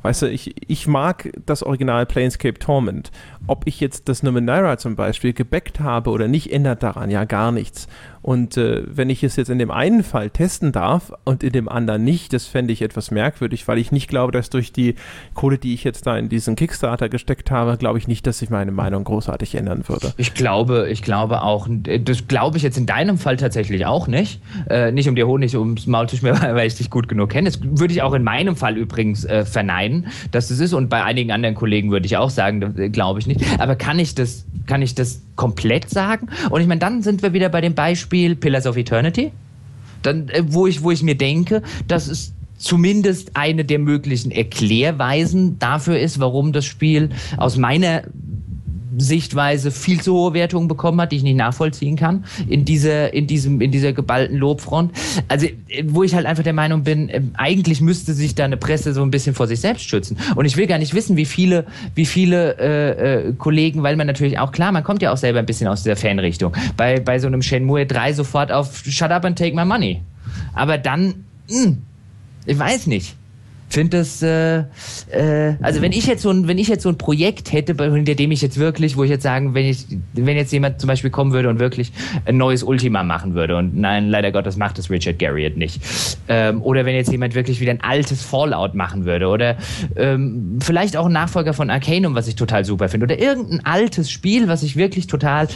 weißt du, ich, ich mag das Original Planescape Torment. Ob ich jetzt das Numenera zum Beispiel gebackt habe oder nicht, ändert daran ja gar nichts. Und äh, wenn ich es jetzt in dem einen Fall testen darf und in dem anderen nicht, das fände ich etwas merkwürdig, weil ich nicht glaube, dass durch die Kohle, die ich jetzt da in diesen Kickstarter gesteckt habe, glaube ich nicht, dass sich meine Meinung großartig ändern würde. Ich glaube, ich glaube auch, das glaube ich jetzt in deinem Fall tatsächlich auch nicht. Äh, nicht um dir Honig ums Maul zu schmieren, (laughs) weil ich dich gut genug kenne. Das würde ich auch in meinem Fall übrigens äh, verneinen, dass das ist. Und bei einigen anderen Kollegen würde ich auch sagen, äh, glaube ich nicht. Aber kann ich das, kann ich das komplett sagen? Und ich meine, dann sind wir wieder bei dem Beispiel Pillars of Eternity. Dann, äh, wo ich, wo ich mir denke, das ist zumindest eine der möglichen Erklärweisen dafür ist, warum das Spiel aus meiner Sichtweise viel zu hohe Wertungen bekommen hat, die ich nicht nachvollziehen kann, in dieser, in diesem, in dieser geballten Lobfront. Also, wo ich halt einfach der Meinung bin, äh, eigentlich müsste sich da eine Presse so ein bisschen vor sich selbst schützen. Und ich will gar nicht wissen, wie viele, wie viele äh, äh, Kollegen, weil man natürlich auch, klar, man kommt ja auch selber ein bisschen aus dieser Fanrichtung, bei, bei so einem Shenmue 3 sofort auf Shut up and take my money. Aber dann, mh, hm, ich weiß nicht finde das, äh, äh, also wenn ich jetzt so ein, wenn ich jetzt so ein Projekt hätte, hinter dem ich jetzt wirklich, wo ich jetzt sagen, wenn ich, wenn jetzt jemand zum Beispiel kommen würde und wirklich ein neues Ultima machen würde und nein, leider Gottes macht das Richard Garriott nicht. Ähm, oder wenn jetzt jemand wirklich wieder ein altes Fallout machen würde oder ähm, vielleicht auch ein Nachfolger von Arcanum, was ich total super finde oder irgendein altes Spiel, was ich wirklich total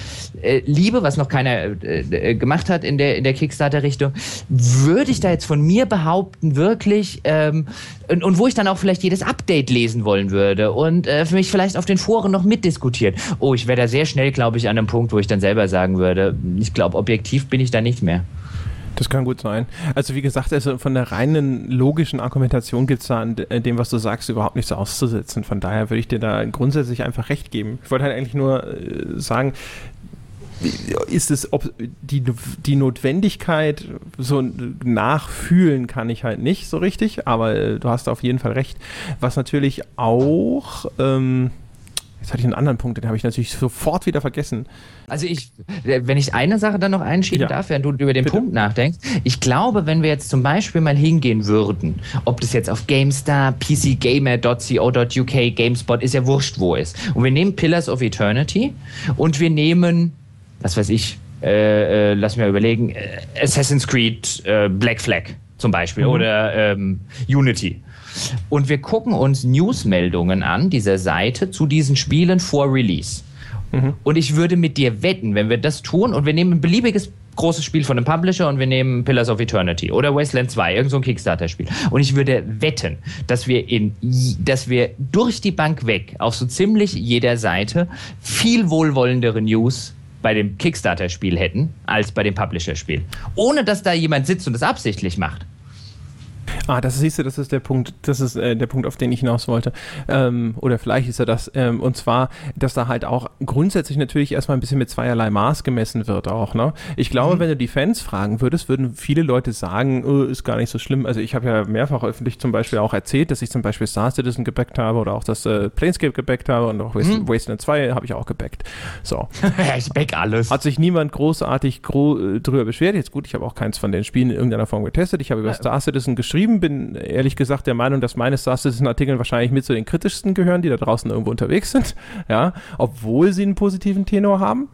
äh, liebe, was noch keiner äh, äh gemacht hat in der, in der Kickstarter-Richtung, würde ich da jetzt von mir behaupten, wirklich ähm, und, und, wo ich dann auch vielleicht jedes Update lesen wollen würde und äh, für mich vielleicht auf den Foren noch mitdiskutieren. Oh, ich wäre da sehr schnell, glaube ich, an einem Punkt, wo ich dann selber sagen würde, ich glaube, objektiv bin ich da nicht mehr. Das kann gut sein. Also wie gesagt, also von der reinen logischen Argumentation gibt es da an dem, was du sagst, überhaupt nichts auszusetzen. Von daher würde ich dir da grundsätzlich einfach recht geben. Ich wollte halt eigentlich nur äh, sagen, ist es, ob die, die Notwendigkeit so nachfühlen kann ich halt nicht so richtig, aber äh, du hast auf jeden Fall recht. Was natürlich auch, ähm, jetzt hatte ich einen anderen Punkt, den habe ich natürlich sofort wieder vergessen. Also ich, wenn ich eine Sache dann noch einschieben ja. darf, während du über den Bitte? Punkt nachdenkst, ich glaube, wenn wir jetzt zum Beispiel mal hingehen würden, ob das jetzt auf GameStar, PCGamer.co.uk, GameSpot, ist ja wurscht, wo ist. Und wir nehmen Pillars of Eternity und wir nehmen was weiß ich, äh, äh, lass mir überlegen, äh, Assassin's Creed äh, Black Flag zum Beispiel mhm. oder ähm, Unity. Und wir gucken uns Newsmeldungen an dieser Seite zu diesen Spielen vor Release. Mhm. Und ich würde mit dir wetten, wenn wir das tun und wir nehmen ein beliebiges großes Spiel von einem Publisher und wir nehmen Pillars of Eternity oder Wasteland 2, irgend so ein Kickstarter-Spiel. Und ich würde wetten, dass wir in, dass wir durch die Bank weg auf so ziemlich jeder Seite viel wohlwollendere News bei dem Kickstarter-Spiel hätten, als bei dem Publisher-Spiel. Ohne dass da jemand sitzt und das absichtlich macht. Ah, das siehst du, das ist der Punkt, das ist äh, der Punkt, auf den ich hinaus wollte. Ähm, oder vielleicht ist er das. Ähm, und zwar, dass da halt auch grundsätzlich natürlich erstmal ein bisschen mit zweierlei Maß gemessen wird auch. Ne? Ich glaube, mhm. wenn du die Fans fragen würdest, würden viele Leute sagen, oh, ist gar nicht so schlimm. Also ich habe ja mehrfach öffentlich zum Beispiel auch erzählt, dass ich zum Beispiel Star Citizen gebackt habe oder auch das äh, Planescape gebackt habe und auch mhm. Wasteland 2 habe ich auch gebackt. So. (laughs) ich back alles. Hat sich niemand großartig gro äh, drüber beschwert. Jetzt gut, ich habe auch keins von den Spielen in irgendeiner Form getestet. Ich habe über Star Citizen geschrieben, bin ehrlich gesagt der Meinung, dass meine Star Citizen-Artikel wahrscheinlich mit zu den kritischsten gehören, die da draußen irgendwo unterwegs sind, (laughs) ja, obwohl sie einen positiven Tenor haben.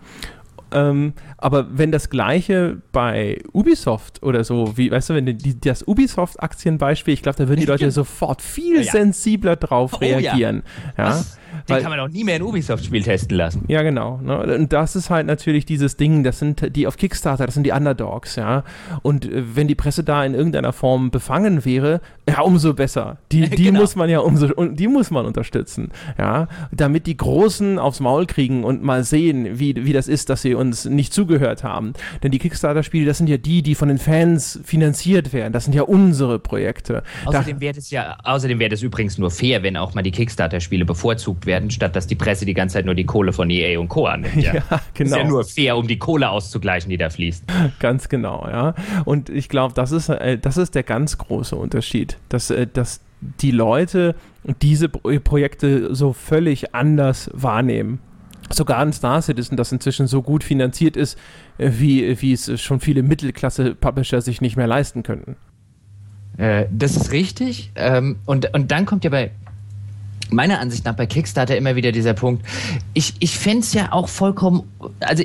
Ähm, aber wenn das gleiche bei Ubisoft oder so, wie, weißt du, wenn die, das Ubisoft-Aktienbeispiel, ich glaube, da würden die Leute sofort viel ja. sensibler drauf oh, reagieren. Ja. ja? Den kann man auch nie mehr ein Ubisoft-Spiel testen lassen. Ja, genau. Ne? Und das ist halt natürlich dieses Ding, das sind die auf Kickstarter, das sind die Underdogs, ja. Und äh, wenn die Presse da in irgendeiner Form befangen wäre, ja, umso besser. Die, (laughs) die genau. muss man ja umso, die muss man unterstützen, ja. Damit die Großen aufs Maul kriegen und mal sehen, wie, wie das ist, dass sie uns nicht zugehört haben. Denn die Kickstarter-Spiele, das sind ja die, die von den Fans finanziert werden. Das sind ja unsere Projekte. Außerdem wäre es ja, außerdem wäre es übrigens nur fair, wenn auch mal die Kickstarter-Spiele bevorzugt werden werden, statt dass die Presse die ganze Zeit nur die Kohle von EA und Co. annimmt. Ja, (laughs) ja genau. Ist ja nur fair, um die Kohle auszugleichen, die da fließt. (laughs) Ganz genau, ja. Und ich glaube, das ist, äh, das ist der ganz große Unterschied, dass, äh, dass die Leute diese Projekte so völlig anders wahrnehmen. sogar ein Star Citizen, das inzwischen so gut finanziert ist, äh, wie, wie es schon viele Mittelklasse-Publisher sich nicht mehr leisten könnten. Äh, das ist richtig. Ähm, und, und dann kommt ja bei meiner Ansicht nach bei Kickstarter immer wieder dieser Punkt. Ich, ich fände es ja auch vollkommen, also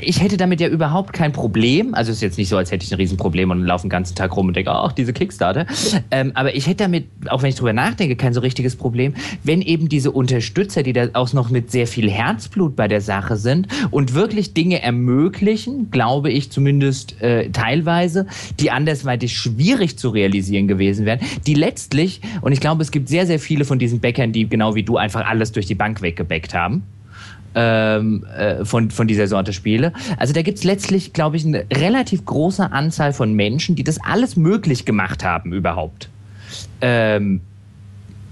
ich hätte damit ja überhaupt kein Problem. Also es ist jetzt nicht so, als hätte ich ein Riesenproblem und laufe den ganzen Tag rum und denke, ach, diese Kickstarter. Ähm, aber ich hätte damit, auch wenn ich drüber nachdenke, kein so richtiges Problem, wenn eben diese Unterstützer, die da auch noch mit sehr viel Herzblut bei der Sache sind und wirklich Dinge ermöglichen, glaube ich zumindest äh, teilweise, die andersweitig schwierig zu realisieren gewesen wären, die letztlich, und ich glaube, es gibt sehr, sehr viele von diesen Bäckern, die genau wie du einfach alles durch die Bank weggebackt haben. Ähm, äh, von, von dieser Sorte Spiele. Also da gibt es letztlich, glaube ich, eine relativ große Anzahl von Menschen, die das alles möglich gemacht haben überhaupt. Ähm,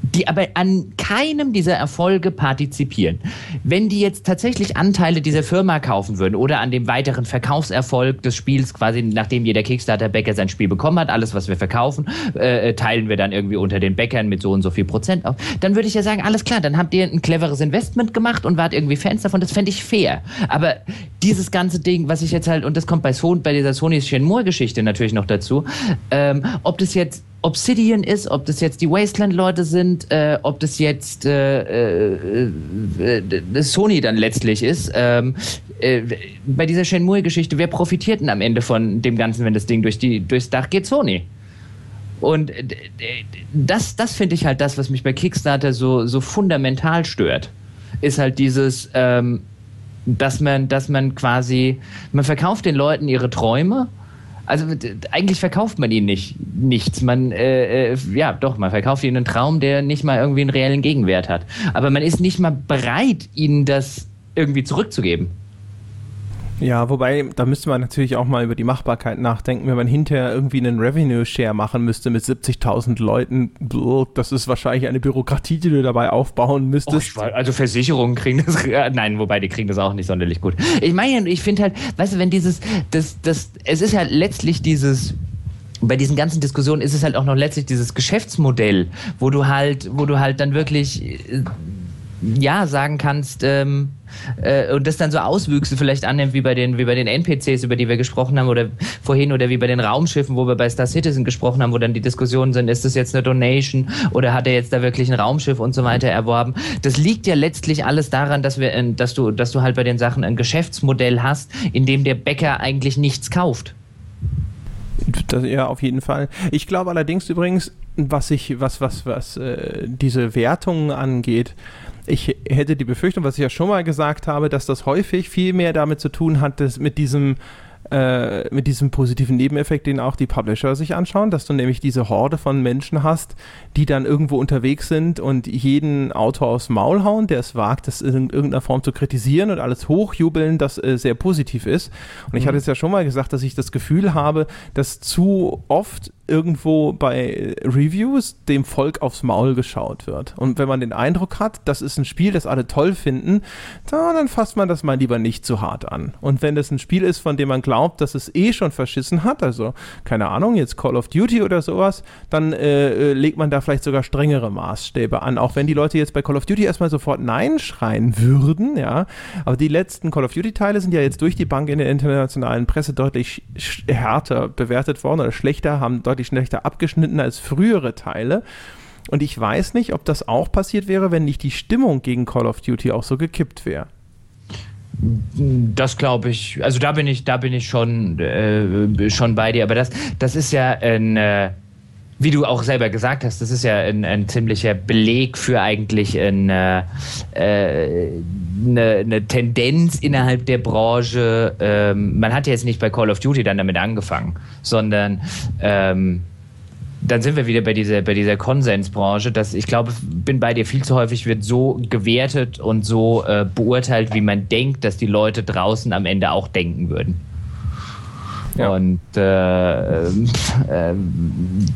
die aber an keinem dieser Erfolge partizipieren. Wenn die jetzt tatsächlich Anteile dieser Firma kaufen würden oder an dem weiteren Verkaufserfolg des Spiels, quasi nachdem jeder Kickstarter-Bäcker sein Spiel bekommen hat, alles, was wir verkaufen, äh, teilen wir dann irgendwie unter den Bäckern mit so und so viel Prozent auf, dann würde ich ja sagen, alles klar, dann habt ihr ein cleveres Investment gemacht und wart irgendwie Fans davon, das fände ich fair. Aber dieses ganze Ding, was ich jetzt halt, und das kommt bei, Sony, bei dieser Sony Shenmue-Geschichte natürlich noch dazu, ähm, ob das jetzt Obsidian ist, ob das jetzt die Wasteland-Leute sind, äh, ob das jetzt äh, äh, äh, Sony dann letztlich ist. Ähm, äh, bei dieser Shenmue-Geschichte, wer profitiert denn am Ende von dem Ganzen, wenn das Ding durch die, durchs Dach geht? Sony. Und äh, das, das finde ich halt das, was mich bei Kickstarter so, so fundamental stört. Ist halt dieses, ähm, dass man, dass man quasi, man verkauft den Leuten ihre Träume also eigentlich verkauft man ihnen nicht nichts. Man, äh, äh, ja, doch, man verkauft ihnen einen Traum, der nicht mal irgendwie einen reellen Gegenwert hat. Aber man ist nicht mal bereit, ihnen das irgendwie zurückzugeben. Ja, wobei, da müsste man natürlich auch mal über die Machbarkeit nachdenken, wenn man hinterher irgendwie einen Revenue-Share machen müsste mit 70.000 Leuten. Das ist wahrscheinlich eine Bürokratie, die du dabei aufbauen müsstest. Oh, also Versicherungen kriegen das, (laughs) nein, wobei die kriegen das auch nicht sonderlich gut. Ich meine, ich finde halt, weißt du, wenn dieses, das, das, es ist halt letztlich dieses, bei diesen ganzen Diskussionen ist es halt auch noch letztlich dieses Geschäftsmodell, wo du halt, wo du halt dann wirklich, äh, ja, sagen kannst, ähm, äh, und das dann so Auswüchse vielleicht annimmt, wie bei den, wie bei den NPCs, über die wir gesprochen haben, oder vorhin, oder wie bei den Raumschiffen, wo wir bei Star Citizen gesprochen haben, wo dann die Diskussionen sind, ist das jetzt eine Donation oder hat er jetzt da wirklich ein Raumschiff und so weiter erworben. Das liegt ja letztlich alles daran, dass wir, dass du, dass du halt bei den Sachen ein Geschäftsmodell hast, in dem der Bäcker eigentlich nichts kauft. Das, ja, auf jeden Fall. Ich glaube allerdings übrigens, was ich, was, was, was äh, diese Wertungen angeht, ich hätte die Befürchtung, was ich ja schon mal gesagt habe, dass das häufig viel mehr damit zu tun hat, dass mit diesem äh, mit diesem positiven Nebeneffekt, den auch die Publisher sich anschauen, dass du nämlich diese Horde von Menschen hast, die dann irgendwo unterwegs sind und jeden Autor aufs Maul hauen, der es wagt, das in irgendeiner Form zu kritisieren und alles hochjubeln, das äh, sehr positiv ist. Und ich mhm. hatte es ja schon mal gesagt, dass ich das Gefühl habe, dass zu oft irgendwo bei Reviews dem Volk aufs Maul geschaut wird. Und wenn man den Eindruck hat, das ist ein Spiel, das alle toll finden, dann fasst man das mal lieber nicht zu hart an. Und wenn das ein Spiel ist, von dem man glaubt, dass es eh schon verschissen hat, also keine Ahnung, jetzt Call of Duty oder sowas, dann äh, äh legt man da vielleicht sogar strengere Maßstäbe an. Auch wenn die Leute jetzt bei Call of Duty erstmal sofort Nein schreien würden, ja. Aber die letzten Call of Duty-Teile sind ja jetzt durch die Bank in der internationalen Presse deutlich härter bewertet worden oder schlechter, haben deutlich schlechter abgeschnitten als frühere Teile. Und ich weiß nicht, ob das auch passiert wäre, wenn nicht die Stimmung gegen Call of Duty auch so gekippt wäre. Das glaube ich, also da bin ich, da bin ich schon, äh, schon bei dir, aber das, das ist ja ein, äh, wie du auch selber gesagt hast, das ist ja ein, ein ziemlicher Beleg für eigentlich eine, äh, eine, eine Tendenz innerhalb der Branche. Ähm, man hat ja jetzt nicht bei Call of Duty dann damit angefangen, sondern ähm, dann sind wir wieder bei dieser, bei dieser Konsensbranche, dass ich glaube, bin bei dir viel zu häufig wird so gewertet und so äh, beurteilt, wie man denkt, dass die Leute draußen am Ende auch denken würden. Ja. Und äh, äh,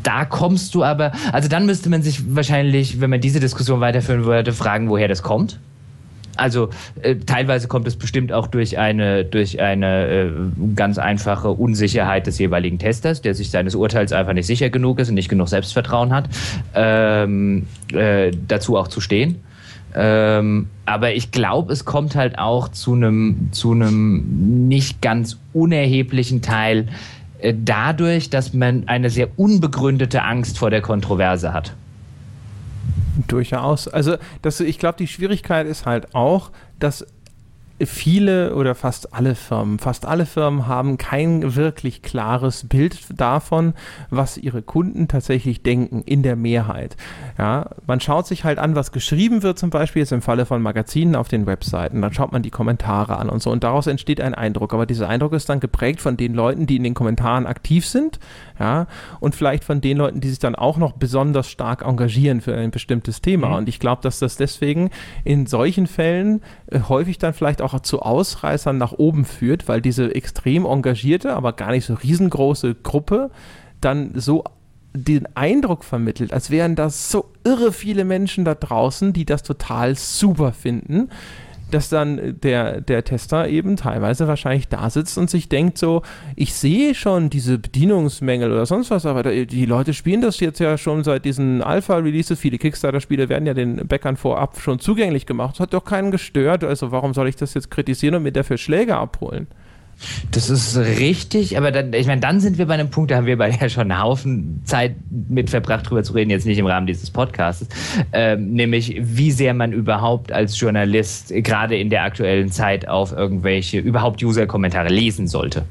da kommst du aber, also dann müsste man sich wahrscheinlich, wenn man diese Diskussion weiterführen würde, fragen, woher das kommt. Also äh, teilweise kommt es bestimmt auch durch eine, durch eine äh, ganz einfache Unsicherheit des jeweiligen Testers, der sich seines Urteils einfach nicht sicher genug ist und nicht genug Selbstvertrauen hat, ähm, äh, dazu auch zu stehen. Ähm, aber ich glaube, es kommt halt auch zu einem zu einem nicht ganz unerheblichen Teil äh, dadurch, dass man eine sehr unbegründete Angst vor der Kontroverse hat. Durchaus. Also das, ich glaube, die Schwierigkeit ist halt auch, dass viele oder fast alle Firmen, fast alle Firmen haben kein wirklich klares Bild davon, was ihre Kunden tatsächlich denken in der Mehrheit. Ja, man schaut sich halt an, was geschrieben wird, zum Beispiel jetzt im Falle von Magazinen auf den Webseiten. Dann schaut man die Kommentare an und so und daraus entsteht ein Eindruck. Aber dieser Eindruck ist dann geprägt von den Leuten, die in den Kommentaren aktiv sind, ja, und vielleicht von den Leuten, die sich dann auch noch besonders stark engagieren für ein bestimmtes Thema. Mhm. Und ich glaube, dass das deswegen in solchen Fällen äh, häufig dann vielleicht auch zu Ausreißern nach oben führt, weil diese extrem engagierte, aber gar nicht so riesengroße Gruppe dann so den Eindruck vermittelt, als wären das so irre viele Menschen da draußen, die das total super finden, dass dann der, der Tester eben teilweise wahrscheinlich da sitzt und sich denkt so, ich sehe schon diese Bedienungsmängel oder sonst was, aber die Leute spielen das jetzt ja schon seit diesen Alpha-Releases. Viele Kickstarter-Spiele werden ja den Bäckern vorab schon zugänglich gemacht. Das hat doch keinen gestört. Also warum soll ich das jetzt kritisieren und mir dafür Schläge abholen? Das ist richtig, aber dann, ich meine, dann sind wir bei einem Punkt, da haben wir bei ja schon einen Haufen Zeit mit verbracht, drüber zu reden, jetzt nicht im Rahmen dieses Podcasts, ähm, nämlich wie sehr man überhaupt als Journalist gerade in der aktuellen Zeit auf irgendwelche überhaupt User-Kommentare lesen sollte.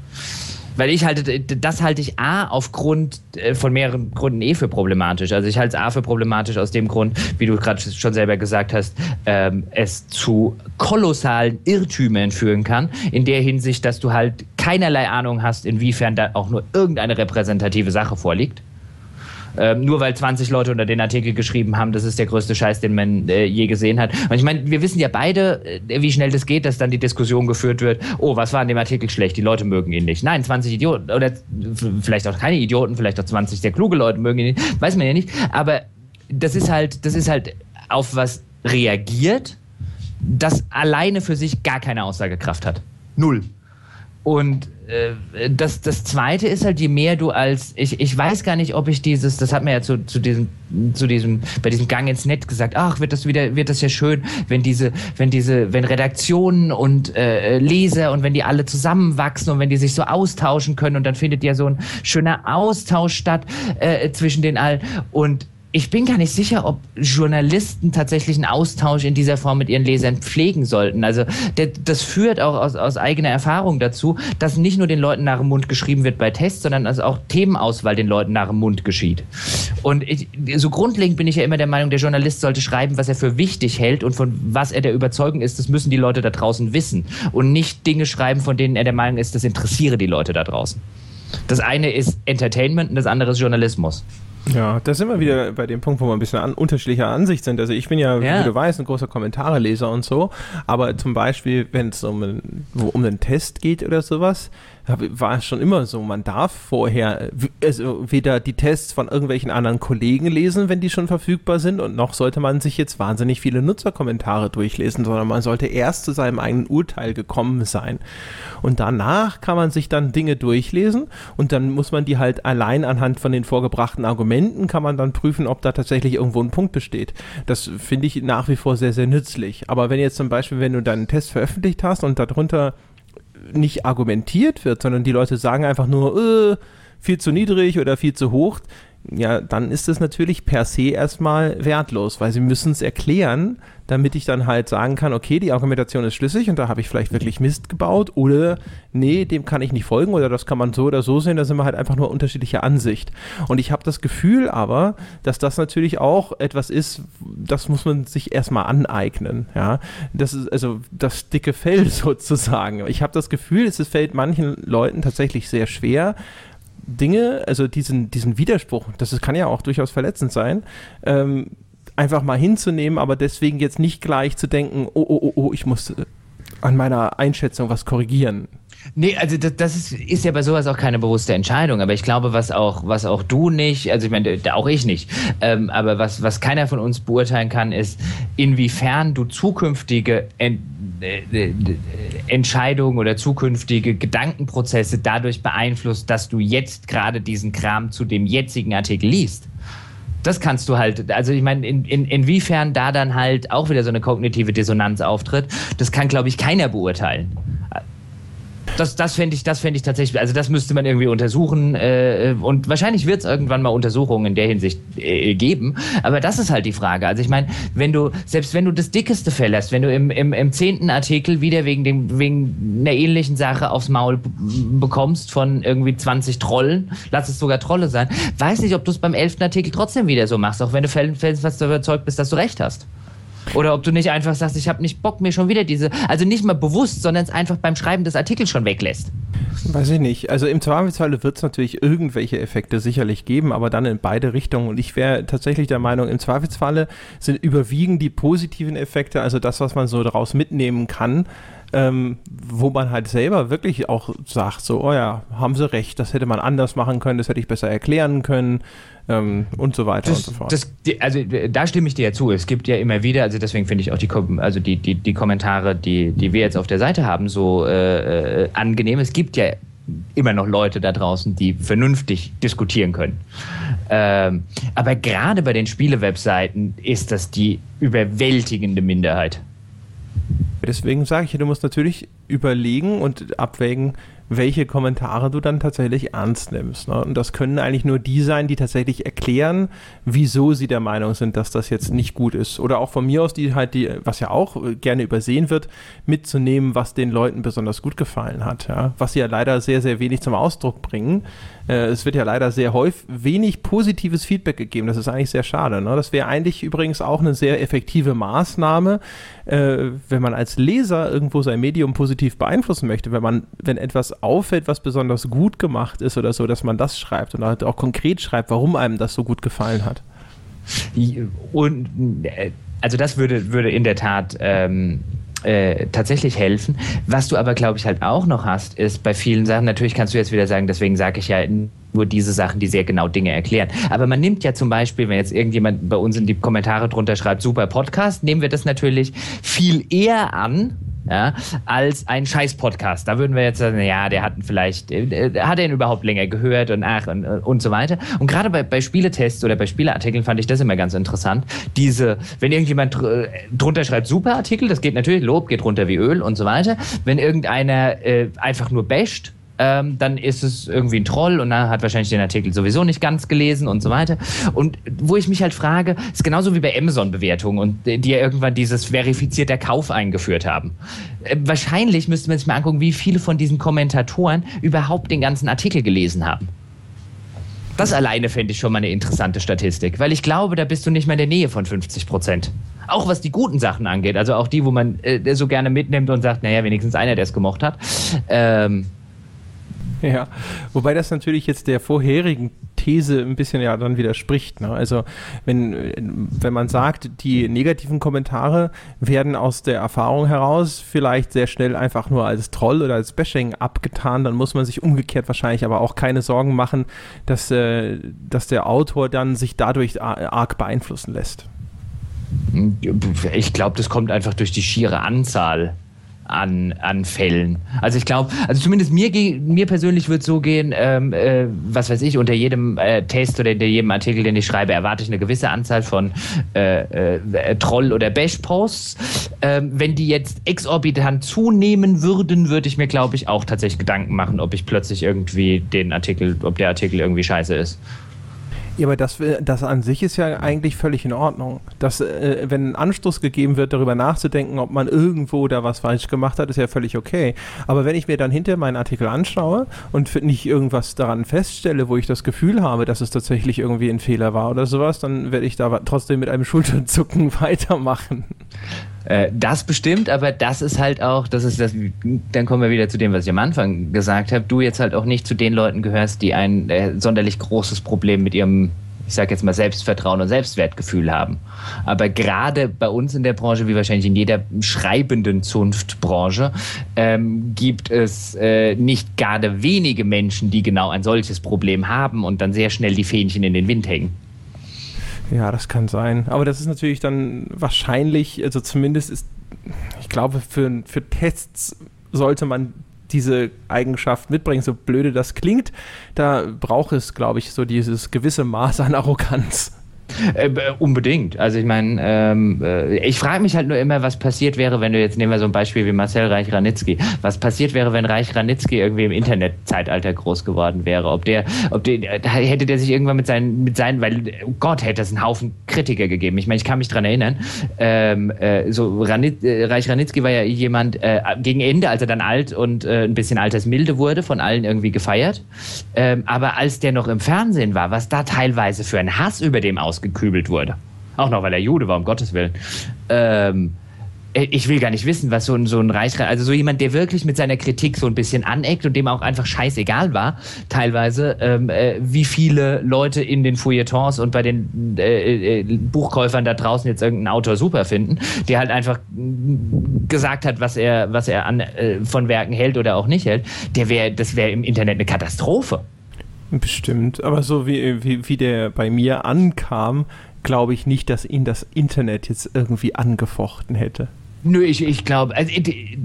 Weil ich halte, das halte ich A aufgrund äh, von mehreren Gründen eh für problematisch. Also ich halte es A für problematisch aus dem Grund, wie du gerade schon selber gesagt hast, ähm, es zu kolossalen Irrtümern führen kann, in der Hinsicht, dass du halt keinerlei Ahnung hast, inwiefern da auch nur irgendeine repräsentative Sache vorliegt. Ähm, nur weil 20 Leute unter den Artikel geschrieben haben, das ist der größte Scheiß, den man äh, je gesehen hat. Und ich meine, wir wissen ja beide, äh, wie schnell das geht, dass dann die Diskussion geführt wird, oh, was war an dem Artikel schlecht, die Leute mögen ihn nicht. Nein, 20 Idioten, oder vielleicht auch keine Idioten, vielleicht auch 20 sehr kluge Leute mögen ihn nicht, weiß man ja nicht. Aber das ist halt, das ist halt auf was reagiert, das alleine für sich gar keine Aussagekraft hat. Null. Und äh, das, das Zweite ist halt, je mehr du als, ich, ich weiß gar nicht, ob ich dieses, das hat mir ja zu, zu diesem, zu diesem, bei diesem Gang ins Netz gesagt, ach, wird das wieder, wird das ja schön, wenn diese, wenn diese, wenn Redaktionen und äh, Leser und wenn die alle zusammenwachsen und wenn die sich so austauschen können und dann findet ja so ein schöner Austausch statt äh, zwischen den allen. Und ich bin gar nicht sicher, ob Journalisten tatsächlich einen Austausch in dieser Form mit ihren Lesern pflegen sollten. Also das führt auch aus, aus eigener Erfahrung dazu, dass nicht nur den Leuten nach dem Mund geschrieben wird bei Tests, sondern dass auch Themenauswahl den Leuten nach dem Mund geschieht. Und ich, so grundlegend bin ich ja immer der Meinung, der Journalist sollte schreiben, was er für wichtig hält und von was er der Überzeugung ist, das müssen die Leute da draußen wissen. Und nicht Dinge schreiben, von denen er der Meinung ist, das interessiere die Leute da draußen. Das eine ist Entertainment und das andere ist Journalismus. Ja, da sind wir wieder bei dem Punkt, wo wir ein bisschen an, unterschiedlicher Ansicht sind. Also ich bin ja, ja, wie du weißt, ein großer Kommentareleser und so, aber zum Beispiel, wenn es um, um einen Test geht oder sowas, war schon immer so. Man darf vorher also weder die Tests von irgendwelchen anderen Kollegen lesen, wenn die schon verfügbar sind, und noch sollte man sich jetzt wahnsinnig viele Nutzerkommentare durchlesen, sondern man sollte erst zu seinem eigenen Urteil gekommen sein. Und danach kann man sich dann Dinge durchlesen und dann muss man die halt allein anhand von den vorgebrachten Argumenten kann man dann prüfen, ob da tatsächlich irgendwo ein Punkt besteht. Das finde ich nach wie vor sehr, sehr nützlich. Aber wenn jetzt zum Beispiel, wenn du deinen Test veröffentlicht hast und darunter nicht argumentiert wird, sondern die Leute sagen einfach nur, äh, viel zu niedrig oder viel zu hoch, ja, dann ist es natürlich per se erstmal wertlos, weil sie müssen es erklären, damit ich dann halt sagen kann, okay, die Argumentation ist schlüssig und da habe ich vielleicht wirklich Mist gebaut oder nee, dem kann ich nicht folgen oder das kann man so oder so sehen, da sind wir halt einfach nur unterschiedliche Ansicht. Und ich habe das Gefühl aber, dass das natürlich auch etwas ist, das muss man sich erstmal aneignen, ja. Das ist also das dicke Fell (laughs) sozusagen. Ich habe das Gefühl, es fällt manchen Leuten tatsächlich sehr schwer, Dinge, also diesen, diesen Widerspruch, das kann ja auch durchaus verletzend sein, ähm, einfach mal hinzunehmen, aber deswegen jetzt nicht gleich zu denken, oh, oh, oh, oh, ich muss äh, an meiner Einschätzung was korrigieren. Nee, also das, das ist, ist, ja bei sowas auch keine bewusste Entscheidung. Aber ich glaube, was auch, was auch du nicht, also ich meine, auch ich nicht, ähm, aber was, was keiner von uns beurteilen kann, ist, inwiefern du zukünftige Ent äh, Entscheidungen oder zukünftige Gedankenprozesse dadurch beeinflusst, dass du jetzt gerade diesen Kram zu dem jetzigen Artikel liest. Das kannst du halt, also ich meine, in, in, inwiefern da dann halt auch wieder so eine kognitive Dissonanz auftritt, das kann, glaube ich, keiner beurteilen. Das, das fände ich, das ich tatsächlich, also das müsste man irgendwie untersuchen äh, und wahrscheinlich wird es irgendwann mal Untersuchungen in der Hinsicht äh, geben. Aber das ist halt die Frage. Also ich meine, wenn du, selbst wenn du das dickeste verlässt, wenn du im, im, im zehnten Artikel wieder wegen, dem, wegen einer ähnlichen Sache aufs Maul bekommst von irgendwie 20 Trollen, lass es sogar Trolle sein, weiß nicht, ob du es beim elften Artikel trotzdem wieder so machst, auch wenn du fest überzeugt bist, dass du recht hast. Oder ob du nicht einfach sagst, ich habe nicht Bock, mir schon wieder diese, also nicht mal bewusst, sondern es einfach beim Schreiben des Artikels schon weglässt. Weiß ich nicht. Also im Zweifelsfalle wird es natürlich irgendwelche Effekte sicherlich geben, aber dann in beide Richtungen. Und ich wäre tatsächlich der Meinung, im Zweifelsfalle sind überwiegend die positiven Effekte, also das, was man so daraus mitnehmen kann, ähm, wo man halt selber wirklich auch sagt, so, oh ja, haben sie recht, das hätte man anders machen können, das hätte ich besser erklären können ähm, und so weiter das, und so fort. Das, also da stimme ich dir ja zu. Es gibt ja immer wieder, also deswegen finde ich auch die, also die, die, die Kommentare, die, die wir jetzt auf der Seite haben, so äh, äh, angenehm. Es gibt ja immer noch Leute da draußen, die vernünftig diskutieren können. Ähm, aber gerade bei den Spiele-Webseiten ist das die überwältigende Minderheit. Deswegen sage ich, du musst natürlich überlegen und abwägen, welche Kommentare du dann tatsächlich ernst nimmst. Ne? Und das können eigentlich nur die sein, die tatsächlich erklären, wieso sie der Meinung sind, dass das jetzt nicht gut ist. Oder auch von mir aus, die halt, die, was ja auch gerne übersehen wird, mitzunehmen, was den Leuten besonders gut gefallen hat. Ja? Was sie ja leider sehr, sehr wenig zum Ausdruck bringen. Äh, es wird ja leider sehr häufig wenig positives Feedback gegeben. Das ist eigentlich sehr schade. Ne? Das wäre eigentlich übrigens auch eine sehr effektive Maßnahme, äh, wenn man als Leser irgendwo sein Medium positiv beeinflussen möchte, wenn man, wenn etwas auffällt, was besonders gut gemacht ist oder so, dass man das schreibt und halt auch konkret schreibt, warum einem das so gut gefallen hat. Und äh, also das würde, würde in der Tat ähm, äh, tatsächlich helfen. Was du aber, glaube ich, halt auch noch hast, ist bei vielen Sachen, natürlich kannst du jetzt wieder sagen, deswegen sage ich ja nur diese Sachen, die sehr genau Dinge erklären. Aber man nimmt ja zum Beispiel, wenn jetzt irgendjemand bei uns in die Kommentare drunter schreibt, super Podcast, nehmen wir das natürlich viel eher an, ja, als ein Scheiß-Podcast. Da würden wir jetzt sagen, ja, der hat vielleicht, äh, hat er ihn überhaupt länger gehört und ach und, und so weiter. Und gerade bei, bei Spieletests oder bei Spieleartikeln fand ich das immer ganz interessant. Diese, wenn irgendjemand dr drunter schreibt, super Artikel, das geht natürlich, Lob geht runter wie Öl und so weiter. Wenn irgendeiner äh, einfach nur basht, ähm, dann ist es irgendwie ein Troll und er hat wahrscheinlich den Artikel sowieso nicht ganz gelesen und so weiter. Und wo ich mich halt frage, ist genauso wie bei Amazon-Bewertungen und die ja irgendwann dieses verifizierter Kauf eingeführt haben. Äh, wahrscheinlich müsste man sich mal angucken, wie viele von diesen Kommentatoren überhaupt den ganzen Artikel gelesen haben. Das alleine fände ich schon mal eine interessante Statistik, weil ich glaube, da bist du nicht mehr in der Nähe von 50 Prozent. Auch was die guten Sachen angeht, also auch die, wo man äh, so gerne mitnimmt und sagt, naja, wenigstens einer, der es gemocht hat. Ähm, (laughs) Ja, wobei das natürlich jetzt der vorherigen These ein bisschen ja dann widerspricht. Ne? Also wenn, wenn man sagt, die negativen Kommentare werden aus der Erfahrung heraus vielleicht sehr schnell einfach nur als Troll oder als Bashing abgetan, dann muss man sich umgekehrt wahrscheinlich aber auch keine Sorgen machen, dass, äh, dass der Autor dann sich dadurch arg beeinflussen lässt. Ich glaube, das kommt einfach durch die schiere Anzahl an, an Fällen. Also ich glaube, also zumindest mir, mir persönlich wird es so gehen, ähm, äh, was weiß ich, unter jedem äh, Test oder unter jedem Artikel, den ich schreibe, erwarte ich eine gewisse Anzahl von äh, äh, Troll- oder Bash-Posts. Ähm, wenn die jetzt exorbitant zunehmen würden, würde ich mir, glaube ich, auch tatsächlich Gedanken machen, ob ich plötzlich irgendwie den Artikel, ob der Artikel irgendwie scheiße ist. Ja, aber das, äh, das an sich ist ja eigentlich völlig in Ordnung. Dass, äh, wenn ein Anstoß gegeben wird, darüber nachzudenken, ob man irgendwo da was falsch gemacht hat, ist ja völlig okay. Aber wenn ich mir dann hinter meinen Artikel anschaue und nicht irgendwas daran feststelle, wo ich das Gefühl habe, dass es tatsächlich irgendwie ein Fehler war oder sowas, dann werde ich da trotzdem mit einem Schulterzucken (laughs) weitermachen. Äh, das bestimmt, aber das ist halt auch, das ist das, dann kommen wir wieder zu dem, was ich am Anfang gesagt habe, du jetzt halt auch nicht zu den Leuten gehörst, die ein äh, sonderlich großes Problem mit ihrem ich sage jetzt mal Selbstvertrauen und Selbstwertgefühl haben. Aber gerade bei uns in der Branche, wie wahrscheinlich in jeder schreibenden Zunftbranche, ähm, gibt es äh, nicht gerade wenige Menschen, die genau ein solches Problem haben und dann sehr schnell die Fähnchen in den Wind hängen. Ja, das kann sein. Aber das ist natürlich dann wahrscheinlich, also zumindest ist, ich glaube, für, für Tests sollte man diese Eigenschaft mitbringen, so blöde das klingt. Da braucht es, glaube ich, so dieses gewisse Maß an Arroganz. Äh, unbedingt. Also ich meine, ähm, äh, ich frage mich halt nur immer, was passiert wäre, wenn du jetzt nehmen wir so ein Beispiel wie Marcel Reich-Ranitzky. Was passiert wäre, wenn Reich-Ranitzky irgendwie im Internetzeitalter groß geworden wäre? Ob der, ob der, hätte der sich irgendwann mit seinen, mit seinen, weil oh Gott, hätte es einen Haufen Kritiker gegeben. Ich meine, ich kann mich dran erinnern. Ähm, äh, so Ranit, äh, Reich-Ranitzky war ja jemand äh, gegen Ende, als er dann alt und äh, ein bisschen altersmilde wurde, von allen irgendwie gefeiert. Ähm, aber als der noch im Fernsehen war, was da teilweise für ein Hass über dem ausgegangen ausgekübelt wurde. Auch noch, weil er Jude war, um Gottes Willen. Ähm, äh, ich will gar nicht wissen, was so ein, so ein Reichsrat, also so jemand, der wirklich mit seiner Kritik so ein bisschen aneckt und dem auch einfach scheißegal war, teilweise, ähm, äh, wie viele Leute in den Feuilletons und bei den äh, äh, Buchkäufern da draußen jetzt irgendeinen Autor super finden, der halt einfach gesagt hat, was er, was er an, äh, von Werken hält oder auch nicht hält, der wäre, das wäre im Internet eine Katastrophe. Bestimmt, aber so wie, wie, wie der bei mir ankam, glaube ich nicht, dass ihn das Internet jetzt irgendwie angefochten hätte. Nö, ich, ich glaube, also,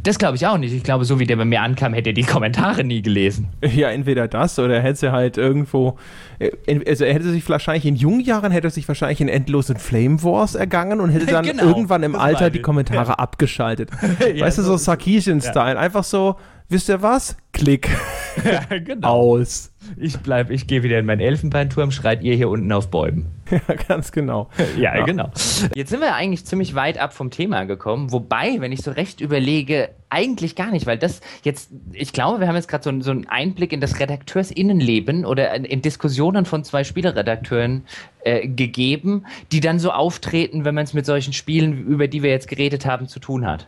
das glaube ich auch nicht. Ich glaube, so wie der bei mir ankam, hätte er die Kommentare nie gelesen. Ja, entweder das oder er hätte halt irgendwo, äh, also er hätte sich wahrscheinlich in jungen Jahren hätte er sich wahrscheinlich in endlosen Flame Wars ergangen und hätte (laughs) dann genau, irgendwann im Alter die Kommentare ja. abgeschaltet. (laughs) ja, weißt du, so Sarkisian-Style. Ja. Einfach so, wisst ihr was? Klick. (laughs) Ja, genau. Aus. Ich bleib, ich gehe wieder in meinen Elfenbeinturm, schreit ihr hier unten auf Bäumen. (laughs) Ja, ganz genau. (laughs) ja, ja, genau. Jetzt sind wir eigentlich ziemlich weit ab vom Thema gekommen, wobei, wenn ich so recht überlege, eigentlich gar nicht, weil das jetzt, ich glaube, wir haben jetzt gerade so, so, einen Einblick in das Redakteursinnenleben oder in, in Diskussionen von zwei Spieleredakteuren äh, gegeben, die dann so auftreten, wenn man es mit solchen Spielen, über die wir jetzt geredet haben, zu tun hat.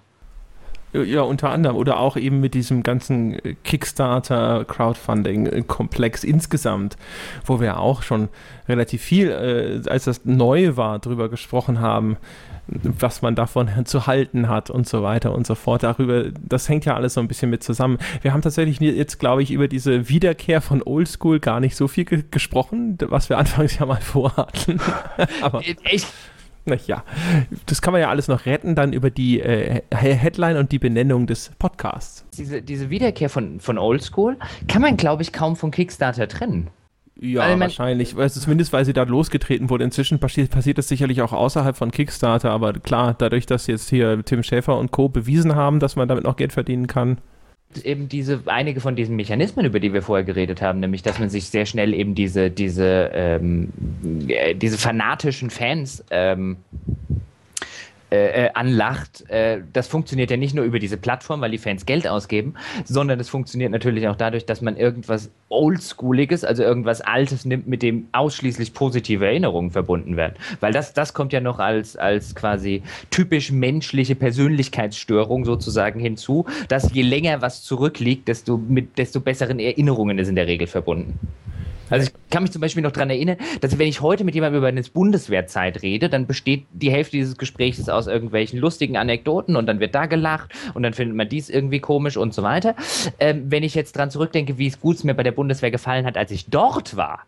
Ja, unter anderem. Oder auch eben mit diesem ganzen Kickstarter-Crowdfunding-Komplex insgesamt, wo wir auch schon relativ viel, äh, als das neu war, drüber gesprochen haben, was man davon (laughs) zu halten hat und so weiter und so fort. Darüber, das hängt ja alles so ein bisschen mit zusammen. Wir haben tatsächlich jetzt, glaube ich, über diese Wiederkehr von Oldschool gar nicht so viel ge gesprochen, was wir (laughs) anfangs ja mal vorhatten. (laughs) Aber ich naja, das kann man ja alles noch retten, dann über die äh, Headline und die Benennung des Podcasts. Diese, diese Wiederkehr von, von Oldschool kann man, glaube ich, kaum von Kickstarter trennen. Ja, weil wahrscheinlich. Also zumindest, weil sie da losgetreten wurde. Inzwischen passiert, passiert das sicherlich auch außerhalb von Kickstarter, aber klar, dadurch, dass jetzt hier Tim Schäfer und Co. bewiesen haben, dass man damit noch Geld verdienen kann eben diese einige von diesen Mechanismen, über die wir vorher geredet haben, nämlich dass man sich sehr schnell eben diese diese ähm, äh, diese fanatischen Fans ähm, äh, äh, anlacht, äh, das funktioniert ja nicht nur über diese Plattform, weil die Fans Geld ausgeben, sondern es funktioniert natürlich auch dadurch, dass man irgendwas Oldschooliges, also irgendwas Altes nimmt, mit dem ausschließlich positive Erinnerungen verbunden werden. Weil das, das kommt ja noch als, als quasi typisch menschliche Persönlichkeitsstörung sozusagen hinzu, dass je länger was zurückliegt, desto, mit desto besseren Erinnerungen ist in der Regel verbunden. Also ich kann mich zum Beispiel noch daran erinnern, dass wenn ich heute mit jemandem über eine Bundeswehrzeit rede, dann besteht die Hälfte dieses Gesprächs aus irgendwelchen lustigen Anekdoten und dann wird da gelacht und dann findet man dies irgendwie komisch und so weiter. Ähm, wenn ich jetzt dran zurückdenke, wie es gut mir bei der Bundeswehr gefallen hat, als ich dort war,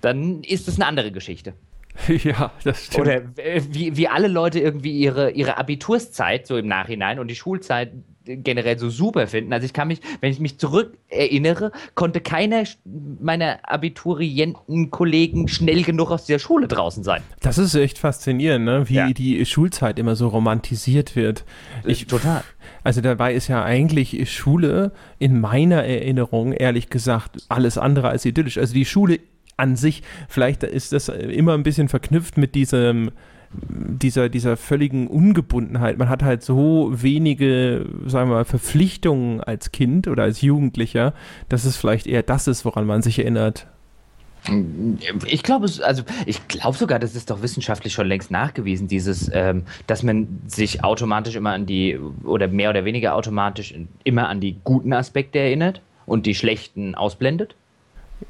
dann ist es eine andere Geschichte. (laughs) Ja, das stimmt. Oder äh, wie, wie alle Leute irgendwie ihre, ihre Abiturszeit so im Nachhinein und die Schulzeit generell so super finden. Also ich kann mich, wenn ich mich zurück erinnere, konnte keiner meiner Abiturientenkollegen schnell genug aus dieser Schule draußen sein. Das ist echt faszinierend, ne? wie ja. die Schulzeit immer so romantisiert wird. Ich, Total. Also dabei ist ja eigentlich Schule in meiner Erinnerung, ehrlich gesagt, alles andere als idyllisch. Also die Schule an sich, vielleicht ist das immer ein bisschen verknüpft mit diesem dieser, dieser völligen Ungebundenheit. Man hat halt so wenige, sagen wir mal, Verpflichtungen als Kind oder als Jugendlicher, dass es vielleicht eher das ist, woran man sich erinnert. Ich glaube, also ich glaube sogar, das ist doch wissenschaftlich schon längst nachgewiesen, dieses, ähm, dass man sich automatisch immer an die oder mehr oder weniger automatisch immer an die guten Aspekte erinnert und die schlechten ausblendet.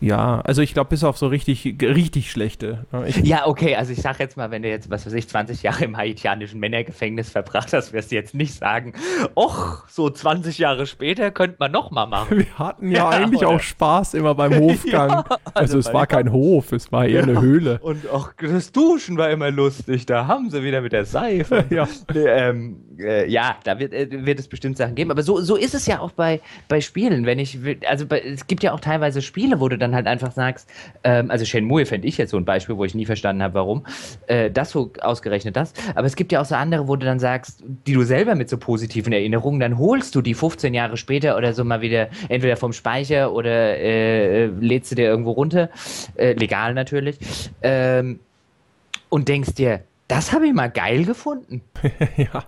Ja, also ich glaube, bis auf so richtig, richtig schlechte. Ich ja, okay, also ich sag jetzt mal, wenn du jetzt, was weiß ich, 20 Jahre im haitianischen Männergefängnis verbracht hast, wirst du jetzt nicht sagen, och, so 20 Jahre später könnte man noch mal machen. (laughs) Wir hatten ja, ja eigentlich oder? auch Spaß immer beim (laughs) Hofgang. ja, (laughs) also, also es war kein Hof, es war eher ja. eine Höhle. Und auch das Duschen war immer lustig, da haben sie wieder mit der Seife. ja. Ähm, äh, ja, da wird, äh, wird es bestimmt Sachen geben, aber so, so ist es ja auch bei, bei Spielen, wenn ich, also bei, es gibt ja auch teilweise Spiele, wo du dann dann halt einfach sagst, ähm, also Shenmue fände ich jetzt so ein Beispiel, wo ich nie verstanden habe, warum äh, das so ausgerechnet das. Aber es gibt ja auch so andere, wo du dann sagst, die du selber mit so positiven Erinnerungen, dann holst du die 15 Jahre später oder so mal wieder entweder vom Speicher oder äh, lädst du dir irgendwo runter, äh, legal natürlich, ähm, und denkst dir, das habe ich mal geil gefunden. (laughs) ja.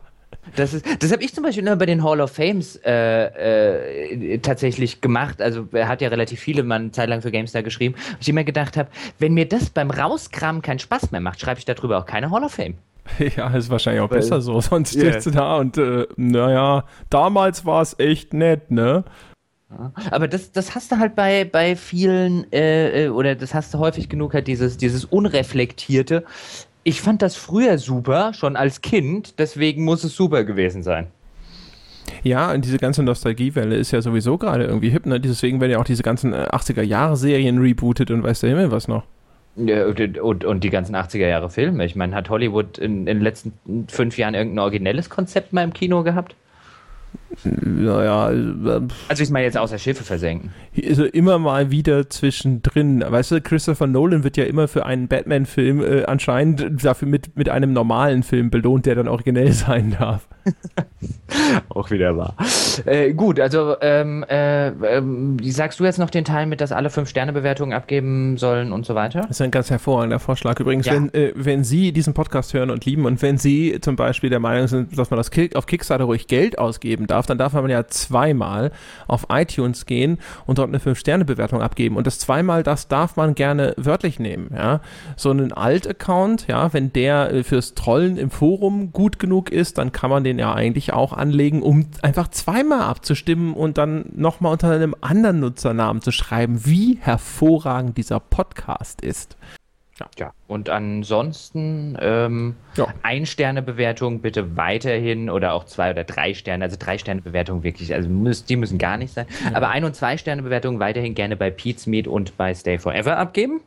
Das, ist, das habe ich zum Beispiel immer bei den Hall of Fames äh, äh, tatsächlich gemacht. Also er hat ja relativ viele mal eine Zeit lang für GameStar geschrieben. Und ich immer gedacht habe, wenn mir das beim Rauskramen keinen Spaß mehr macht, schreibe ich darüber auch keine Hall of Fame. (laughs) Ja, ist wahrscheinlich auch Weil, besser so. Sonst yeah. stehst du da und äh, naja, damals war es echt nett, ne? Aber das, das hast du halt bei, bei vielen, äh, äh, oder das hast du häufig genug, halt dieses, dieses Unreflektierte ich fand das früher super, schon als Kind, deswegen muss es super gewesen sein. Ja, und diese ganze Nostalgiewelle ist ja sowieso gerade irgendwie hip, ne? Deswegen werden ja auch diese ganzen 80er-Jahre-Serien rebootet und weiß der Himmel was noch. Ja, und, und, und, die ganzen 80er-Jahre-Filme. Ich meine, hat Hollywood in, in den letzten fünf Jahren irgendein originelles Konzept mal im Kino gehabt? Naja. Äh, also ich meine jetzt außer Schiffe versenken. Also immer mal wieder zwischendrin. Weißt du, Christopher Nolan wird ja immer für einen Batman-Film äh, anscheinend dafür mit, mit einem normalen Film belohnt, der dann originell (laughs) sein darf. (laughs) Auch wieder wahr. Äh, gut, also ähm, äh, ähm, sagst du jetzt noch den Teil mit, dass alle fünf Sterne Bewertungen abgeben sollen und so weiter? Das ist ein ganz hervorragender Vorschlag. Übrigens, ja. wenn, äh, wenn Sie diesen Podcast hören und lieben und wenn Sie zum Beispiel der Meinung sind, dass man das Kick, auf Kickstarter ruhig Geld ausgeben darf, dann darf man ja zweimal auf iTunes gehen und dort eine fünf Sterne Bewertung abgeben. Und das zweimal, das darf man gerne wörtlich nehmen. Ja? So einen Alt-Account, ja, wenn der äh, fürs Trollen im Forum gut genug ist, dann kann man den ja eigentlich auch anlegen, um einfach zweimal abzustimmen und dann nochmal unter einem anderen Nutzernamen zu schreiben, wie hervorragend dieser Podcast ist. Ja. ja. Und ansonsten ähm, ja. Ein-Sterne-Bewertung bitte weiterhin oder auch zwei oder drei Sterne, also drei Sterne-Bewertung wirklich, also müssen, die müssen gar nicht sein. Ja. Aber Ein- und Zwei-Sterne-Bewertung weiterhin gerne bei Pete's Meat und bei Stay Forever abgeben.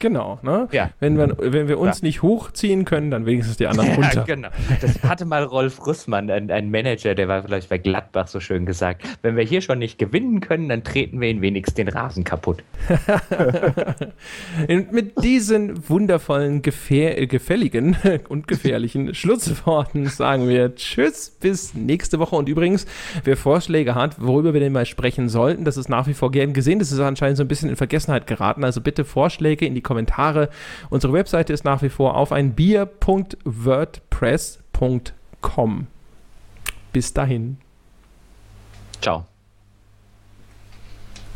Genau, ne? Ja. Wenn wir, wenn wir uns ja. nicht hochziehen können, dann wenigstens die anderen (laughs) runter. Ja, genau. Das hatte mal Rolf Russmann, ein, ein, Manager, der war vielleicht bei Gladbach so schön gesagt. Wenn wir hier schon nicht gewinnen können, dann treten wir ihn wenigstens den Rasen kaputt. (laughs) mit diesen wundervollen, gefähr gefälligen (laughs) und gefährlichen Schlussworten sagen wir Tschüss, bis nächste Woche. Und übrigens, wer Vorschläge hat, worüber wir denn mal sprechen sollten, das ist nach wie vor gern gesehen. Das ist anscheinend so ein bisschen in Vergessenheit geraten. Also bitte Vorschläge in die Kommentare. Unsere Webseite ist nach wie vor auf ein Bier.wordpress.com. Bis dahin. Ciao.